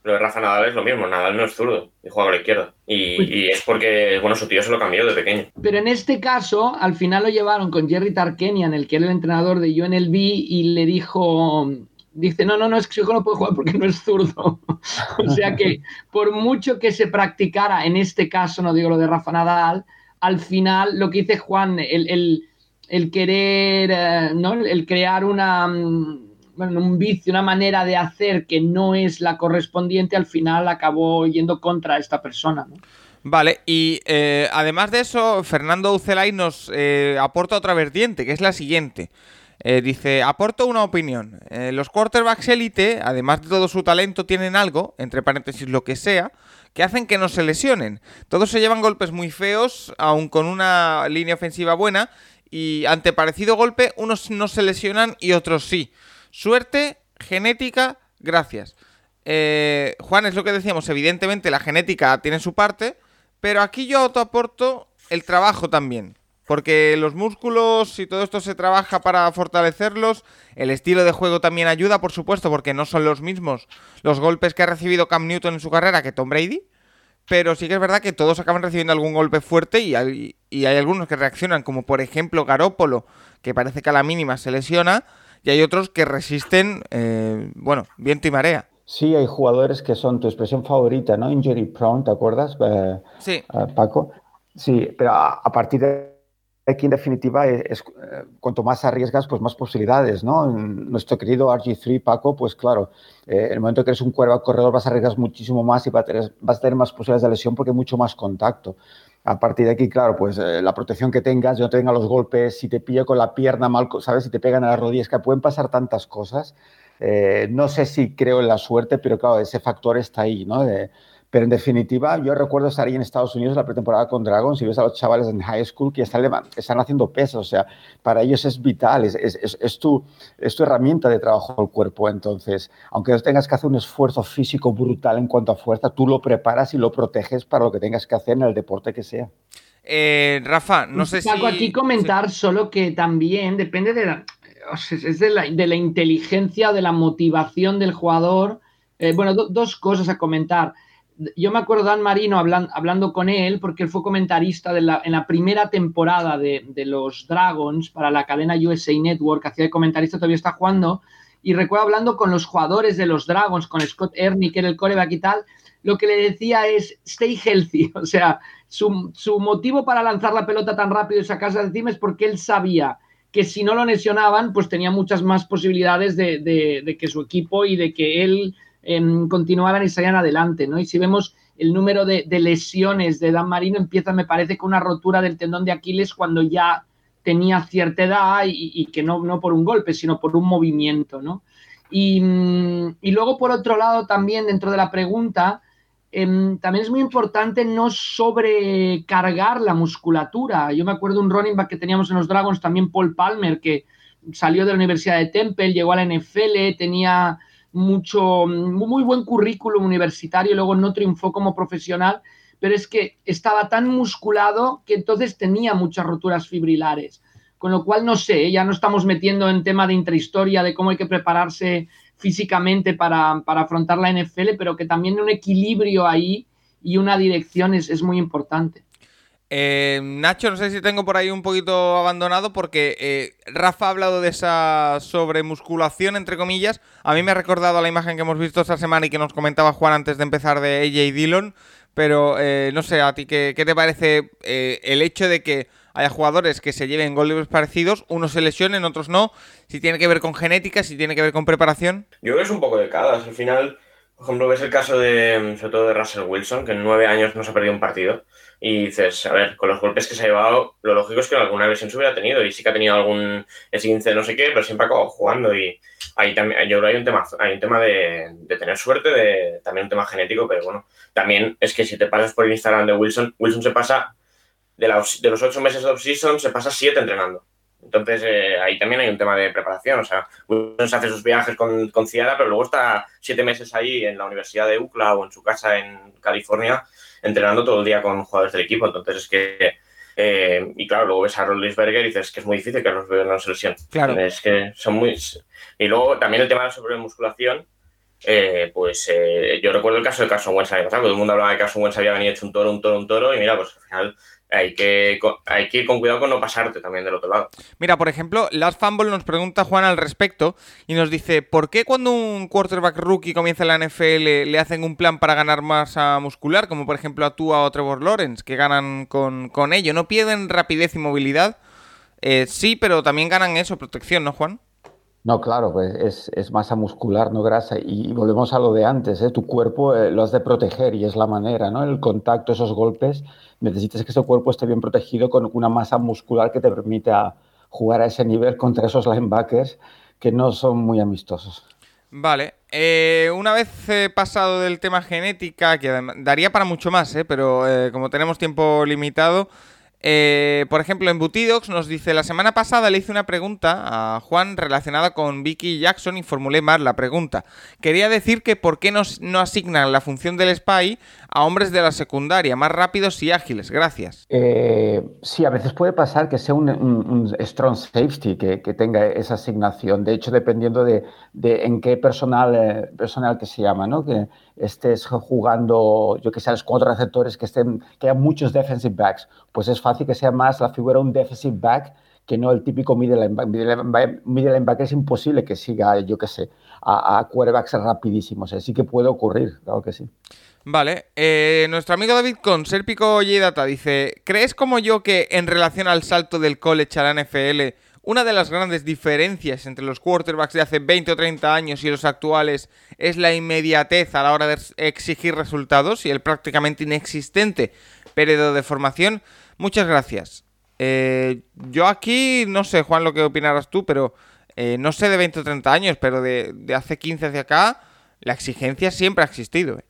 Lo de Rafa Nadal es lo mismo, Nadal no es zurdo y juega a la izquierda. Y, pues y, es porque, bueno, su tío se lo cambió de pequeño. Pero en este caso, al final lo llevaron con Jerry Tarkenian, el que era el entrenador de UNLV, y le dijo, dice, no, no, no, es que su hijo no puede jugar porque no es zurdo. o sea que por mucho que se practicara, en este caso, no digo lo de Rafa Nadal, al final lo que dice Juan, el, querer, eh, ¿no? el crear una, mm, un vicio, una manera de hacer que no es la correspondiente, al final acabó yendo contra esta persona. Vale, y eh, además de eso, Fernando Ucelay nos eh, aporta otra vertiente, que es la siguiente. dice, aporto una opinión. los quarterbacks élite, además de todo su talento, tienen algo, entre paréntesis lo que sea, que hacen que no se lesionen. Todos se llevan golpes muy feos, aun con una línea ofensiva buena, y ante parecido golpe, unos no se lesionan y otros sí. Suerte, genética, gracias. Eh, Juan, es lo que decíamos, evidentemente la genética tiene su parte, pero aquí yo aporto el trabajo también. Porque los músculos y todo esto se trabaja para fortalecerlos. El estilo de juego también ayuda, por supuesto, porque no son los mismos los golpes que ha recibido Cam Newton en su carrera que Tom Brady. Pero sí que es verdad que todos acaban recibiendo algún golpe fuerte y hay, y hay algunos que reaccionan, como por ejemplo Garópolo, que parece que a la mínima se lesiona, y hay otros que resisten, eh, bueno, viento y marea. Sí, hay jugadores que son tu expresión favorita, ¿no? Injury prone, ¿te acuerdas, eh, sí. Eh, Paco? Sí, pero a partir de aquí en definitiva es, eh, cuanto más arriesgas, pues más posibilidades, ¿no? Nuestro querido RG3, Paco, pues claro, eh, en el momento que eres un cuervo corredor vas a arriesgar muchísimo más y vas a, tener, más posibilidades de lesión porque hay mucho más contacto. A partir de aquí, claro, pues eh, la protección que tengas, no te los golpes, si te pillo con la pierna mal, ¿sabes? Si te pegan a las rodillas, que pueden pasar tantas cosas. no sé si creo en la suerte, pero claro, ese factor está ahí, ¿no? Pero en definitiva, yo recuerdo estar ahí en Estados Unidos la pretemporada con Dragons y ves a los chavales en high school que están, están haciendo peso. O sea, para ellos es vital, es, es, es, tu, es tu herramienta de trabajo al cuerpo. Entonces, aunque tengas que hacer un esfuerzo físico brutal en cuanto a fuerza, tú lo preparas y lo proteges para lo que tengas que hacer en el deporte que sea. Eh, Rafa, no sé Paco, si... aquí comentar solo que también depende de la, es de la, de la inteligencia, de la motivación del jugador. Eh, bueno, dos cosas a comentar yo me acuerdo Dan Marino hablando, con él, porque él fue comentarista en la primera temporada de, los Dragons para la cadena USA Network, hacía de comentarista, todavía está jugando, y recuerdo hablando con los jugadores de los Dragons, con Scott Ernie, que era el coreback y tal, lo que le decía es stay healthy, o sea, su, motivo para lanzar la pelota tan rápido y sacarse de encima es porque él sabía que si no lo lesionaban, pues tenía muchas más posibilidades de que su equipo y de que él eh, continuaran y salían adelante, ¿no? Y si vemos el número de, lesiones de Dan Marino, empieza, me parece, con una rotura del tendón de Aquiles cuando ya tenía cierta edad y, que no, no, por un golpe, sino por un movimiento, ¿no? Y, y luego, por otro lado, también dentro de la pregunta, em, también es muy importante no sobrecargar la musculatura. Yo me acuerdo un running back que teníamos en los Dragons, también Paul Palmer, que salió de la Universidad de Temple, llegó a la NFL, tenía mucho, muy buen currículum universitario, luego no triunfó como profesional, pero es que estaba tan musculado que entonces tenía muchas roturas fibrilares. Con lo cual, no sé, ya no estamos metiendo en tema de intrahistoria, de cómo hay que prepararse físicamente para, afrontar la NFL, pero que también un equilibrio ahí y una dirección es, muy importante. Eh, Nacho, no sé si tengo por ahí un poquito abandonado porque eh, Rafa ha hablado de esa sobremusculación, entre comillas. A mí me ha recordado la imagen que hemos visto esta semana y que nos comentaba Juan antes de empezar de AJ Dillon. Pero eh, no sé, a ti, ¿qué, te parece el hecho de que haya jugadores que se lleven goles parecidos, unos se lesionen, otros no? Si tiene que ver con genética, si tiene que ver con preparación. Yo creo que es un poco de cada. Al final, por ejemplo, ves el caso de, sobre todo de Russell Wilson, que en nueve años no se ha perdido un partido y dices, a ver, con los golpes que se ha llevado, lo lógico es que alguna lesión se hubiera tenido y sí que ha tenido algún esguince no sé qué, pero siempre ha acabado jugando y ahí también, yo creo que hay un tema, hay un tema de, tener suerte, de, también un tema genético, pero bueno, también es que si te pasas por el Instagram de Wilson, Wilson se pasa, de, de los ocho meses de off-season, se pasa siete entrenando. Entonces, eh, ahí también hay un tema de preparación. O sea, Wilson se hace sus viajes con, con Ciara, pero luego está siete meses ahí en la Universidad de UCLA o en su casa en California entrenando todo el día con jugadores del equipo. Entonces es que, eh, y claro, luego ves a Rollinsberger y dices que es muy difícil que los en la selección. Claro. Es que son muy... Y luego también el tema de la sobremusculación, eh, pues eh, yo recuerdo el caso de Carson Wentz todo el mundo hablaba de que Carson Wentz había venido hecho un toro, un toro, un toro, y mira, pues al final hay que, ir con cuidado con no pasarte también del otro lado. Mira, por ejemplo, Last Fumble nos pregunta Juan al respecto y nos dice, ¿por qué cuando un quarterback rookie comienza en la NFL le hacen un plan para ganar masa muscular, como por ejemplo a tú o Trevor Lawrence, que ganan con, con ello? ¿No pierden rapidez y movilidad? Eh, sí, pero también ganan eso, protección, ¿no, Juan? No, claro, pues es, masa muscular, no grasa. Y volvemos a lo de antes, ¿eh? tu cuerpo eh, lo has de proteger y es la manera, ¿no? El contacto, esos golpes, necesitas que ese cuerpo esté bien protegido con una masa muscular que te permita jugar a ese nivel contra esos linebackers que no son muy amistosos. Vale, eh, una vez pasado del tema genética, que daría para mucho más, pero como tenemos tiempo limitado, eh, por ejemplo, en Butidox nos dice, la semana pasada le hice una pregunta a Juan relacionada con Vicky Jackson y formulé mal la pregunta. Quería decir que por qué no, asignan la función del spy a hombres de la secundaria, más rápidos y ágiles. Gracias. Eh, sí, a veces puede pasar que sea un, strong safety que, tenga esa asignación. De hecho, dependiendo de, en qué personal, eh, personal que se llama, ¿no? Estés jugando, yo que sé, los cuatro receptores que estén, que haya muchos defensive backs, pues es fácil que sea más la figura un defensive back que no el típico middle linebacker. Middle linebacker es imposible que siga, yo que sé, a, a quarterbacks rapidísimos. Así que puede ocurrir, claro que sí. Vale, eh, nuestro amigo David con Serpico dice, ¿crees como yo que en relación al salto del college a la NFL una de las grandes diferencias entre los quarterbacks de hace 20 o 30 años y los actuales es la inmediatez a la hora de exigir resultados y el prácticamente inexistente periodo de formación. Muchas gracias. Eh, yo aquí no sé, Juan, lo que opinarás tú, pero eh, no sé de 20 o 30 años, pero de, hace 15 hacia acá, la exigencia siempre ha existido. ¿eh?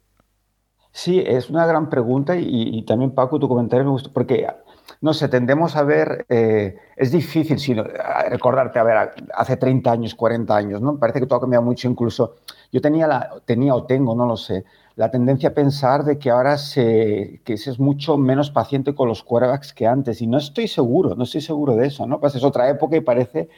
Sí, es una gran pregunta y, también Paco, tu comentario me gustó, porque no sé, tendemos a ver, eh, es difícil sino, recordarte, a ver, hace 30 años, 40 años, ¿no? Parece que todo ha cambiado mucho, incluso yo tenía, la, tenía o tengo, no lo sé, la tendencia a pensar de que ahora se, que se es mucho menos paciente con los quarterbacks que antes, y no estoy seguro, no estoy seguro de eso, ¿no? Pues es otra época y parece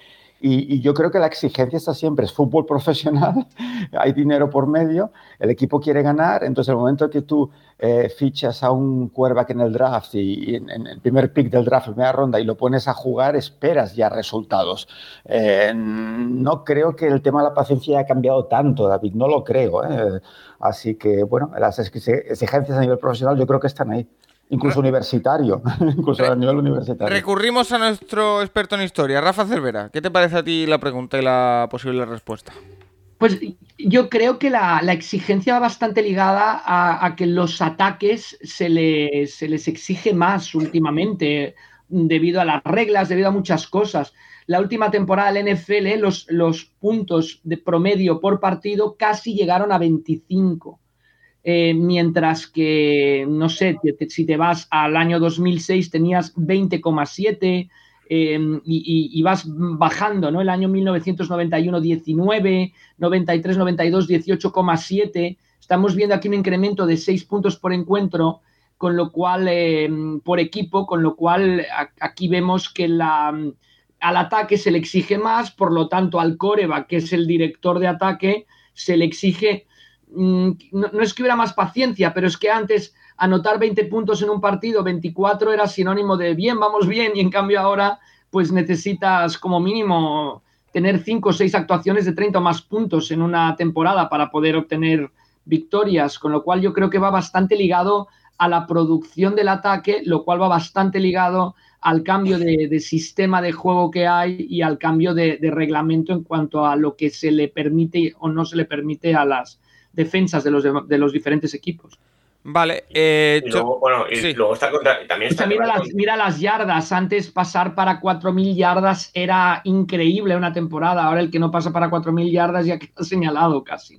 y, yo creo que la exigencia está siempre, es fútbol profesional, hay dinero por medio, el equipo quiere ganar, entonces el momento que tú eh, fichas a un quarterback en el draft y, en, el primer pick del draft, primera ronda, y lo pones a jugar, esperas ya resultados. Eh, no creo que el tema de la paciencia haya cambiado tanto, David, no lo creo. Eh. Así que, bueno, las exigencias a nivel profesional yo creo que están ahí incluso universitario, incluso a nivel universitario. Recurrimos a nuestro experto en historia, Rafa Cervera. ¿Qué te parece a ti la pregunta y la posible respuesta? Pues yo creo que la, exigencia va bastante ligada a, que los ataques se les, se les exige más últimamente, debido a las reglas, debido a muchas cosas. La última temporada del NFL, los, los puntos de promedio por partido casi llegaron a 25. Eh, mientras que, no sé, si te vas al año 2006 tenías 20,7, em, y, vas bajando, ¿no? El año 1991, 19, 93, 92, 18,7. Estamos viendo aquí un incremento de 6 puntos por encuentro, con lo cual, em, por equipo, con lo cual aquí vemos que la, al ataque se le exige más, por lo tanto al Coreba, que es el director de ataque, se le exige, no, no es que hubiera más paciencia, pero es que antes anotar 20 puntos en un partido, 24 era sinónimo de bien, vamos bien, y en cambio ahora pues necesitas como mínimo tener 5 o 6 actuaciones de 30 o más puntos en una temporada para poder obtener victorias, con lo cual yo creo que va bastante ligado a la producción del ataque, lo cual va bastante ligado al cambio de, sistema de juego que hay y al cambio de, reglamento en cuanto a lo que se le permite o no se le permite a las defensas de los, de los diferentes equipos. Vale, eh, y luego, bueno, y luego está contra, también está mira, las, mira, las, yardas. Antes pasar para 4.000 yardas era increíble una temporada. Ahora el que no pasa para 4.000 yardas ya queda señalado casi.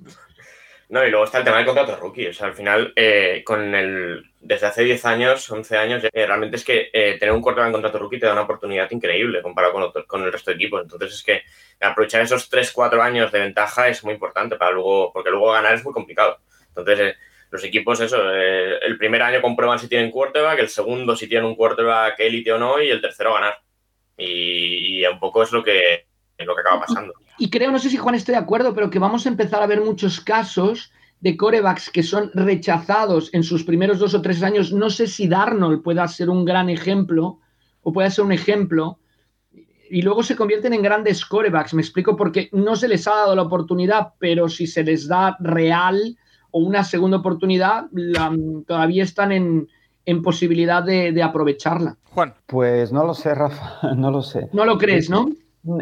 No, y luego está el tema del contrato rookie. O sea, al final, eh, con el, desde hace 10 años, 11 años, eh, realmente es que tener un corto en contrato rookie te da una oportunidad increíble comparado con, con el resto de equipos. Entonces es que aprovechar esos 3-4 años de ventaja es muy importante para luego, porque luego ganar es muy complicado. Entonces, los equipos, eso, eh, el primer año comprueban si tienen quarterback, el segundo si tienen un quarterback élite o no, y el tercero ganar. Y, un poco es lo que, lo que acaba pasando. Y creo, no sé si Juan estoy de acuerdo, pero que vamos a empezar a ver muchos casos de corebacks que son rechazados en sus primeros dos o tres años. No sé si Darnold pueda ser un gran ejemplo o pueda ser un ejemplo. Y luego se convierten en grandes corebacks. Me explico porque no se les ha dado la oportunidad, pero si se les da real, o una segunda oportunidad, todavía están en, posibilidad de, aprovecharla. Juan. Pues no lo sé, Rafa, no lo sé. No lo crees, ¿no?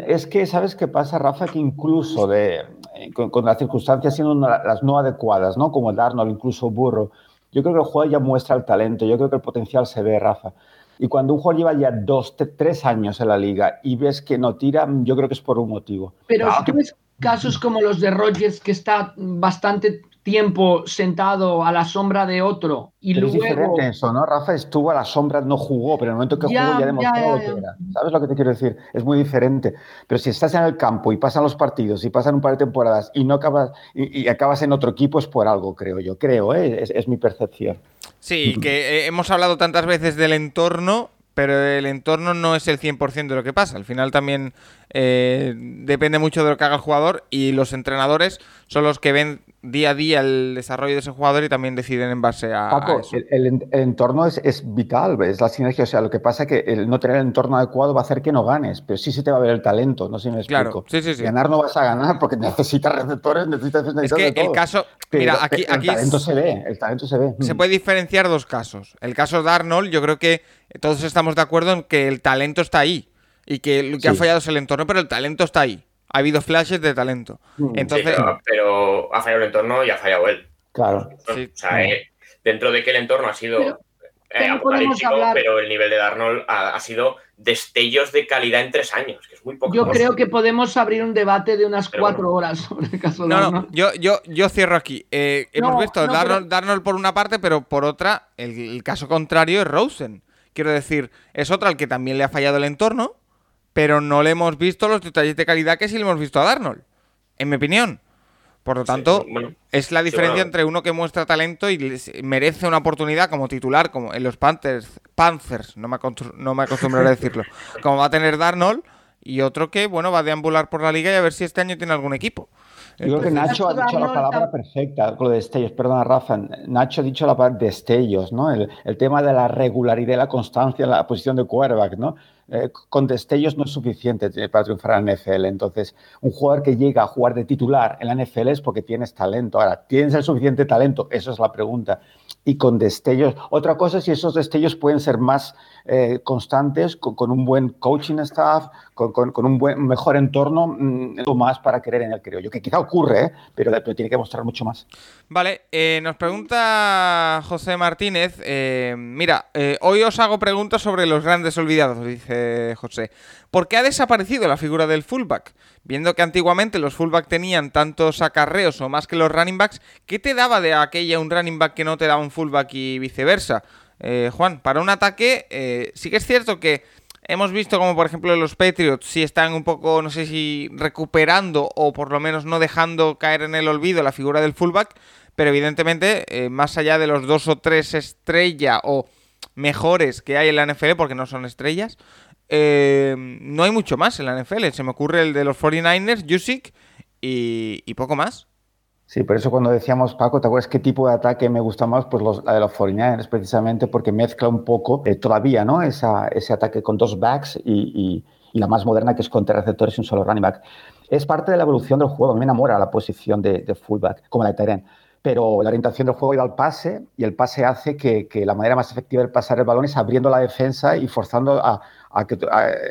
Es que, ¿sabes qué pasa, Rafa? Que incluso de, con, las circunstancias siendo las no adecuadas, ¿no? Como el Darnold, incluso Burro, yo creo que el juego ya muestra el talento, yo creo que el potencial se ve, Rafa. Y cuando un jugador lleva ya dos, tres años en la liga y ves que no tira, yo creo que es por un motivo. Pero si tú ves casos como los de Rogers, que está bastante tiempo sentado a la sombra de otro y luego... Es diferente eso, ¿no? Rafa estuvo a la sombra, no jugó, pero en el momento que jugó ya demostró lo que era. ¿Sabes lo que te quiero decir? Es muy diferente. Pero si estás en el campo y pasan los partidos y pasan un par de temporadas y no acabas y, acabas en otro equipo es por algo, creo yo. Creo, ¿eh? es, mi percepción. Sí, que eh, hemos hablado tantas veces del entorno, pero el entorno no es el 100% de lo que pasa. Al final también eh, depende mucho de lo que haga el jugador y los entrenadores son los que ven día a día el desarrollo de ese jugador y también deciden en base a, Paco, El, entorno es, vital, es la sinergia. O sea, lo que pasa es que el no tener el entorno adecuado va a hacer que no ganes, pero sí se te va a ver el talento, no sé si me explico. Ganar no vas a ganar porque necesitas receptores, necesitas, Es que el caso, mira, aquí, el talento se ve, el talento se ve. Se puede diferenciar dos casos. El caso de Arnold, yo creo que todos estamos de acuerdo en que el talento está ahí y que lo que ha fallado es el entorno, pero el talento está ahí ha habido flashes de talento. Mm. Entonces, pero, ha fallado el entorno y ha fallado él. Claro. O sea, eh, dentro de que el entorno ha sido eh, apocalíptico, pero el nivel de Darnold ha, sido destellos de calidad en tres años, que es muy poco. Yo creo que podemos abrir un debate de unas cuatro horas sobre el caso de no, No, yo, yo, yo cierro aquí. Eh, hemos visto Darnold, por una parte, pero por otra, el, el caso contrario es Rosen. Quiero decir, es otra al que también le ha fallado el entorno pero no le hemos visto los detalles de calidad que sí le hemos visto a Darnold, en mi opinión. Por lo tanto, es la diferencia entre uno que muestra talento y merece una oportunidad como titular, como en los Panthers, Panthers, no me, no me acostumbraré a decirlo, como va a tener Darnold, y otro que, bueno, va a deambular por la liga y a ver si este año tiene algún equipo. Yo creo que Nacho ha dicho la palabra perfecta, con lo de destellos, perdona Rafa, Nacho ha dicho la palabra destellos, ¿no? El, el tema de la regularidad y la constancia en la posición de quarterback, ¿no? Eh, con destellos no es suficiente para triunfar en la NFL. Entonces, un jugador que llega a jugar de titular en la NFL es porque tienes talento. Ahora, ¿tienes el suficiente talento? Esa es la pregunta. Y con destellos. Otra cosa es si esos destellos pueden ser más eh, constantes, con, un buen coaching staff, con, un buen, mejor entorno, mm, más para querer en el creo yo. Que quizá ocurre, ¿eh? pero, tiene que mostrar mucho más. Vale, eh, nos pregunta José Martínez. mira, hoy os hago preguntas sobre los grandes olvidados, dice José. ¿Por qué ha desaparecido la figura del fullback? Viendo que antiguamente los fullback tenían tantos acarreos o más que los running backs, ¿qué te daba de aquella un running back que no te daba un fullback y viceversa? Eh, Juan, para un ataque, eh, sí que es cierto que Hemos visto como, por ejemplo, los Patriots sí están un poco, no sé si recuperando o por lo menos no dejando caer en el olvido la figura del fullback, pero evidentemente, eh, más allá de los dos o tres estrellas o mejores que hay en la NFL, porque no son estrellas, eh, no hay mucho más en la NFL. Se me ocurre el de los 49ers, Jusic y, poco más. Sí, por eso cuando decíamos, Paco, ¿te acuerdas qué tipo de ataque me gusta más? Pues la de los 49ers, precisamente porque mezcla un poco eh, todavía ¿no? Esa, ese ataque con dos backs y, la más moderna que es con tres receptores y un solo running back. Es parte de la evolución del juego. me enamora la posición de, fullback, como la de Tyrene pero la orientación del juego iba al pase y el pase hace que, la manera más efectiva de pasar el balón es abriendo la defensa y forzando a, que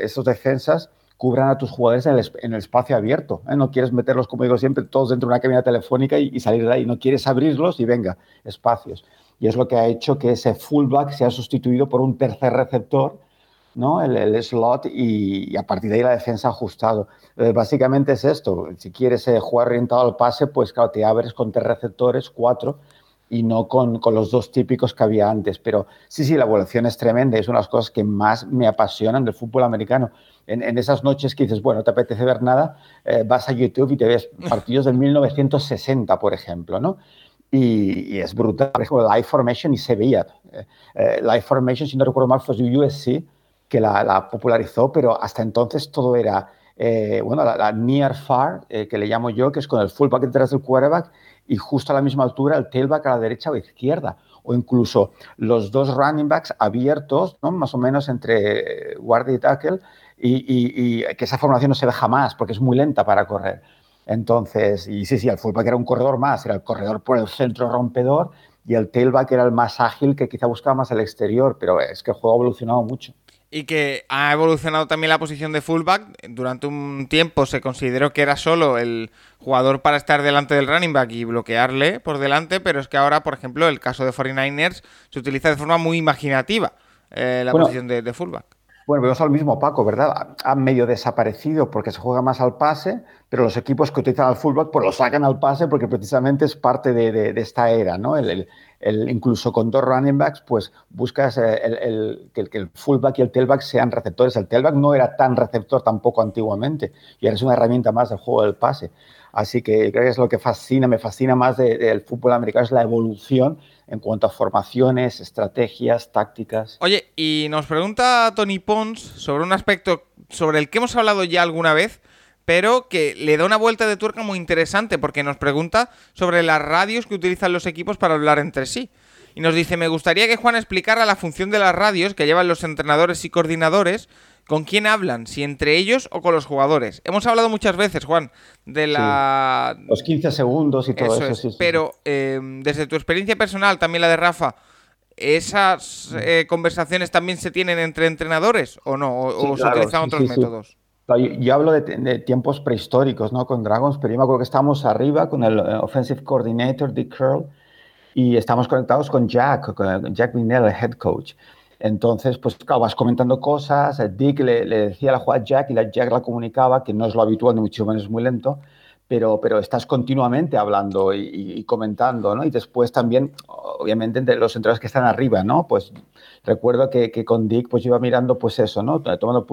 esos defensas cubran a tus jugadores en el, espacio abierto. ¿eh? No quieres meterlos, como digo siempre, todos dentro de una cabina telefónica y, salir de ahí. No quieres abrirlos y venga, espacios. Y es lo que ha hecho que ese fullback sea sustituido por un tercer receptor, ¿no? el, slot, y, a partir de ahí la defensa ajustado. Eh, básicamente es esto. Si quieres eh, jugar orientado al pase, pues claro, te abres con tres receptores, cuatro, y no con, con, los dos típicos que había antes. Pero sí, sí, la evolución es tremenda. Es una de las cosas que más me apasionan del fútbol americano. En, en esas noches que dices, bueno, no te apetece ver nada, eh, vas a YouTube y te ves partidos del 1960, por ejemplo, ¿no? Y, es brutal. Por ejemplo, Live Formation y se veía. Live Formation, si no recuerdo mal, fue USC que la, la popularizó, pero hasta entonces todo era eh, bueno, la, near far, eh, que le llamo yo, que es con el fullback detrás del quarterback y justo a la misma altura el tailback a la derecha o izquierda. O incluso los dos running backs abiertos, ¿no? más o menos entre guardia y tackle, y, que esa formación no se ve jamás porque es muy lenta para correr. Entonces, y sí, sí, el fullback era un corredor más, era el corredor por el centro rompedor y el tailback era el más ágil que quizá buscaba más el exterior, pero es que el juego ha evolucionado mucho y que ha evolucionado también la posición de fullback. Durante un tiempo se consideró que era solo el jugador para estar delante del running back y bloquearle por delante, pero es que ahora, por ejemplo, el caso de 49ers se utiliza de forma muy imaginativa eh, la posición de, fullback. Bueno, vemos al mismo Paco, ¿verdad? Ha medio desaparecido porque se juega más al pase, pero los equipos que utilizan al fullback pues lo sacan al pase porque precisamente es parte de, esta era, ¿no? el, incluso con dos running backs, pues buscas eh, el, que, el, fullback y el tailback sean receptores. El tailback no era tan receptor tampoco antiguamente y ahora es una herramienta más del juego del pase. Así que creo que es lo que fascina, me fascina más del fútbol americano, es la evolución en cuanto a formaciones, estrategias, tácticas. Oye, y nos pregunta Tony Pons sobre un aspecto sobre el que hemos hablado ya alguna vez, pero que le da una vuelta de tuerca muy interesante porque nos pregunta sobre las radios que utilizan los equipos para hablar entre sí. Y nos dice, me gustaría que Juan explicara la función de las radios que llevan los entrenadores y coordinadores, con quién hablan, si entre ellos o con los jugadores. Hemos hablado muchas veces, Juan, de la... Los 15 segundos y todo eso. pero em, desde tu experiencia personal, también la de Rafa, ¿esas eh, conversaciones también se tienen entre entrenadores o no? ¿O, se utilizan otros métodos? Yo, hablo de, tiempos prehistóricos, ¿no? Con Dragons, pero yo me acuerdo que estábamos arriba con el eh, Offensive Coordinator, Dick Curl, y estamos conectados con Jack, con Jack Vinell, el head coach. Entonces, pues claro, vas comentando cosas, Dick le, le, decía la jugada a Jack y la Jack la comunicaba, que no es lo habitual, ni mucho menos muy lento, pero, pero estás continuamente hablando y, comentando, ¿no? Y después también, obviamente, entre los entrenadores que están arriba, ¿no? Pues recuerdo que, que, con Dick pues iba mirando pues eso, ¿no? Tomando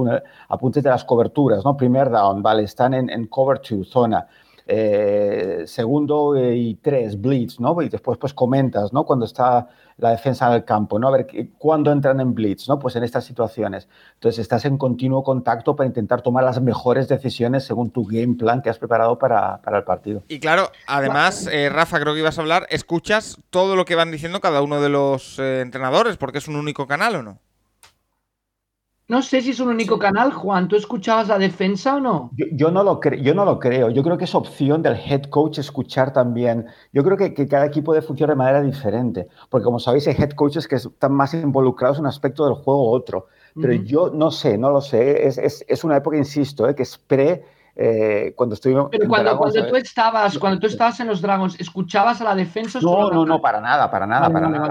apuntes de las coberturas, ¿no? Primer down, vale, están en, en cover two, zona. Eh, segundo y tres, blitz, ¿no? Y después pues comentas, ¿no? Cuando está la defensa en el campo, ¿no? A ver, ¿cuándo entran en blitz, ¿no? Pues en estas situaciones. Entonces estás en continuo contacto para intentar tomar las mejores decisiones según tu game plan que has preparado para, el partido. Y claro, además, eh, Rafa, creo que ibas a hablar, escuchas todo lo que van diciendo cada uno de los eh, entrenadores, porque es un único canal o no. No sé si es un único canal, Juan. ¿Tú escuchabas la defensa o no? Yo, no lo yo no lo creo. Yo creo que es opción del head coach escuchar también. Yo creo que, cada equipo debe funcionar de manera diferente. Porque como sabéis, hay head coaches que están más involucrados en un aspecto del juego u otro. Pero yo no sé, no lo sé. Es, una época, insisto, eh, que es pre eh, cuando estuvimos. Pero cuando, cuando tú estabas, cuando tú estabas en los Dragons, ¿escuchabas a la defensa? No, no, no, para nada, para nada, para nada.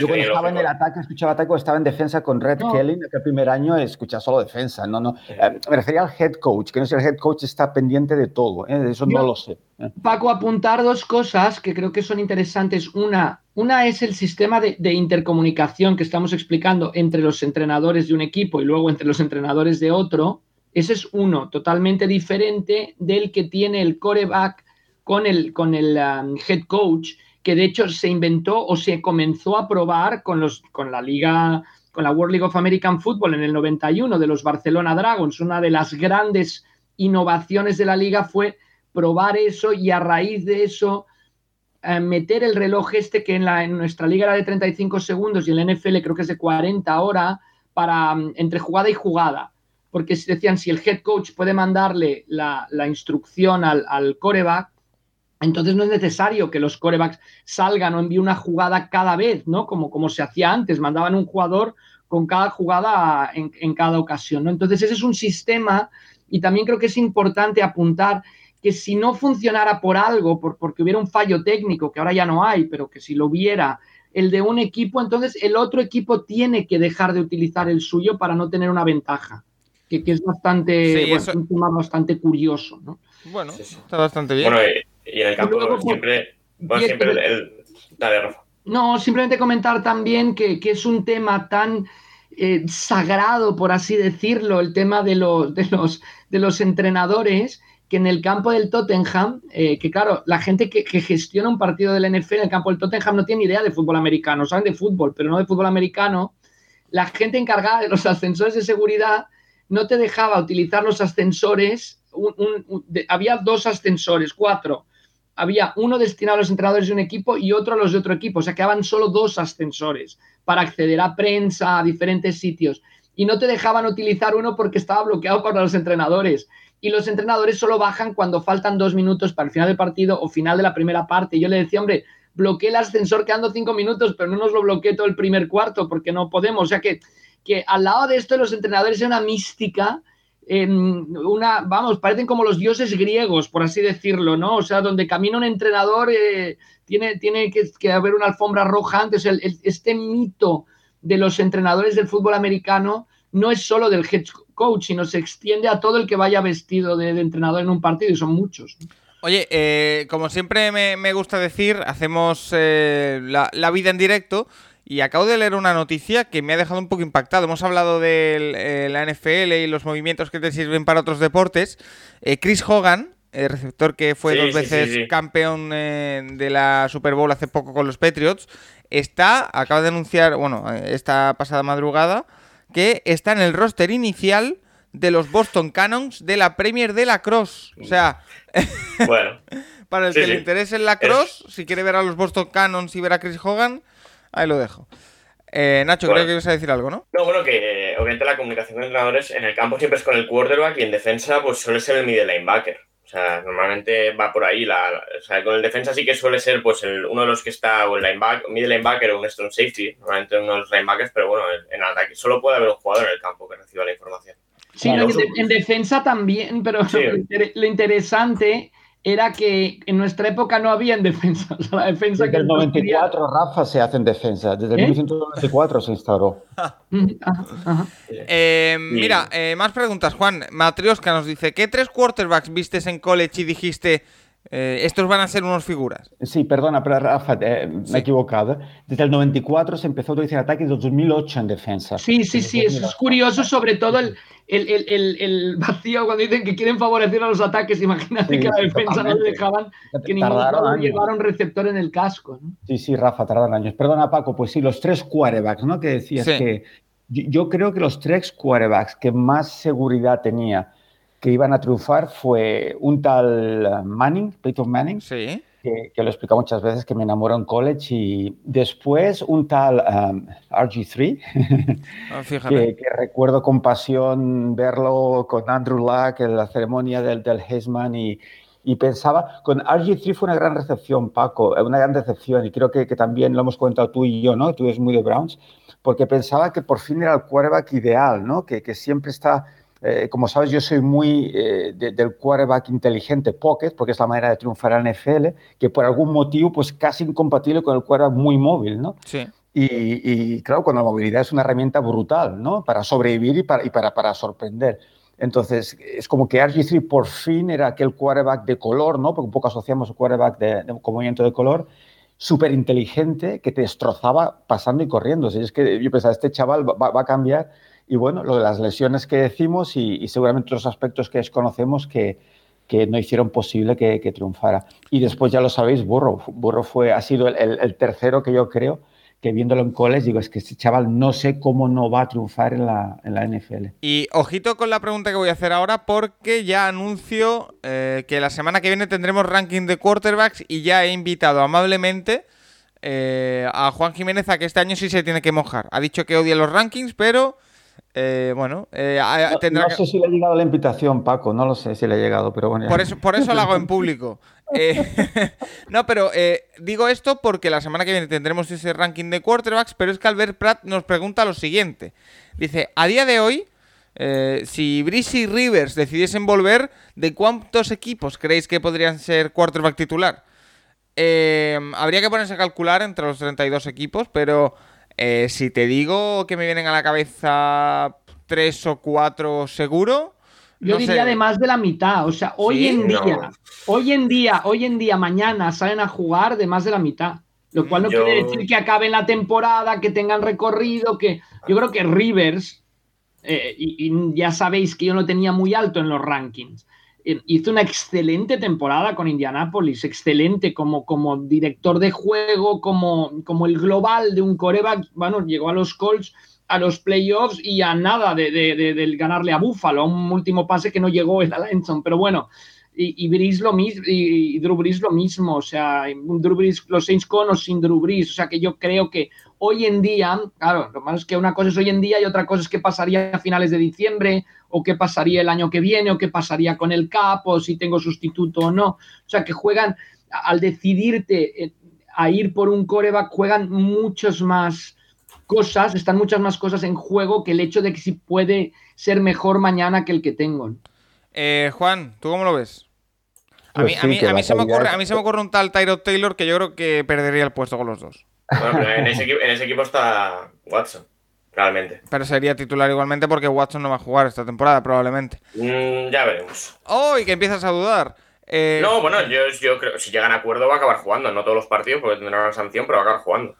Yo cuando estaba en el ataque, escuchaba ataque, cuando estaba en defensa con Red Kelly, en el primer año escuchaba solo defensa. No, no. Eh, me refería al head coach, que no sé, el head coach está pendiente de todo, ¿eh? eso no lo sé. Paco, apuntar dos cosas que creo que son interesantes. Una, una es el sistema de, de, intercomunicación que estamos explicando entre los entrenadores de un equipo y luego entre los entrenadores de otro. Ese es uno, totalmente diferente del que tiene el coreback con el, con el um, head coach, que de hecho se inventó o se comenzó a probar con, los, con la liga, con la World League of American Football en el 91 de los Barcelona Dragons. Una de las grandes innovaciones de la liga fue probar eso y a raíz de eso eh, meter el reloj este que en, en nuestra liga era de 35 segundos y en la NFL creo que es de 40 ahora para um, entre jugada y jugada porque decían si el head coach puede mandarle la, instrucción al, coreback, entonces no es necesario que los corebacks salgan o envíen una jugada cada vez, ¿no? Como, como se hacía antes, mandaban un jugador con cada jugada en, cada ocasión, ¿no? Entonces ese es un sistema y también creo que es importante apuntar que si no funcionara por algo, por, porque hubiera un fallo técnico, que ahora ya no hay, pero que si lo hubiera el de un equipo, entonces el otro equipo tiene que dejar de utilizar el suyo para no tener una ventaja que, es bastante, un tema bastante curioso. ¿no? Bueno, está bastante bien. Bueno, y, en el campo siempre, bueno, siempre el, Dale, No, simplemente comentar también que, es un tema tan eh, sagrado, por así decirlo, el tema de los, de los, de los entrenadores, que en el campo del Tottenham, eh, que claro, la gente que, que, gestiona un partido del NFL en el campo del Tottenham no tiene idea de fútbol americano, saben de fútbol, pero no de fútbol americano. La gente encargada de los ascensores de seguridad no te dejaba utilizar los ascensores. había dos ascensores, cuatro. Había uno destinado a los entrenadores de un equipo y otro a los de otro equipo. O sea, quedaban solo dos ascensores para acceder a prensa, a diferentes sitios. Y no te dejaban utilizar uno porque estaba bloqueado para los entrenadores. Y los entrenadores solo bajan cuando faltan dos minutos para el final del partido o final de la primera parte. Y yo le decía, hombre, bloqueé el ascensor quedando cinco minutos, pero no nos lo bloqueé todo el primer cuarto porque no podemos. O sea que que al lado de esto los entrenadores es una mística, una, vamos, parecen como los dioses griegos, por así decirlo, ¿no? O sea, donde camina un entrenador, eh, tiene, tiene que, haber una alfombra roja antes. este mito de los entrenadores del fútbol americano no es solo del head coach, sino se extiende a todo el que vaya vestido de, entrenador en un partido, y son muchos. Oye, eh, como siempre me, gusta decir, hacemos eh, la, vida en directo. Y acabo de leer una noticia que me ha dejado un poco impactado. Hemos hablado de eh, la NFL y los movimientos que te sirven para otros deportes. Eh, Chris Hogan, el receptor que fue dos veces campeón eh, de la Super Bowl hace poco con los Patriots, está, acaba de anunciar, bueno, esta pasada madrugada, que está en el roster inicial de los Boston Cannons de la Premier de la Cross. O sea, bueno, para el que le interese la Cross, si quiere ver a los Boston Cannons y ver a Chris Hogan, Ahí lo dejo. Eh, Nacho, creo que ibas a decir algo, ¿no? No, bueno, que obviamente la comunicación con entrenadores en el campo siempre es con el quarterback y en defensa pues suele ser el middle linebacker. O sea, normalmente va por ahí. La, o sea, con el defensa sí que suele ser pues el, uno de los que está o el linebacker, middle linebacker o un strong safety, normalmente uno de los linebackers, pero bueno, en, ataque solo puede haber un jugador en el campo que reciba la información. Sí, en, defensa también, pero lo interesante era que en nuestra época no había en defensa. la defensa desde el 94, Rafa, se hace en defensa. Desde el 1994 ¿Eh? se instauró. Eh, mira, eh, más preguntas, Juan. Matrioska nos dice, ¿qué tres quarterbacks vistes en college y dijiste, eh, estos van a ser unos figuras. Sí, perdona, pero Rafa, eh, me he equivocado. Desde el 94 se empezó a utilizar ataque y desde 2008 en defensa. Sí, sí, sí, eso es curioso, sobre todo el, el, vacío cuando dicen que quieren favorecer a los ataques. Imagínate que la defensa no le dejaban que ningún llevara un receptor en el casco. Sí, sí, Rafa, tardaron años. Perdona, Paco, pues sí, los tres quarterbacks, ¿no? Que decías que yo creo que los tres quarterbacks que más seguridad tenía que iban a triunfar fue un tal eh, Manning, Peyton Manning, sí. que, lo he explicado muchas veces, que me enamoró en college, y después un tal um, RG3, ah, que, recuerdo con pasión verlo con Andrew Luck en la ceremonia del, del Heisman y, y pensaba, con RG3 fue una gran recepción, Paco, eh, una gran recepción, y creo que, que, también lo hemos comentado tú y yo, ¿no? Tú eres muy de Browns, porque pensaba que por fin era el quarterback ideal, ¿no? Que, que siempre está eh, como sabes, yo soy muy eh, del quarterback inteligente pocket, porque es la manera de triunfar en NFL, que por algún motivo, pues casi incompatible con el quarterback muy móvil, ¿no? Sí. Y, claro, cuando la movilidad es una herramienta brutal, ¿no? Para sobrevivir y para, y para, para sorprender. Entonces, es como que RG3 por fin era aquel quarterback de color, ¿no? Porque un poco asociamos el quarterback de, con movimiento de color, súper inteligente, que te destrozaba pasando y corriendo. O es que yo pensaba, este chaval va, va, a cambiar. Y bueno, lo de las lesiones que decimos y, y seguramente otros aspectos que desconocemos que, que no hicieron posible que, que, triunfara. Y después ya lo sabéis, Burro. Burro fue, ha sido el, el, el tercero que yo creo que viéndolo en college digo, es que este chaval no sé cómo no va a triunfar en la, en la NFL. Y ojito con la pregunta que voy a hacer ahora porque ya anuncio eh, que la semana que viene tendremos ranking de quarterbacks y ya he invitado amablemente eh, a Juan Jiménez a que este año sí se tiene que mojar. Ha dicho que odia los rankings, pero... Eh, bueno, eh, no, tendrá no sé si le ha llegado la invitación, Paco, no lo sé si le ha llegado, pero bueno. Por eso, por eso lo hago en público. Eh, no, pero eh, digo esto porque la semana que viene tendremos ese ranking de quarterbacks, pero es que Albert Pratt nos pregunta lo siguiente. Dice, a día de hoy, si Brice y Rivers decidiesen volver, ¿de cuántos equipos creéis que podrían ser quarterback titular? Habría que ponerse a calcular entre los 32 equipos, pero eh, si te digo que me vienen a la cabeza tres o cuatro seguro... Yo no diría sé. de más de la mitad. O sea, hoy ¿Sí? en No. día, hoy en día, hoy en día, mañana salen a jugar de más de la mitad. Lo cual no Yo- quiere decir que acaben la temporada, que tengan recorrido, que yo creo que Rivers, eh, y, y ya sabéis que yo lo tenía muy alto en los rankings, hizo una excelente temporada con Indianapolis, excelente como, como director de juego, como, como el global de un coreback. Bueno, llegó a los Colts a los playoffs y a nada de, de, ganarle a Buffalo, a un último pase que no llegó el Alenson, pero bueno, y, y lo mismo, y, Drew Brees lo mismo, o sea, Drew Brees, los Saints con o sin Drew Brees, o sea que yo creo que hoy en día, claro, lo malo que una cosa es hoy en día y otra cosa es qué pasaría a finales de diciembre, o qué pasaría el año que viene, o qué pasaría con el cap, o si tengo sustituto o no, o sea que juegan, al decidirte eh, a ir por un coreback, juegan muchos más cosas, están muchas más cosas en juego que el hecho de que si puede ser mejor mañana que el que tengo. Eh, Juan, ¿tú cómo lo ves? A Pues mí, a sí, mí- que a mí la se me ocurre, es- a mí se me ocurre un tal Tyrod Taylor que yo creo que perdería el puesto con los dos. Bueno, pero en ese, equipo, en ese equipo está Watson, realmente. Pero sería titular igualmente porque Watson no va a jugar esta temporada, probablemente. Mm, ya veremos. ¡Oh! Y que empiezas a dudar. Eh, No, bueno, yo, yo creo si llegan a acuerdo va a acabar jugando. No todos los partidos porque tendrá una sanción, pero va a acabar jugando.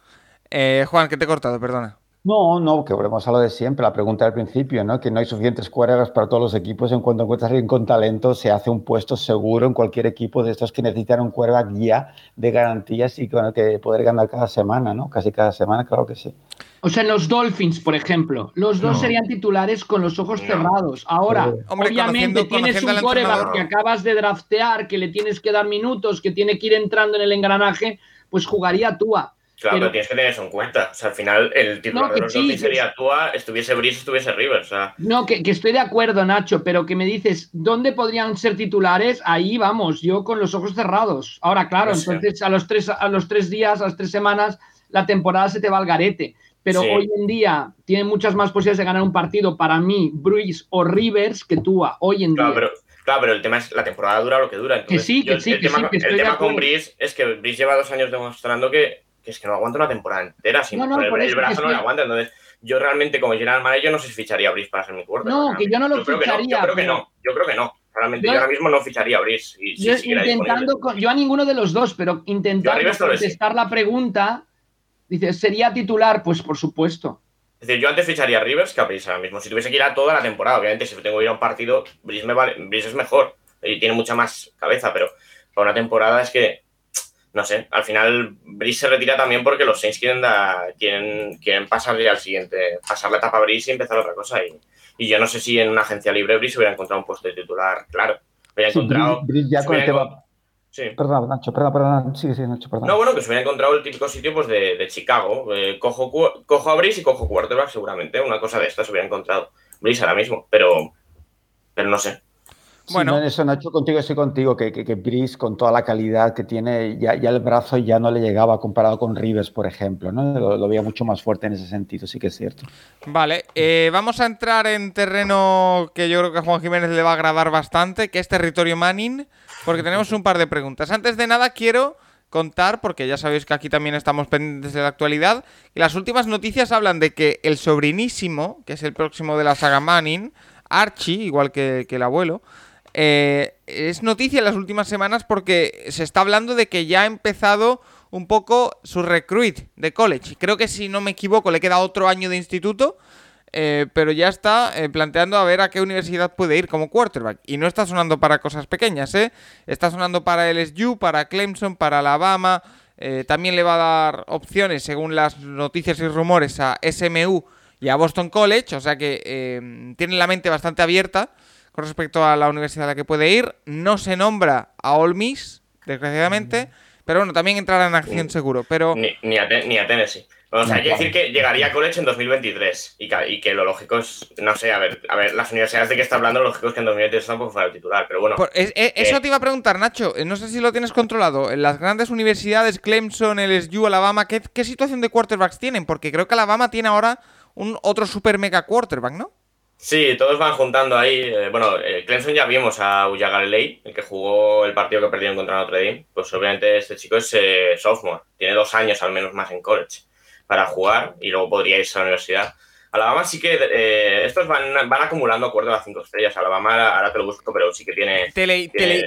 eh, Juan, que te he cortado, perdona. No, no, que volvemos a lo de siempre, la pregunta del principio, ¿no? Que no hay suficientes quarterbacks para todos los equipos. En cuanto encuentras a alguien con talento, se hace un puesto seguro en cualquier equipo de estos que necesitan un quarterback ya de garantías y con el que poder ganar cada semana, ¿no? Casi cada semana, claro que sí. O sea, en los Dolphins, por ejemplo, los dos No. serían titulares con los ojos cerrados. Ahora, Hombre, obviamente conociendo- tienes conociendo un coreback que acabas de draftear, que le tienes que dar minutos, que tiene que ir entrando en el engranaje, pues jugaría Tua. Claro, Pero- pero, tienes que tener eso en cuenta. O sea, al final el titular No, que de los sí, Dolphins sería Tua, estuviese Breeze, estuviese Rivers. O sea, No, que, que estoy de acuerdo, Nacho, pero que me dices, ¿dónde podrían ser titulares? Ahí vamos, yo con los ojos cerrados. Ahora, claro, No sé. entonces a los, tres, a los tres días, a las tres semanas, la temporada se te va al garete. Pero Sí. hoy en día tiene muchas más posibilidades de ganar un partido para mí, Bruce o Rivers, que Tua. Hoy en claro, día. pero, claro, pero el tema es la temporada dura lo que dura. Entonces, sí, que yo- sí, el que tema, sí, que el tema con. Breeze es que Breeze lleva dos años demostrando que, que es que no aguanta una temporada entera. Sin, No, no, el, el brazo no le aguanta. Entonces, yo realmente, como general manager, no sé si ficharía a Breeze para ser mi quarterback. No, que yo no lo creo que ficharía, yo creo que no. Yo creo que no. Realmente, Yo- yo, ahora mismo no ficharía a. Y, si yo intentando, con- yo a ninguno de los dos, pero Yo intentando contestar la pregunta, dices, ¿sería titular? Pues por supuesto. Es decir, yo antes ficharía a Rivers que a Breeze ahora mismo. Si tuviese que ir a toda la temporada, obviamente, si tengo que ir a un partido, Breeze, me vale, Breeze es mejor y tiene mucha más cabeza, pero para una temporada es que, no sé, al final Breeze se retira también porque los Saints quieren, da- quieren, quieren pasarle al siguiente, pasar la etapa a Breeze y empezar otra cosa. Y, y yo no sé si en una agencia libre Breeze hubiera encontrado un puesto de titular, claro. Hubiera Sí, encontrado. Brice- Brice ya con el tema... Sí. Perdón, Nacho, perdón, perdón. Sí, sí, Nacho, perdón. No, bueno, que se hubiera encontrado el típico sitio pues, de, de Chicago. Eh, cojo, cojo a Brice y cojo quarterback seguramente. Una cosa de estas se hubiera encontrado. Brice ahora mismo, pero, pero no sé. Bueno, en eso Nacho, contigo estoy contigo, que, que, Brice con toda la calidad que tiene, ya, el brazo ya no le llegaba comparado con Rivers, por ejemplo, ¿no? Lo, veía mucho más fuerte en ese sentido, sí que es cierto. Vale, eh, vamos a entrar en terreno que yo creo que a Juan Jiménez le va a agradar bastante, que es territorio Manning, porque tenemos un par de preguntas. Antes de nada quiero contar, porque ya sabéis que aquí también estamos pendientes de la actualidad, y las últimas noticias hablan de que el sobrinísimo, que es el próximo de la saga Manning, Archie, igual que, el abuelo, eh, es noticia en las últimas semanas porque se está hablando de que ya ha empezado un poco su recruit de college. Creo que si no me equivoco le queda otro año de instituto, eh, pero ya está eh, planteando a ver a qué universidad puede ir como quarterback. Y no está sonando para cosas pequeñas, ¿eh? Está sonando para LSU, para Clemson, para Alabama. también le va a dar opciones, según las noticias y rumores, a SMU y a Boston College, o sea que eh, tiene la mente bastante abierta con respecto a la universidad a la que puede ir. No se nombra a Ole Miss, desgraciadamente, pero bueno, también entrará en acción seguro. Pero... Ni, a, Tennessee. O sea, hay que decir que llegaría a college en 2023 y que, y que, lo lógico es, no sé, a ver, a ver, las universidades de que está hablando, lo lógico es que en 2023 tampoco fuera el titular, pero bueno. eso eh, te iba a preguntar, Nacho, no sé si lo tienes controlado. En las grandes universidades, Clemson, LSU, Alabama, ¿qué, ¿qué situación de quarterbacks tienen? Porque creo que Alabama tiene ahora un otro super mega quarterback, ¿no? Sí, todos van juntando ahí. Eh, bueno, eh, Clemson ya vimos a Uya Galilei, el que jugó el partido que perdieron contra Notre Dame. Pues obviamente este chico es eh, sophomore, tiene dos años al menos más en college para jugar y luego podría irse a la universidad. Alabama sí que eh, estos van, van acumulando acuerdo a cinco estrellas. Alabama ahora te lo busco, pero sí que tiene.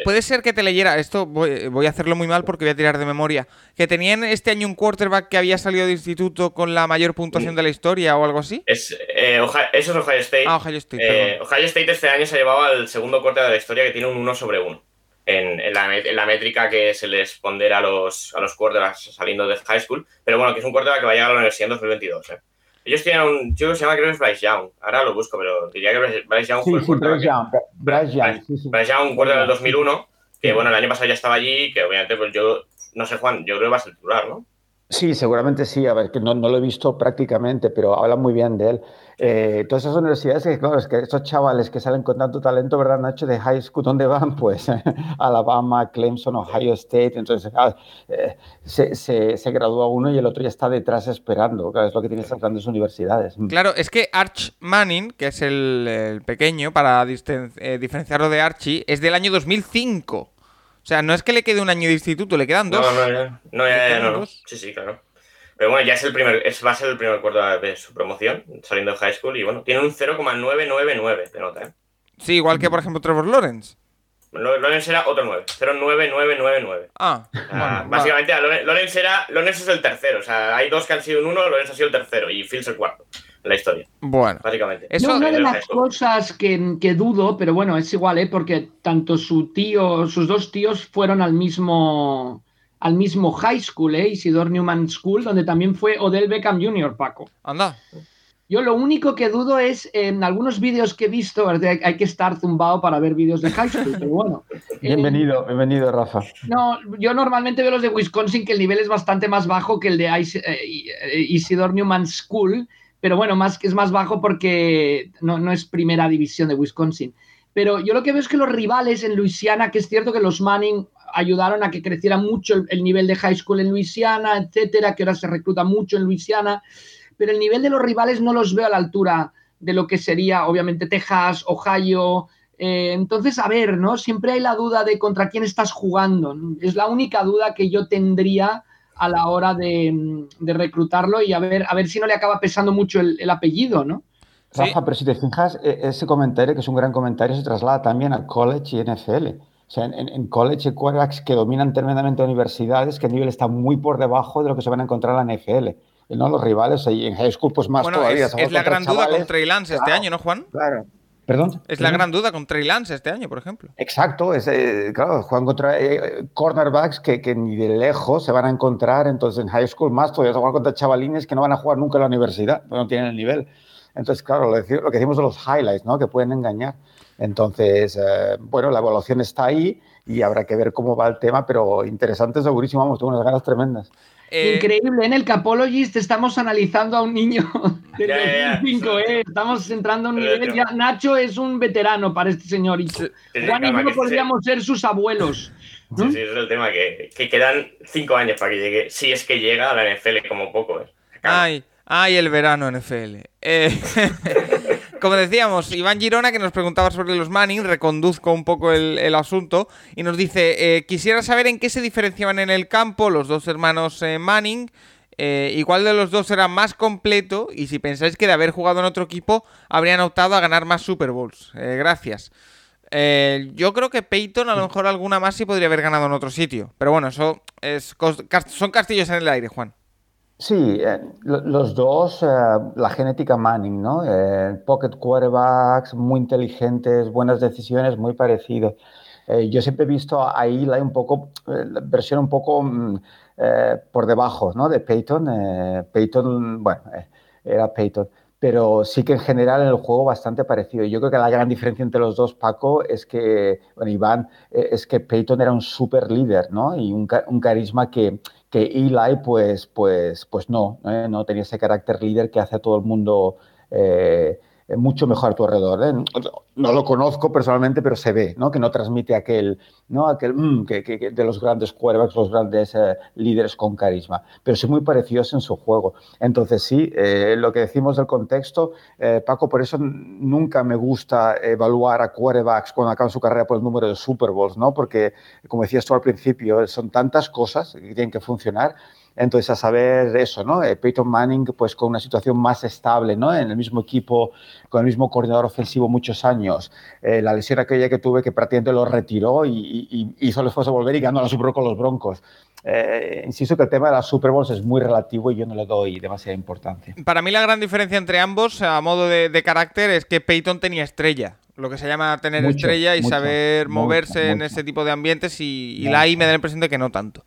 puede ser que te leyera, esto voy, a hacerlo muy mal porque voy a tirar de memoria. Que tenían este año un quarterback que había salido de instituto con la mayor puntuación de la historia o algo así. Es, eh, eso es Ohio State. Ah, Ohio State. Eh, Ohio State este año se ha llevado al segundo corte de la historia que tiene un 1 sobre 1. En, la, métrica que se les pondera a los, a los quarterbacks saliendo de high school. Pero bueno, que es un quarterback que va a llegar a la universidad en 2022. ¿eh? Ellos tienen un chico que se llama, creo que es Bryce Young. Ahora lo busco, pero diría que Bryce Young sí, sí, Bryce Young. Bryce Young. Bryce Young, un cuarto del 2001, que bueno, el año pasado ya estaba allí, que obviamente, pues yo, no sé, Juan, yo creo que va a ser titular, ¿no? Sí, seguramente sí. A ver, que no, no, lo he visto prácticamente, pero hablan muy bien de él. Eh, todas esas universidades, que claro, es que esos chavales que salen con tanto talento, ¿verdad, Nacho? De high school, ¿dónde van? Pues Alabama, Clemson, Ohio State. Entonces, ah, eh, se, se, se, gradúa uno y el otro ya está detrás esperando. Claro, es lo que tienen esas grandes universidades. Claro, es que Arch Manning, que es el, pequeño, para eh, diferenciarlo de Archie, es del año 2005. O sea, no es que le quede un año de instituto, le quedan dos. No, no, ya. No, ya, no, Sí, sí, claro. Pero bueno, ya es el primer, es, va a ser el primer cuarto de su promoción, saliendo de high school, y bueno, tiene un 0,999 de nota, ¿eh? Sí, igual que, por ejemplo, Trevor Lawrence. Lawrence era otro 9, 09999. Ah, bueno, básicamente Lawrence era, Lawrence es el tercero, o sea, hay dos que han sido un 1, Lawrence ha sido el tercero y Fields el cuarto la historia. Bueno, básicamente. Eso, una de las cosas que, que, dudo, pero bueno, es igual, ¿eh? porque tanto su tío, sus dos tíos fueron al mismo al mismo high school, ¿eh? Isidore Newman School, donde también fue Odell Beckham Jr., Paco. Anda. Yo lo único que dudo es en algunos vídeos que he visto, hay que estar zumbado para ver vídeos de high school, pero bueno. Bienvenido, bienvenido, Rafa. No, yo normalmente veo los de Wisconsin, que el nivel es bastante más bajo que el de eh, Isidore Newman School, pero bueno, más es más bajo porque no, no, es primera división de Wisconsin. Pero yo lo que veo es que los rivales en Luisiana, que es cierto que los Manning ayudaron a que creciera mucho el, nivel de high school en Luisiana, etcétera, que ahora se recluta mucho en Luisiana, pero el nivel de los rivales no los veo a la altura de lo que sería, obviamente, Texas, Ohio. Eh, entonces, a ver, ¿no? Siempre hay la duda de contra quién estás jugando. Es la única duda que yo tendría a la hora de, reclutarlo y a ver, a ver si no le acaba pesando mucho el, apellido, ¿no? Rafa, pero si te fijas, e, ese comentario, que es un gran comentario, se traslada también al college y NFL. O sea, en, college hay quarterbacks que dominan tremendamente universidades, que el nivel está muy por debajo de lo que se van a encontrar en la NFL. No, los rivales, y en high school, pues más todavía. Es, es la gran duda con Trey Lance este año, ¿no, Juan? Claro. ¿Perdón? Es la gran duda con Trey Lance este año, por ejemplo. Exacto, es, eh, claro, juegan contra eh, cornerbacks que, que, ni de lejos se van a encontrar, entonces en high school más todavía se juegan contra chavalines que no van a jugar nunca en la universidad, no tienen el nivel. Entonces, claro, lo, que decimos de los highlights, ¿no? Que pueden engañar. Entonces, eh, bueno, la evaluación está ahí y habrá que ver cómo va el tema, pero interesante, segurísimo, vamos, tengo unas ganas tremendas. Eh, Increíble, en el Capologist estamos analizando a un niño de 2005, ¿eh? estamos entrando a un nivel. Ya, Nacho es un veterano para este señor. Juan y yo podríamos ser sus abuelos. Sí, sí, es el tema, que, quedan cinco años para que llegue, si es que llega a la NFL como poco. ¿eh? Ay, ay, el verano NFL. Eh, como decíamos, Iván Girona, que nos preguntaba sobre los Manning, reconduzco un poco el, asunto y nos dice, eh, quisiera saber en qué se diferenciaban en el campo los dos hermanos Manning. y cuál de los dos era más completo y si pensáis que de haber jugado en otro equipo habrían optado a ganar más Super Bowls. gracias. Eh, yo creo que Peyton a lo mejor alguna más sí podría haber ganado en otro sitio. Pero bueno, eso es, son castillos en el aire, Juan. Sí, eh, los dos, eh, la genética Manning, ¿no? pocket quarterbacks, muy inteligentes, buenas decisiones, muy parecidos. yo siempre he visto a Eli un poco, la versión un poco mm, por debajo, ¿no? De Peyton. Peyton, bueno, era Peyton pero sí que en general en el juego bastante parecido. Yo creo que la gran diferencia entre los dos, Paco, es que, bueno, Iván, eh, es que Peyton era un super líder, ¿no? Y un, un carisma que, que Eli, pues, pues, pues no, ¿eh? no tenía ese carácter líder que hace a todo el mundo eh, mucho mejor a tu alrededor. ¿eh? No lo conozco personalmente, pero se ve, ¿no? Que no transmite aquel, ¿no? Aquel mm, que, de los grandes quarterbacks, los grandes eh, líderes con carisma, pero sí muy parecidos en su juego. Entonces sí, eh, lo que decimos del contexto, Paco, por eso nunca me gusta evaluar a quarterbacks cuando acaban su carrera por el número de Super Bowls, ¿no? Porque, como decías tú al principio, son tantas cosas que tienen que funcionar entonces, a saber eso, ¿no? Eh, Peyton Manning, pues con una situación más estable, ¿no? En el mismo equipo, con el mismo coordinador ofensivo muchos años. Eh, la lesión aquella que tuve que prácticamente lo retiró y, y, el esfuerzo de volver y ganó la Super con los Broncos. Eh, insisto que el tema de las Super Bowls es muy relativo y yo no le doy demasiada importancia. Para mí la gran diferencia entre ambos, a modo de, de carácter, es que Peyton tenía estrella lo que se llama tener estrella y saber moverse en ese tipo de ambientes y, la I me da la impresión de que no tanto.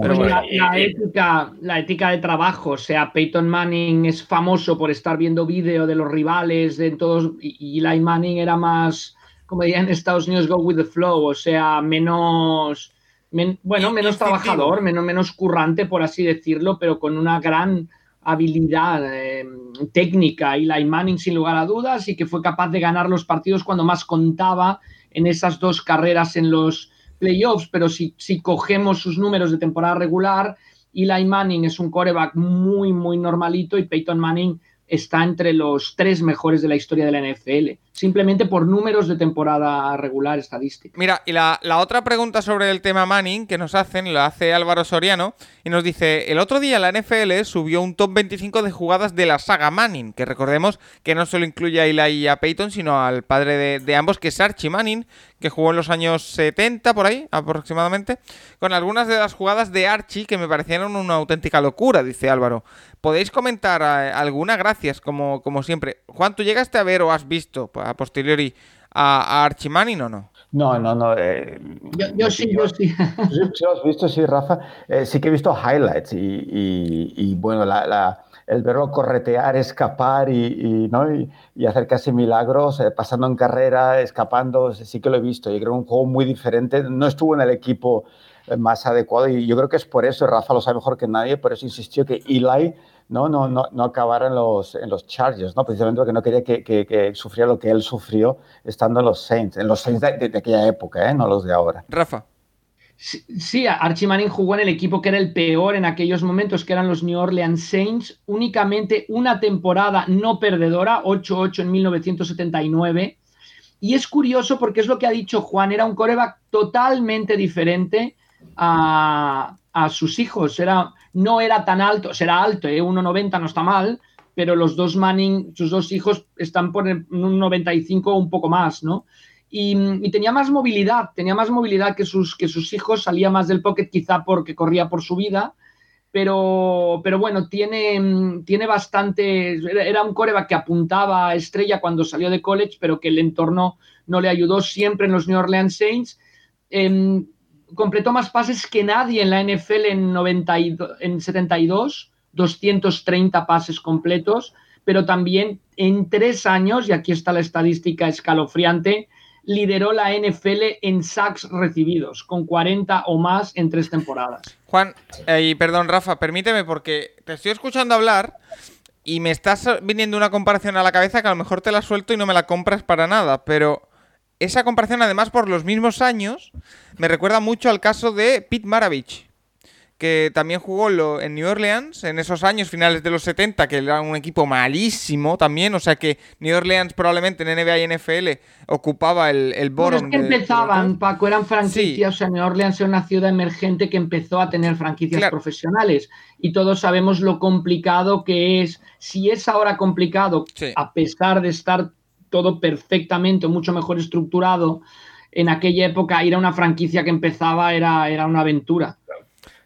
Pero la, ética, la ética de trabajo, o sea, Peyton Manning es famoso por estar viendo vídeo de los rivales, de todos, y Eli Manning era más, como dirían en Estados Unidos, go with the flow, o sea, menos, bueno, menos trabajador, menos, menos currante, por así decirlo, pero con una gran habilidad eh, técnica. Y la Manning sin lugar a dudas y que fue capaz de ganar los partidos cuando más contaba en esas dos carreras en los playoffs, pero si, si cogemos sus números de temporada regular, Eli Manning es un coreback muy, muy normalito y Peyton Manning está entre los tres mejores de la historia de la NFL, simplemente por números de temporada regular estadística. Mira, y la, otra pregunta sobre el tema Manning que nos hacen, lo hace Álvaro Soriano, y nos dice, el otro día la NFL subió un top 25 de jugadas de la saga Manning, que recordemos que no solo incluye a Eli y a Peyton, sino al padre de, de ambos, que es Archie Manning, que jugó en los años 70, por ahí, aproximadamente, con algunas de las jugadas de Archie que me parecieron una auténtica locura, dice Álvaro. ¿Podéis comentar eh, alguna? Gracias, como, como siempre. Juan, ¿tú llegaste a ver o has visto a posteriori a, Archie Manning o no? No, no, no. Eh, yo, sí, yo sí. Sí, lo has visto, sí, Rafa. Eh, sí que he visto highlights y, bueno, la el verlo corretear, escapar y, ¿no? y, hacer casi milagros, eh, pasando en carrera, escapando, sí que lo he visto. Yo creo que un juego muy diferente. No estuvo en el equipo más adecuado y yo creo que es por eso, Rafa lo sabe mejor que nadie, por eso insistió que Eli no, no, no, no acabara en los, en los Chargers, ¿no? precisamente porque no quería que, que, sufriera lo que él sufrió estando en los Saints, en los Saints de, de aquella época, ¿eh? no los de ahora. Rafa. Sí, Archie Manning jugó en el equipo que era el peor en aquellos momentos, que eran los New Orleans Saints, únicamente una temporada no perdedora, 8-8 en 1979. Y es curioso porque es lo que ha dicho Juan, era un coreback totalmente diferente a, sus hijos. Era, no era tan alto, será alto, ¿eh? 1,90 no está mal, pero los dos Manning, sus dos hijos, están por un 95 o un poco más, ¿no? y, tenía más movilidad, tenía más movilidad que sus, que sus hijos, salía más del pocket quizá porque corría por su vida, pero, pero bueno, tiene, tiene bastante, era un coreback que apuntaba a estrella cuando salió de college, pero que el entorno no le ayudó siempre en los New Orleans Saints. Em, completó más pases que nadie en la NFL en, 90 en 72, 230 pases completos, pero también en tres años, y aquí está la estadística escalofriante, lideró la NFL en sacks recibidos, con 40 o más en tres temporadas. Juan, eh, y perdón, Rafa, permíteme porque te estoy escuchando hablar y me estás viniendo una comparación a la cabeza que a lo mejor te la suelto y no me la compras para nada, pero esa comparación además por los mismos años me recuerda mucho al caso de Pete Maravich que también jugó en New Orleans en esos años finales de los 70, que era un equipo malísimo también, o sea que New Orleans probablemente en NBA y NFL ocupaba el, el bottom. es que empezaban, Paco, eran franquicias, o sea, New Orleans era una ciudad emergente que empezó a tener franquicias profesionales y todos sabemos lo complicado que es, si es ahora complicado, a pesar de estar todo perfectamente, mucho mejor estructurado, en aquella época ir a una franquicia que empezaba era, era una aventura.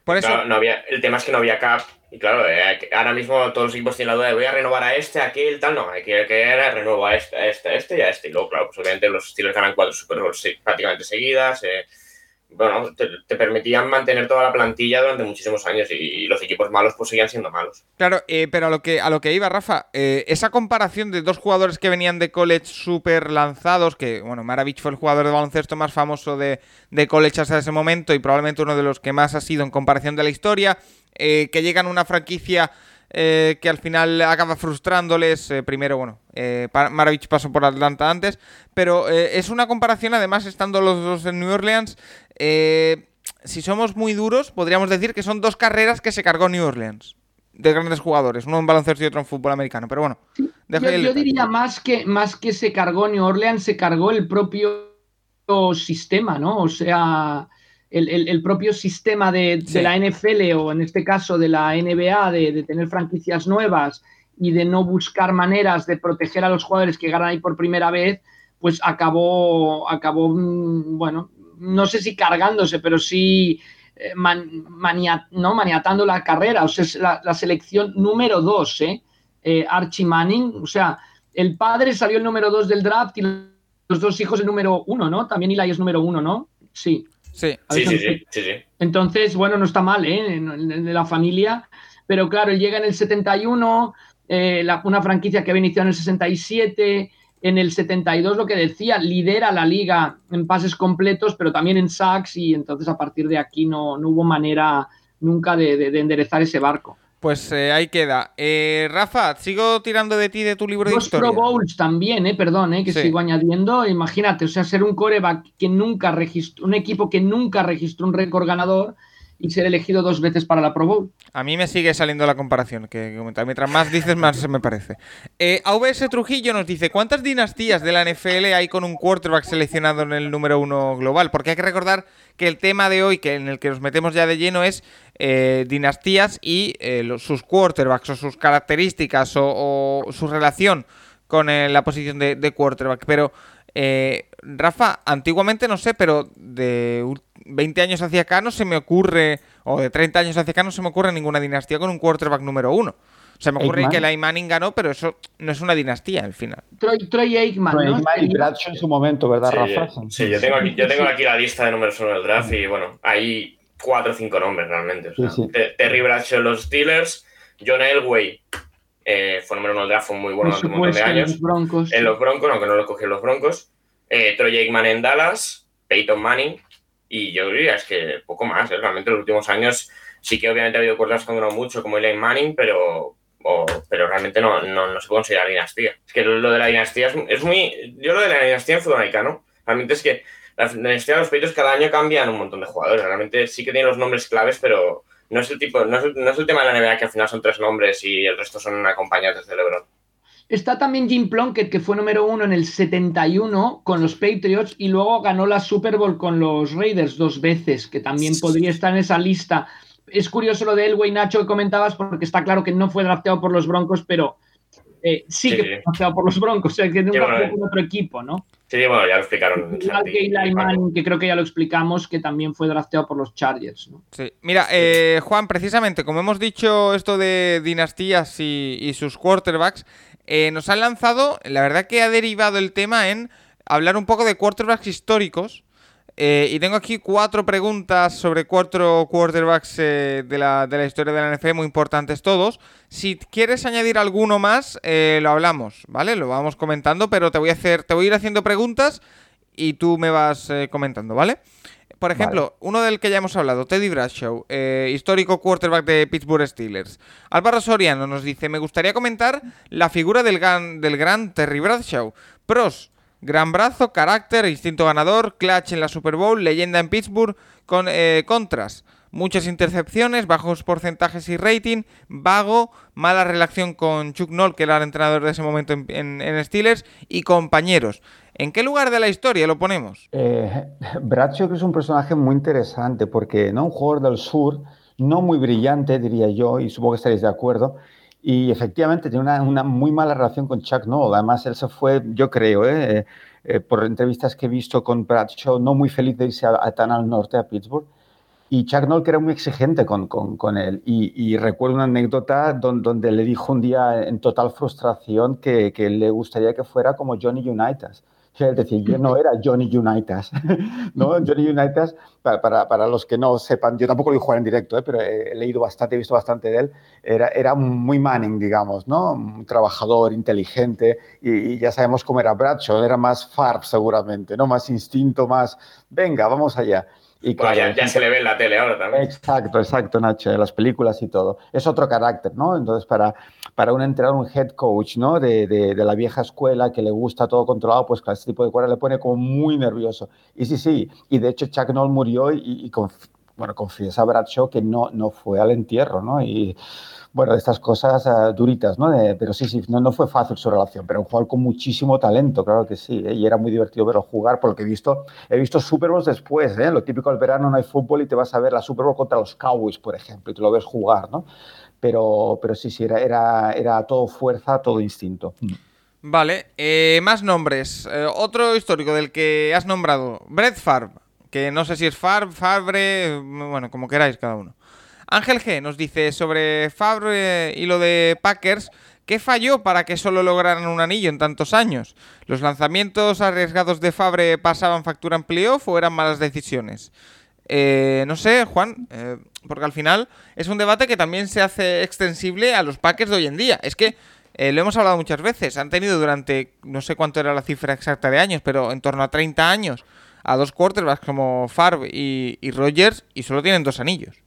Por eso... no había, el tema es que no había cap. Y claro, eh, ahora mismo todos los equipos tienen la duda de voy a renovar a este, a aquel, tal. No, hay que, que renuevo a este, a este, a este y a este. Y luego, claro, pues obviamente los estilos ganan cuatro Super Bowls prácticamente seguidas. Eh, bueno, te, permitían mantener toda la plantilla durante muchísimos años y, los equipos malos pues seguían siendo malos. Claro, eh, pero a lo que a lo que iba, Rafa, eh, esa comparación de dos jugadores que venían de college súper lanzados, que bueno, Maravich fue el jugador de baloncesto más famoso de, de, college hasta ese momento y probablemente uno de los que más ha sido en comparación de la historia, eh, que llegan a una franquicia que al final acaba frustrándoles. Primero, bueno, Maravich pasó por Atlanta antes, pero es una comparación, además, estando los dos en New Orleans. Si somos muy duros, podríamos decir que son dos carreras que se cargó New Orleans de grandes jugadores, uno en baloncesto y otro en fútbol americano, pero bueno. yo, diría más que, más que se cargó New Orleans, se cargó el propio sistema, ¿no? O sea, el, propio sistema de, la NFL o en este caso de la NBA de, tener franquicias nuevas y de no buscar maneras de proteger a los jugadores que ganan ahí por primera vez, pues acabó, acabó mm, bueno, no sé si cargándose, pero sí eh, ¿no? maniatando la carrera. O sea, es la, selección número dos, ¿eh? ¿eh? Archie Manning. O sea, el padre salió el número dos del draft y los dos hijos el número uno, ¿no? También Eli es número uno, ¿no? Sí. Sí. Sí, sí, sí, Entonces, bueno, no está mal, ¿eh? De la familia. Pero claro, él llega en el 71, eh, una franquicia que había iniciado en el 67, en el 72 lo que decía, lidera la liga en pases completos, pero también en sacks y entonces a partir de aquí no, no hubo manera nunca de enderezar ese barco. Pues eh, ahí queda. Eh, Rafa, sigo tirando de ti de tu libro de historia. Pro Bowls también, eh, perdón, eh, que sigo añadiendo. Imagínate, o sea, ser un coreback que nunca registró, un equipo que nunca registró un récord ganador y ser elegido dos veces para la Pro Bowl. A mí me sigue saliendo la comparación, que mientras más dices, más se me parece. Eh, AVS Trujillo nos dice, ¿cuántas dinastías de la NFL hay con un quarterback seleccionado en el número uno global? Porque hay que recordar que el tema de hoy, que en el que nos metemos ya de lleno, es eh, dinastías y eh, sus quarterbacks o sus características o, su relación con la posición de, de quarterback. Pero eh, Rafa, antiguamente no sé, pero de 20 años hacia acá no se me ocurre, o de 30 años hacia acá no se me ocurre ninguna dinastía con un quarterback número uno. Se me ocurre que la Manning ganó, pero eso no es una dinastía al final. Troy, Aikman, ¿no? y Bradshaw en su momento, ¿verdad, Rafa? Sí, yo tengo, aquí, yo tengo aquí la lista de números uno del draft y bueno, hay cuatro o cinco nombres realmente. Terry Bradshaw los Steelers, John Elway eh, fue número uno del draft, fue muy bueno durante un montón de años. En los Broncos. En los Broncos, aunque no lo cogió los Broncos. Eh, Troy Aikman en Dallas, Peyton Manning, y yo diría es que poco más. ¿eh? Realmente en los últimos años sí que obviamente ha habido cuerdas que han mucho, como Eli Manning, pero, pero realmente no, no, se puede considerar dinastía. Es que lo, de la dinastía es, muy. Yo lo de la dinastía en fútbol americano, realmente es que la dinastía de los Patriots cada año cambian un montón de jugadores. Realmente sí que tienen los nombres claves, pero no es el tipo, no es no es el tema de la NBA que al final son tres nombres y el resto son acompañantes de LeBron. Está también Jim Plunkett, que fue número uno en el 71 con los Patriots y luego ganó la Super Bowl con los Raiders dos veces, que también podría estar en esa lista. Es curioso lo de Elway Nacho que comentabas, porque está claro que no fue drafteado por los Broncos, pero eh, sí, que fue drafteado por los Broncos, o sea, que nunca fue por otro equipo, ¿no? Sí, bueno, ya lo explicaron. que que creo que ya lo explicamos, que también fue drafteado por los Chargers. ¿no? Sí. Mira, eh, Juan, precisamente, como hemos dicho esto de dinastías y, y sus quarterbacks, eh, nos han lanzado, la verdad que ha derivado el tema en hablar un poco de quarterbacks históricos. Eh, y tengo aquí cuatro preguntas sobre cuatro quarterbacks eh, de, la, de, la, historia de la NFL, muy importantes todos. Si quieres añadir alguno más, lo hablamos, ¿vale? Lo vamos comentando, pero te voy a hacer, te voy a ir haciendo preguntas y tú me vas comentando, ¿vale? Por ejemplo, uno del que ya hemos hablado, Teddy Bradshaw, eh, histórico quarterback de Pittsburgh Steelers. Álvaro Soriano nos dice, me gustaría comentar la figura del gran, del gran Terry Bradshaw. Pros, gran brazo, carácter, instinto ganador, clutch en la Super Bowl, leyenda en Pittsburgh, con eh, contras. Muchas intercepciones, bajos porcentajes y rating, vago, mala relación con Chuck Noll, que era el entrenador de ese momento en, en Steelers, y compañeros. ¿En qué lugar de la historia lo ponemos? Eh, Bradshaw es un personaje muy interesante porque ¿no? un jugador del sur, no muy brillante, diría yo, y supongo que estaréis de acuerdo, y efectivamente tiene una, una muy mala relación con Chuck Noll. Además, él se fue, yo creo, ¿eh? Eh, por entrevistas que he visto con Bradshaw, no muy feliz de irse a, tan al norte, a Pittsburgh. Y Chuck Noll que era muy exigente con, con, con él. Y, y, recuerdo una anécdota donde, donde, le dijo un día en total frustración que, que le gustaría que fuera como Johnny Unitas es decir, yo no era Johnny Unitas, ¿no? Johnny Unitas, para, para, para, los que no sepan, yo tampoco lo a jugar en directo, ¿eh? pero he leído bastante, he visto bastante de él, era, era muy Manning, digamos, ¿no? Un trabajador, inteligente, y, y ya sabemos cómo era Bradshaw, era más Farb seguramente, ¿no? Más instinto, más, venga, vamos allá. Y claro, ya, ya, se le ve en la tele ahora también. Exacto, exacto, Nacho, en las películas y todo. Es otro carácter, ¿no? Entonces, para, para un entrenador, un head coach, ¿no? De, de, la vieja escuela que le gusta todo controlado, pues claro, este tipo de cosas le pone como muy nervioso. Y sí, sí, y de hecho Chuck Noll murió y, y conf bueno, confiesa Bradshaw que no, no fue al entierro, ¿no? Y bueno, de estas cosas uh, duritas, ¿no? Pero sí, sí, no, no, fue fácil su relación, pero un jugador con muchísimo talento, claro que sí, ¿eh? y era muy divertido verlo jugar, porque he visto, he visto Super Bowls después, ¿eh? Lo típico del verano no hay fútbol y te vas a ver la Super Bowl contra los Cowboys, por ejemplo, y te lo ves jugar, ¿no? Pero, pero sí, sí, era, era, era todo fuerza, todo instinto. Vale, eh, más nombres. Eh, otro histórico del que has nombrado, Brett Favre, que no sé si es Favre, Favre, bueno, como queráis cada uno. Ángel G nos dice sobre Favre y lo de Packers, ¿qué falló para que solo lograran un anillo en tantos años? ¿Los lanzamientos arriesgados de Favre pasaban factura en playoff o eran malas decisiones? Eh, no sé, Juan, eh, porque al final es un debate que también se hace extensible a los Packers de hoy en día. Es que eh, lo hemos hablado muchas veces, han tenido durante, no sé cuánto era la cifra exacta de años, pero en torno a 30 años, a dos quarterbacks como Favre y, y Rogers y solo tienen dos anillos.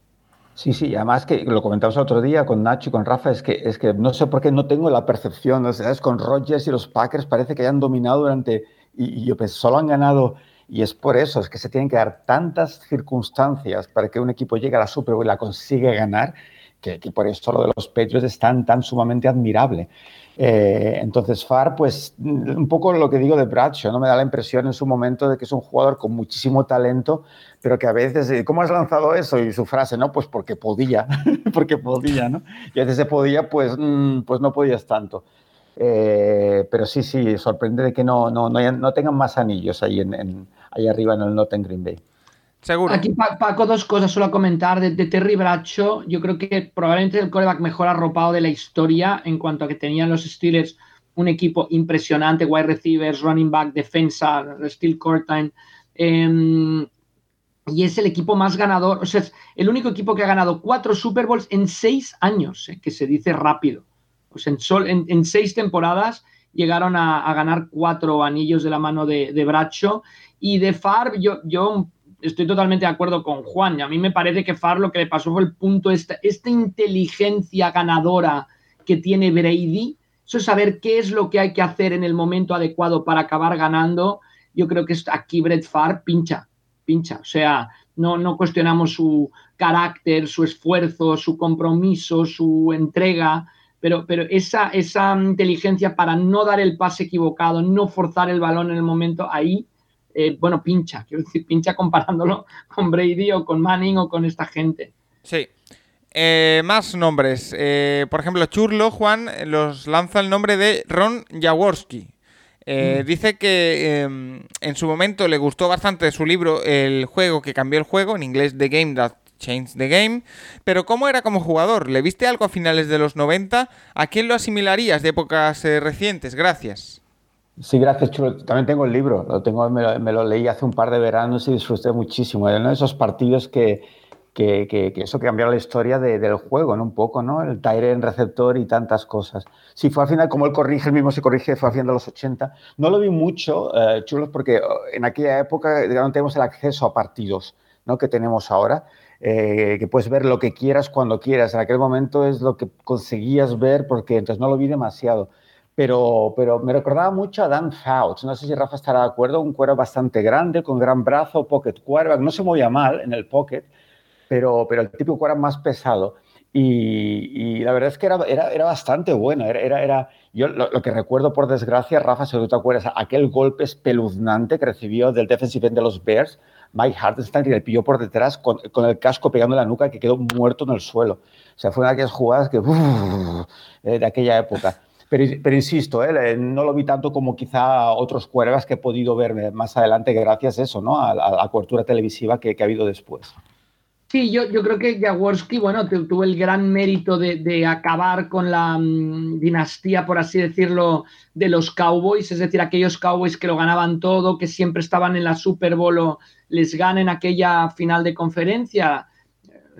Sí, sí, además que lo comentamos el otro día con Nacho y con Rafa, es que, es que no sé por qué no tengo la percepción, o sea, es con Rodgers y los Packers parece que hayan dominado durante, y, y yo pensé, solo han ganado, y es por eso, es que se tienen que dar tantas circunstancias para que un equipo llegue a la Super Bowl y la consiga ganar, que, que por eso lo de los Patriots es tan, tan sumamente admirable. Eh, entonces, Far, pues un poco lo que digo de Bradshaw, ¿no? Me da la impresión en su momento de que es un jugador con muchísimo talento, pero que a veces, ¿cómo has lanzado eso? Y su frase, ¿no? Pues porque podía, porque podía, ¿no? Y a veces se podía, pues, mm, pues no podías tanto. Eh, pero sí, sí, sorprende de que no, no, no, no tengan más anillos ahí, en, en, ahí arriba en el Northern Green Bay. Seguro. Aquí, Paco, dos cosas solo a comentar. De, de, Terry Bradshaw, yo creo que probablemente el coreback mejor arropado de la historia en cuanto a que tenían los Steelers un equipo impresionante, wide receivers, running back, defensa, steel court time. Eh, y es el equipo más ganador, o sea, es el único equipo que ha ganado cuatro Super Bowls en seis años, eh, que se dice rápido. Pues en, sol, en, en seis temporadas llegaron a, a, ganar cuatro anillos de la mano de, de Bradshaw. Y de Favre, yo, yo estoy totalmente de acuerdo con Juan. Y a mí me parece que Far lo que le pasó fue el punto, esta, esta inteligencia ganadora que tiene Brady, eso es saber qué es lo que hay que hacer en el momento adecuado para acabar ganando. Yo creo que aquí Brett Farr pincha, pincha. O sea, no, no cuestionamos su carácter, su esfuerzo, su compromiso, su entrega, pero, pero esa, esa inteligencia para no dar el pase equivocado, no forzar el balón en el momento, ahí eh, bueno, pincha, quiero decir, pincha comparándolo con Brady o con Manning o con esta gente. Sí. Eh, más nombres. Eh, por ejemplo, Churlo, Juan, los lanza el nombre de Ron Jaworski. Eh, mm. Dice que en su momento le gustó bastante su libro El juego que cambió el juego, en inglés The Game That Changed the Game. Pero ¿cómo era como jugador? ¿Le viste algo a finales de los 90? ¿A quién lo asimilarías de épocas recientes? Gracias. Sí, gracias, Chulo. También tengo el libro, lo tengo, me lo, me lo, leí hace un par de veranos y disfruté muchísimo. Era uno de esos partidos que, que, que, que eso cambió la historia de, del juego, ¿no? Un poco, ¿no? El en receptor y tantas cosas. Sí, fue al final, como él corrige, él mismo se corrige, fue haciendo los 80. No lo vi mucho, eh, chulos, porque oh, en aquella época no tenemos el acceso a partidos, ¿no? Que tenemos ahora. Eh, que puedes ver lo que quieras cuando quieras. En aquel momento es lo que conseguías ver porque entonces no lo vi demasiado. Pero, pero me recordaba mucho a Dan Fouts. No sé si Rafa estará de acuerdo. Un cuero bastante grande, con gran brazo, pocket quarterback. No se movía mal en el pocket, pero, pero el típico era más pesado. Y, y, la verdad es que era, era, era bastante bueno. Era, era, era yo lo, lo, que recuerdo, por desgracia, Rafa, si tú te acuerdas, aquel golpe espeluznante que recibió del defensive end de los Bears, Mike Hartenstein, y le pilló por detrás con, con, el casco pegando la nuca que quedó muerto en el suelo. O sea, fue una de aquellas jugadas que, uf, de aquella época. Pero, insisto, ¿eh? no lo vi tanto como quizá otros cuervas que he podido ver más adelante gracias a eso, ¿no? a, la cobertura televisiva que, ha habido después. Sí, yo, creo que Jaworski, bueno, tuvo el gran mérito de, acabar con la um, dinastía, por así decirlo, de los Cowboys, es decir, aquellos Cowboys que lo ganaban todo, que siempre estaban en la Super Bowl les ganen aquella final de conferencia.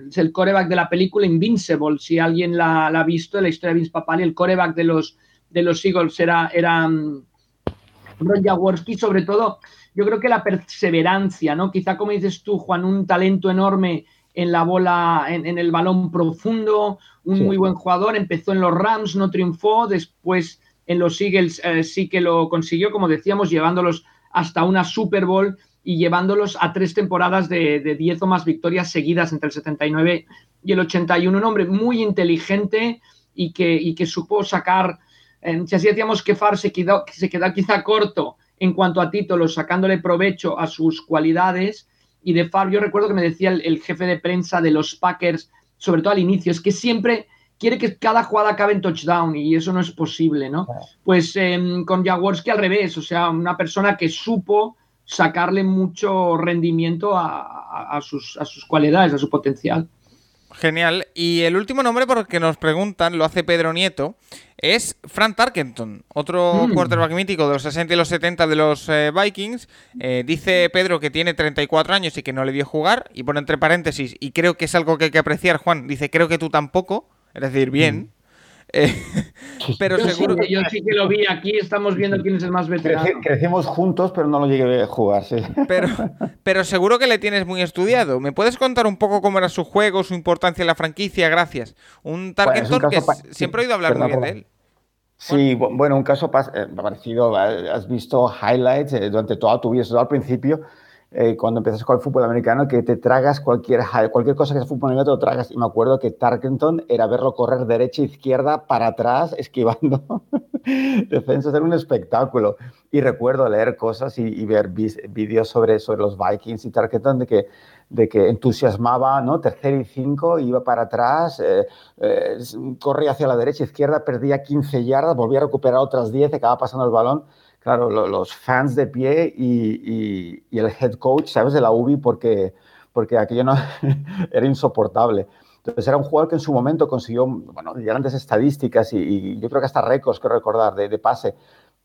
Es el coreback de la película Invincible, si alguien la, la ha visto, la historia de Vince Papali, el coreback de los, de los Eagles era, era um, Ron Jaworski, sobre todo, yo creo que la perseverancia, ¿no? Quizá como dices tú, Juan, un talento enorme en la bola, en, en el balón profundo, un sí. muy buen jugador, empezó en los Rams, no triunfó, después en los Eagles eh, sí que lo consiguió, como decíamos, llevándolos hasta una Super Bowl y llevándolos a tres temporadas de, de diez o más victorias seguidas entre el 79 y el 81. Un hombre muy inteligente y que, y que supo sacar, eh, si así decíamos que Far se quedó, se quedó quizá corto en cuanto a títulos, sacándole provecho a sus cualidades, y de Favre, yo recuerdo que me decía el, el, jefe de prensa de los Packers, sobre todo al inicio, es que siempre quiere que cada jugada acabe en touchdown y eso no es posible, ¿no? Pues eh, con Jaworski al revés, o sea, una persona que supo sacarle mucho rendimiento a, sus, a sus cualidades, a su potencial. Genial. Y el último nombre por el que nos preguntan, lo hace Pedro Nieto, es Frank Tarkenton, otro mm. quarterback mítico de los 60 y los 70 de los eh, Vikings. Eh, dice Pedro que tiene 34 años y que no le dio jugar, y pone entre paréntesis, y creo que es algo que hay que apreciar, Juan, dice, creo que tú tampoco, es decir, bien. Mm. Eh, pero yo seguro. Sí, yo sí que lo vi aquí, estamos viendo quién es el más veterano. Creci crecimos juntos, pero no lo llegué a jugar, sí. Pero, pero seguro que le tienes muy estudiado. ¿Me puedes contar un poco cómo era su juego, su importancia en la franquicia? Gracias. Un Tarkenton bueno, que siempre he oído hablar muy bien de él. Sí, bueno, un caso eh, parecido, has visto highlights eh, durante toda tu vida, al principio, eh, cuando empiezas con el fútbol americano, que te tragas cualquier, cualquier cosa que sea fútbol americano, te lo tragas. Y me acuerdo que Tarkenton era verlo correr derecha, izquierda, para atrás, esquivando defensas, era un espectáculo. Y recuerdo leer cosas y, y ver vídeos sobre, sobre los Vikings y Tarkenton de que de que entusiasmaba, ¿no? Tercero y cinco, iba para atrás, eh, eh, corría hacia la derecha, izquierda, perdía 15 yardas, volvía a recuperar otras 10, acaba pasando el balón. Claro, lo, los fans de pie y, y, y, el head coach, ¿sabes? De la UBI, porque, porque aquello no era insoportable. Entonces era un jugador que en su momento consiguió, bueno, grandes estadísticas y, y yo creo que hasta récords, que recordar, de, de pase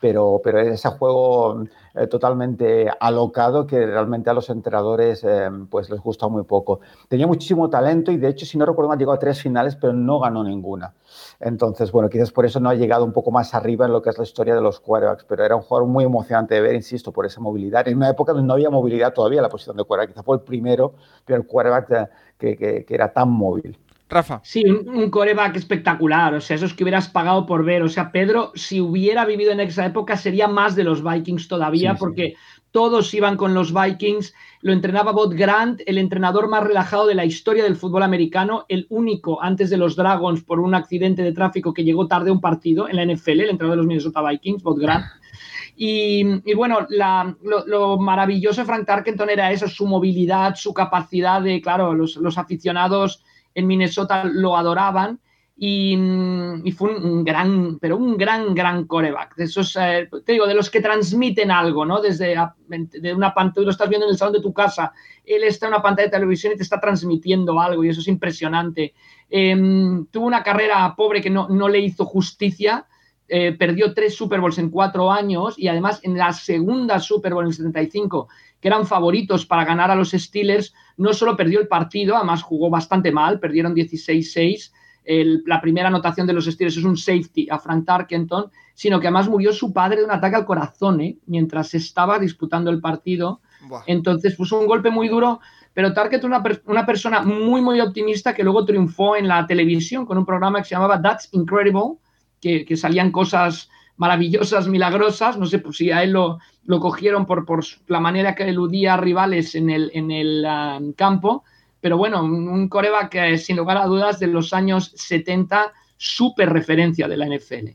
pero, pero ese juego eh, totalmente alocado que realmente a los entrenadores eh, pues les gusta muy poco. Tenía muchísimo talento y de hecho, si no recuerdo mal, llegó a tres finales, pero no ganó ninguna. Entonces, bueno, quizás por eso no ha llegado un poco más arriba en lo que es la historia de los quarterbacks, pero era un jugador muy emocionante de ver, insisto, por esa movilidad. En una época donde no había movilidad todavía la posición de quarterback, quizás fue el primero, pero el quarterback que, que era tan móvil. Rafa. Sí, un, un, coreback espectacular, o sea, esos que hubieras pagado por ver, o sea, Pedro, si hubiera vivido en esa época, sería más de los Vikings todavía, sí, porque sí. todos iban con los Vikings, lo entrenaba Bob Grant, el entrenador más relajado de la historia del fútbol americano, el único antes de los Dragons por un accidente de tráfico que llegó tarde a un partido en la NFL, el entrenador de los Minnesota Vikings, Bob Grant. Y, y, bueno, la, lo, lo, maravilloso de Frank Tarkenton era eso, su movilidad, su capacidad de, claro, los, los aficionados en Minnesota lo adoraban y, y, fue un gran, pero un gran, gran coreback. De esos, eh, te digo, de los que transmiten algo, ¿no? Desde de una pantalla, lo estás viendo en el salón de tu casa, él está en una pantalla de televisión y te está transmitiendo algo y eso es impresionante. Eh, tuvo una carrera pobre que no, no le hizo justicia. eh, perdió tres Super Bowls en cuatro años y además en la segunda Super Bowl en el 75, que eran favoritos para ganar a los Steelers, no solo perdió el partido, además jugó bastante mal, perdieron 16-6. la primera anotación de los Steelers es un safety a Frank Tarkenton, sino que además murió su padre de un ataque al corazón ¿eh? mientras estaba disputando el partido. Entonces puso un golpe muy duro, pero Tarkenton una, una persona muy, muy optimista que luego triunfó en la televisión con un programa que se llamaba That's Incredible, que, salían cosas maravillosas, milagrosas. No sé pues, si a él lo, lo cogieron por, por, la manera que eludía a rivales en el, en el um, campo. Pero bueno, un, coreba que sin lugar a dudas de los años 70, súper referencia de la NFL.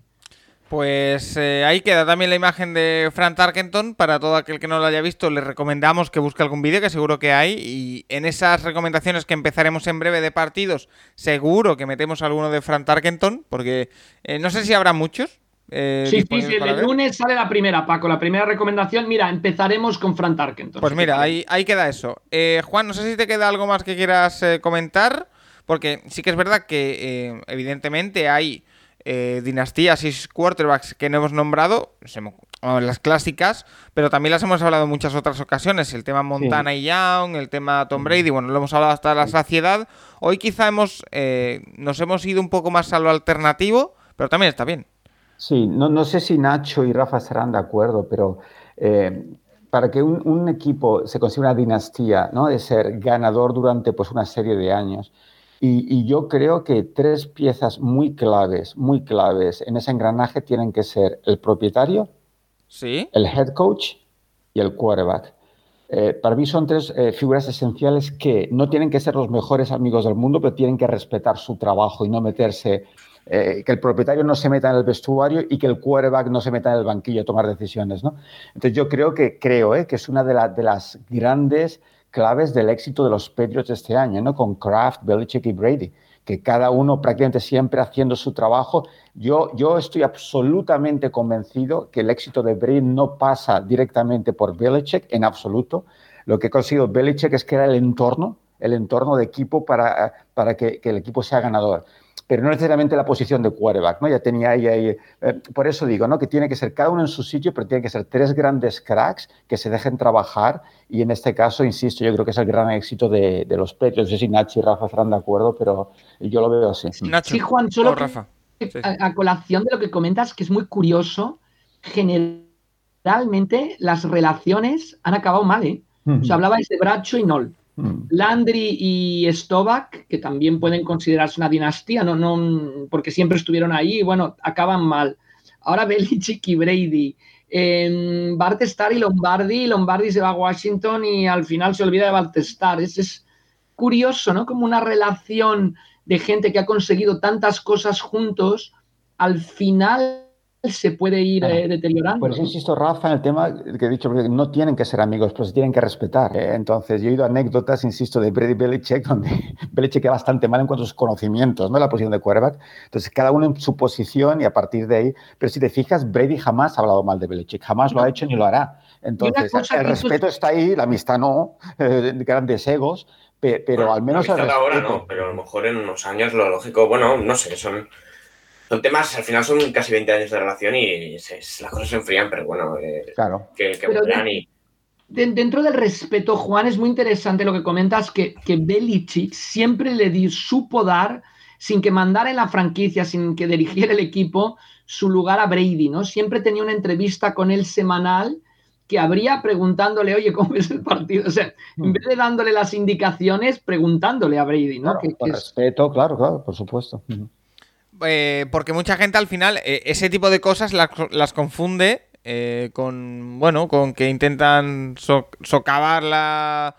Pues eh, ahí queda también la imagen de Frank Tarkenton. Para todo aquel que no lo haya visto, le recomendamos que busque algún vídeo, que seguro que hay. Y en esas recomendaciones que empezaremos en breve de partidos, seguro que metemos alguno de Frank Tarkenton, porque eh, no sé si habrá muchos. Eh, sí, sí, sí, el lunes sale la primera, Paco, la primera recomendación. Mira, empezaremos con Frank Tarkenton. Pues mira, ahí, ahí, queda eso. Juan, no sé si te queda algo más que quieras comentar, porque sí que es verdad que evidentemente hay eh, dinastías y quarterbacks que no hemos nombrado, las clásicas, pero también las hemos hablado en muchas otras ocasiones. El tema Montana y Young, el tema Tom Brady, bueno, lo hemos hablado hasta la saciedad. Hoy quizá hemos, eh, nos hemos ido un poco más a lo alternativo, pero también está bien. Sí, no, no sé si Nacho y Rafa estarán de acuerdo, pero eh, para que un, equipo se consiga una dinastía, ¿no? De ser ganador durante pues, una serie de años, y, yo creo que tres piezas muy claves, muy claves en ese engranaje tienen que ser el propietario, ¿Sí? el head coach y el quarterback. Eh, para mí son tres eh, figuras esenciales que no tienen que ser los mejores amigos del mundo, pero tienen que respetar su trabajo y no meterse, eh, que el propietario no se meta en el vestuario y que el quarterback no se meta en el banquillo a tomar decisiones. ¿no? Entonces yo creo que, creo, que es una de, las grandes claves del éxito de los Patriots este año, ¿no? Con Kraft, Belichick y Brady, que cada uno prácticamente siempre haciendo su trabajo. Yo, yo estoy absolutamente convencido que el éxito de Brady no pasa directamente por Belichick en absoluto. Lo que ha conseguido Belichick es crear el entorno, el entorno de equipo para, para que el equipo sea ganador pero no necesariamente la posición de quarterback, ¿no? Ya tenía ahí, ahí eh, por eso digo, ¿no? Que tiene que ser cada uno en su sitio, pero tiene que ser tres grandes cracks que se dejen trabajar y en este caso, insisto, yo creo que es el gran éxito de, los Patriots. No sé si Nachi y Rafa estarán de acuerdo, pero yo lo veo así. sí, Juan, solo Rafa. A, colación de lo que comentas, que es muy curioso, generalmente las relaciones han acabado mal, ¿eh? O sea, hablabais de Bracho y Nol. Mm. Landry y Stovak, que también pueden considerarse una dinastía, no, no, porque siempre estuvieron ahí y bueno, acaban mal. Ahora Belichick y Brady. Eh, Bart Starr y Lombardi, Lombardi se va a Washington y al final se olvida de Bart Starr. Es, es curioso, ¿no? Como una relación de gente que ha conseguido tantas cosas juntos, al final se puede ir eh, deteriorando. Por eso insisto, Rafa, en el tema que he dicho, no tienen que ser amigos, pero se tienen que respetar. ¿eh? Entonces, yo he oído anécdotas, insisto, de Brady Belichick, donde Belichick es bastante mal en cuanto a sus conocimientos, ¿no? La posición de quarterback. Entonces, cada uno en su posición y a partir de ahí. Pero si te fijas, Brady jamás ha hablado mal de Belichick, jamás lo ha hecho ni lo hará. Entonces, el respeto está ahí, la amistad no, eh, grandes egos, pero, al menos. ahora no, pero a lo mejor en unos años lo lógico, bueno, no sé, son son temas, al final son casi 20 años de relación y las cosas se enfrían, pero bueno, eh, claro. que, Dentro del respeto, Juan, es muy interesante lo que comentas, que, que Belichick siempre le dio, supo dar, sin que mandara en la franquicia, sin que dirigiera el equipo, su lugar a Brady, ¿no? Siempre tenía una entrevista con él semanal que habría preguntándole, oye, ¿cómo es el partido? O sea, en mm. vez de dándole las indicaciones, preguntándole a Brady, ¿no? con respeto, claro, claro, por supuesto. Eh, porque mucha gente al final eh, ese tipo de cosas las, confunde eh, con, bueno, con que intentan socavar la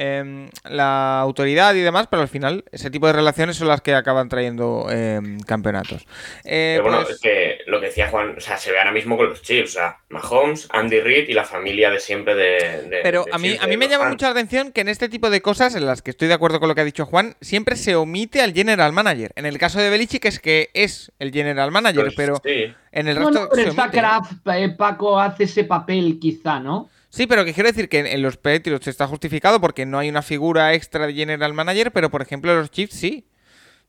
Em, la autoridad y demás, pero al final ese tipo de relaciones son las que acaban trayendo em, campeonatos. Eh, bueno, pues es que lo que decía Juan, o sea, se ve ahora mismo con los Chiefs, o sea, Mahomes, Andy Reid y la familia de siempre de... pero a mí, a mí me llama mucho la atención que en este tipo de cosas, en las que estoy de acuerdo con lo que ha dicho Juan, siempre se omite al general manager. En el caso de Belichick es que es el general manager, pues pero en el resto... No, pero eh, Paco hace ese papel quizá, ¿no? Sí, pero que quiero decir que en los Patriots está justificado porque no hay una figura extra de general manager, pero por ejemplo los Chiefs sí.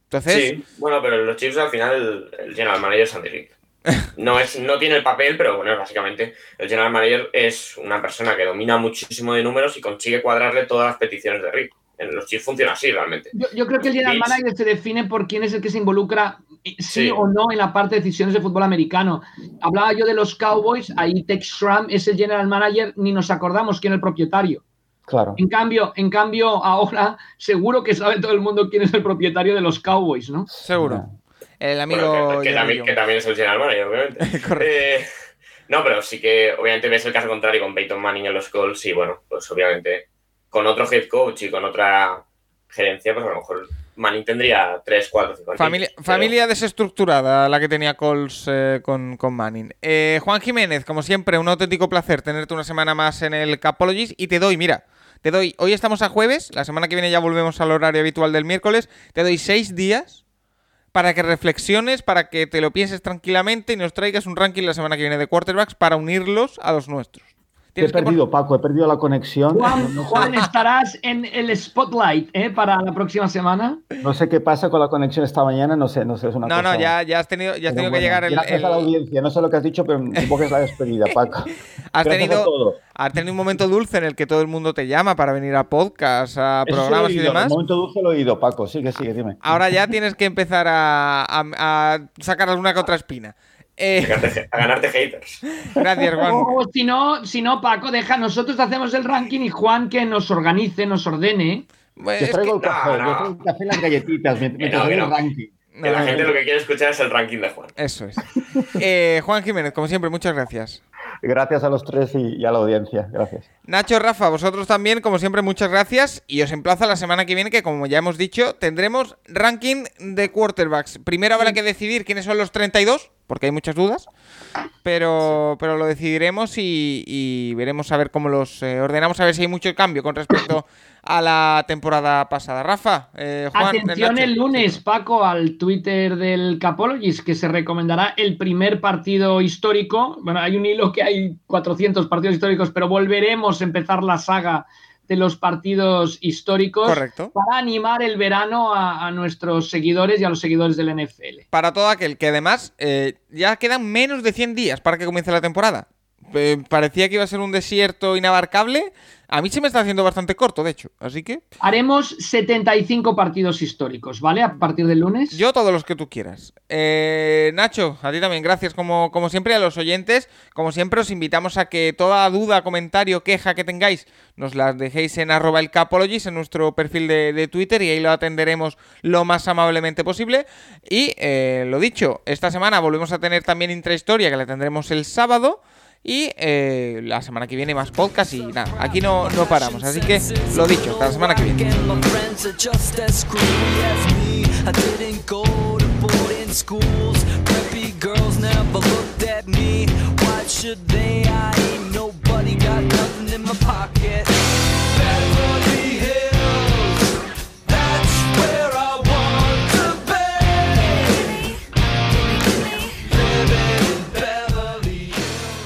Entonces... Sí, bueno, pero los Chiefs al final el, general manager es Andy Reid. No, es, no tiene el papel, pero bueno, básicamente el general manager es una persona que domina muchísimo de números y consigue cuadrarle todas las peticiones de Rick. En los Chiefs funciona así realmente. Yo, creo que el general manager se define por quién es el que se involucra sí, o no en la parte de decisiones de fútbol americano. Hablaba yo de los Cowboys, ahí Tex Schramm es el general manager, ni nos acordamos quién es el propietario. Claro. En cambio, en cambio, ahora seguro que sabe todo el mundo quién es el propietario de los Cowboys, ¿no? Seguro. El amigo. que, también, es el general manager, obviamente. Eh, no, pero sí que obviamente ves el caso contrario con Peyton Manning en los Colts y bueno, pues obviamente con otro head coach y con otra gerencia, pues a lo mejor Manning tendría 3, 4, 5 Familia, familia desestructurada la que tenía Colts eh, con, Manning. Eh, Juan Jiménez, como siempre, un auténtico placer tenerte una semana más en el Capologist y te doy, mira, te doy, hoy estamos a jueves, la semana que viene ya volvemos al horario habitual del miércoles, te doy 6 días para que reflexiones, para que te lo pienses tranquilamente y nos traigas un ranking la semana que viene de quarterbacks para unirlos a los nuestros. He perdido, Paco, he perdido la conexión. Juan, estarás en el spotlight ¿eh? para la próxima semana. No sé qué pasa con la conexión esta mañana, no sé, no sé, es una No, no, ya, ya has tenido, ya has tenido que llegar el, Gracias a la audiencia, no sé lo que has dicho, pero supongo que es la despedida, Paco. has, tenido, has tenido un momento dulce en el que todo el mundo te llama para venir a podcast, a programas y demás. Un momento dulce lo he oído, Paco, sigue, sigue, dime. Ahora ya tienes que empezar a, a sacar alguna que otra espina. Eh, a, ganarte, haters. Gracias, Juan. O si no, si no, Paco, deja, nosotros hacemos el ranking y Juan que nos organice, nos ordene. Pues yo traigo el café, yo traigo el café y las galletitas, me, el ranking. Que la gente lo que quiere escuchar es el ranking de Juan. Eso es. Eh, Juan Jiménez, como siempre, muchas gracias. Gracias a los tres y, a la audiencia. Gracias. Nacho, Rafa, vosotros también, como siempre, muchas gracias. Y os emplazo a la semana que viene, que como ya hemos dicho, tendremos ranking de quarterbacks. Primero habrá que decidir quiénes son los 32 porque hay muchas dudas, pero, pero lo decidiremos y, veremos a ver cómo los eh, ordenamos, a ver si hay mucho cambio con respecto a la temporada pasada. Rafa, eh, Juan, Atención el lunes, Paco, al Twitter del Capologist, que se recomendará el primer partido histórico. Bueno, hay un hilo que hay 400 partidos históricos, pero volveremos a empezar la saga de los partidos históricos para animar el verano a, nuestros seguidores y a los seguidores del NFL. Para todo aquel que además eh, ya quedan menos de 100 días para que comience la temporada. Eh, parecía que iba a ser un desierto inabarcable a mí se me está haciendo bastante corto, de hecho, así que... Haremos 75 partidos históricos, ¿vale? A partir del lunes. Yo todos los que tú quieras. Eh, Nacho, a ti también, gracias como, como siempre a los oyentes. Como siempre os invitamos a que toda duda, comentario, queja que tengáis, nos las dejéis en arroba el en nuestro perfil de, Twitter, y ahí lo atenderemos lo más amablemente posible. Y eh, lo dicho, esta semana volvemos a tener también intrahistoria, que la tendremos el sábado. Y eh, la semana que viene más podcast y nada, aquí no, no paramos. Así que lo dicho, hasta la semana que viene. should they? I ain't nobody got nothing in my pocket.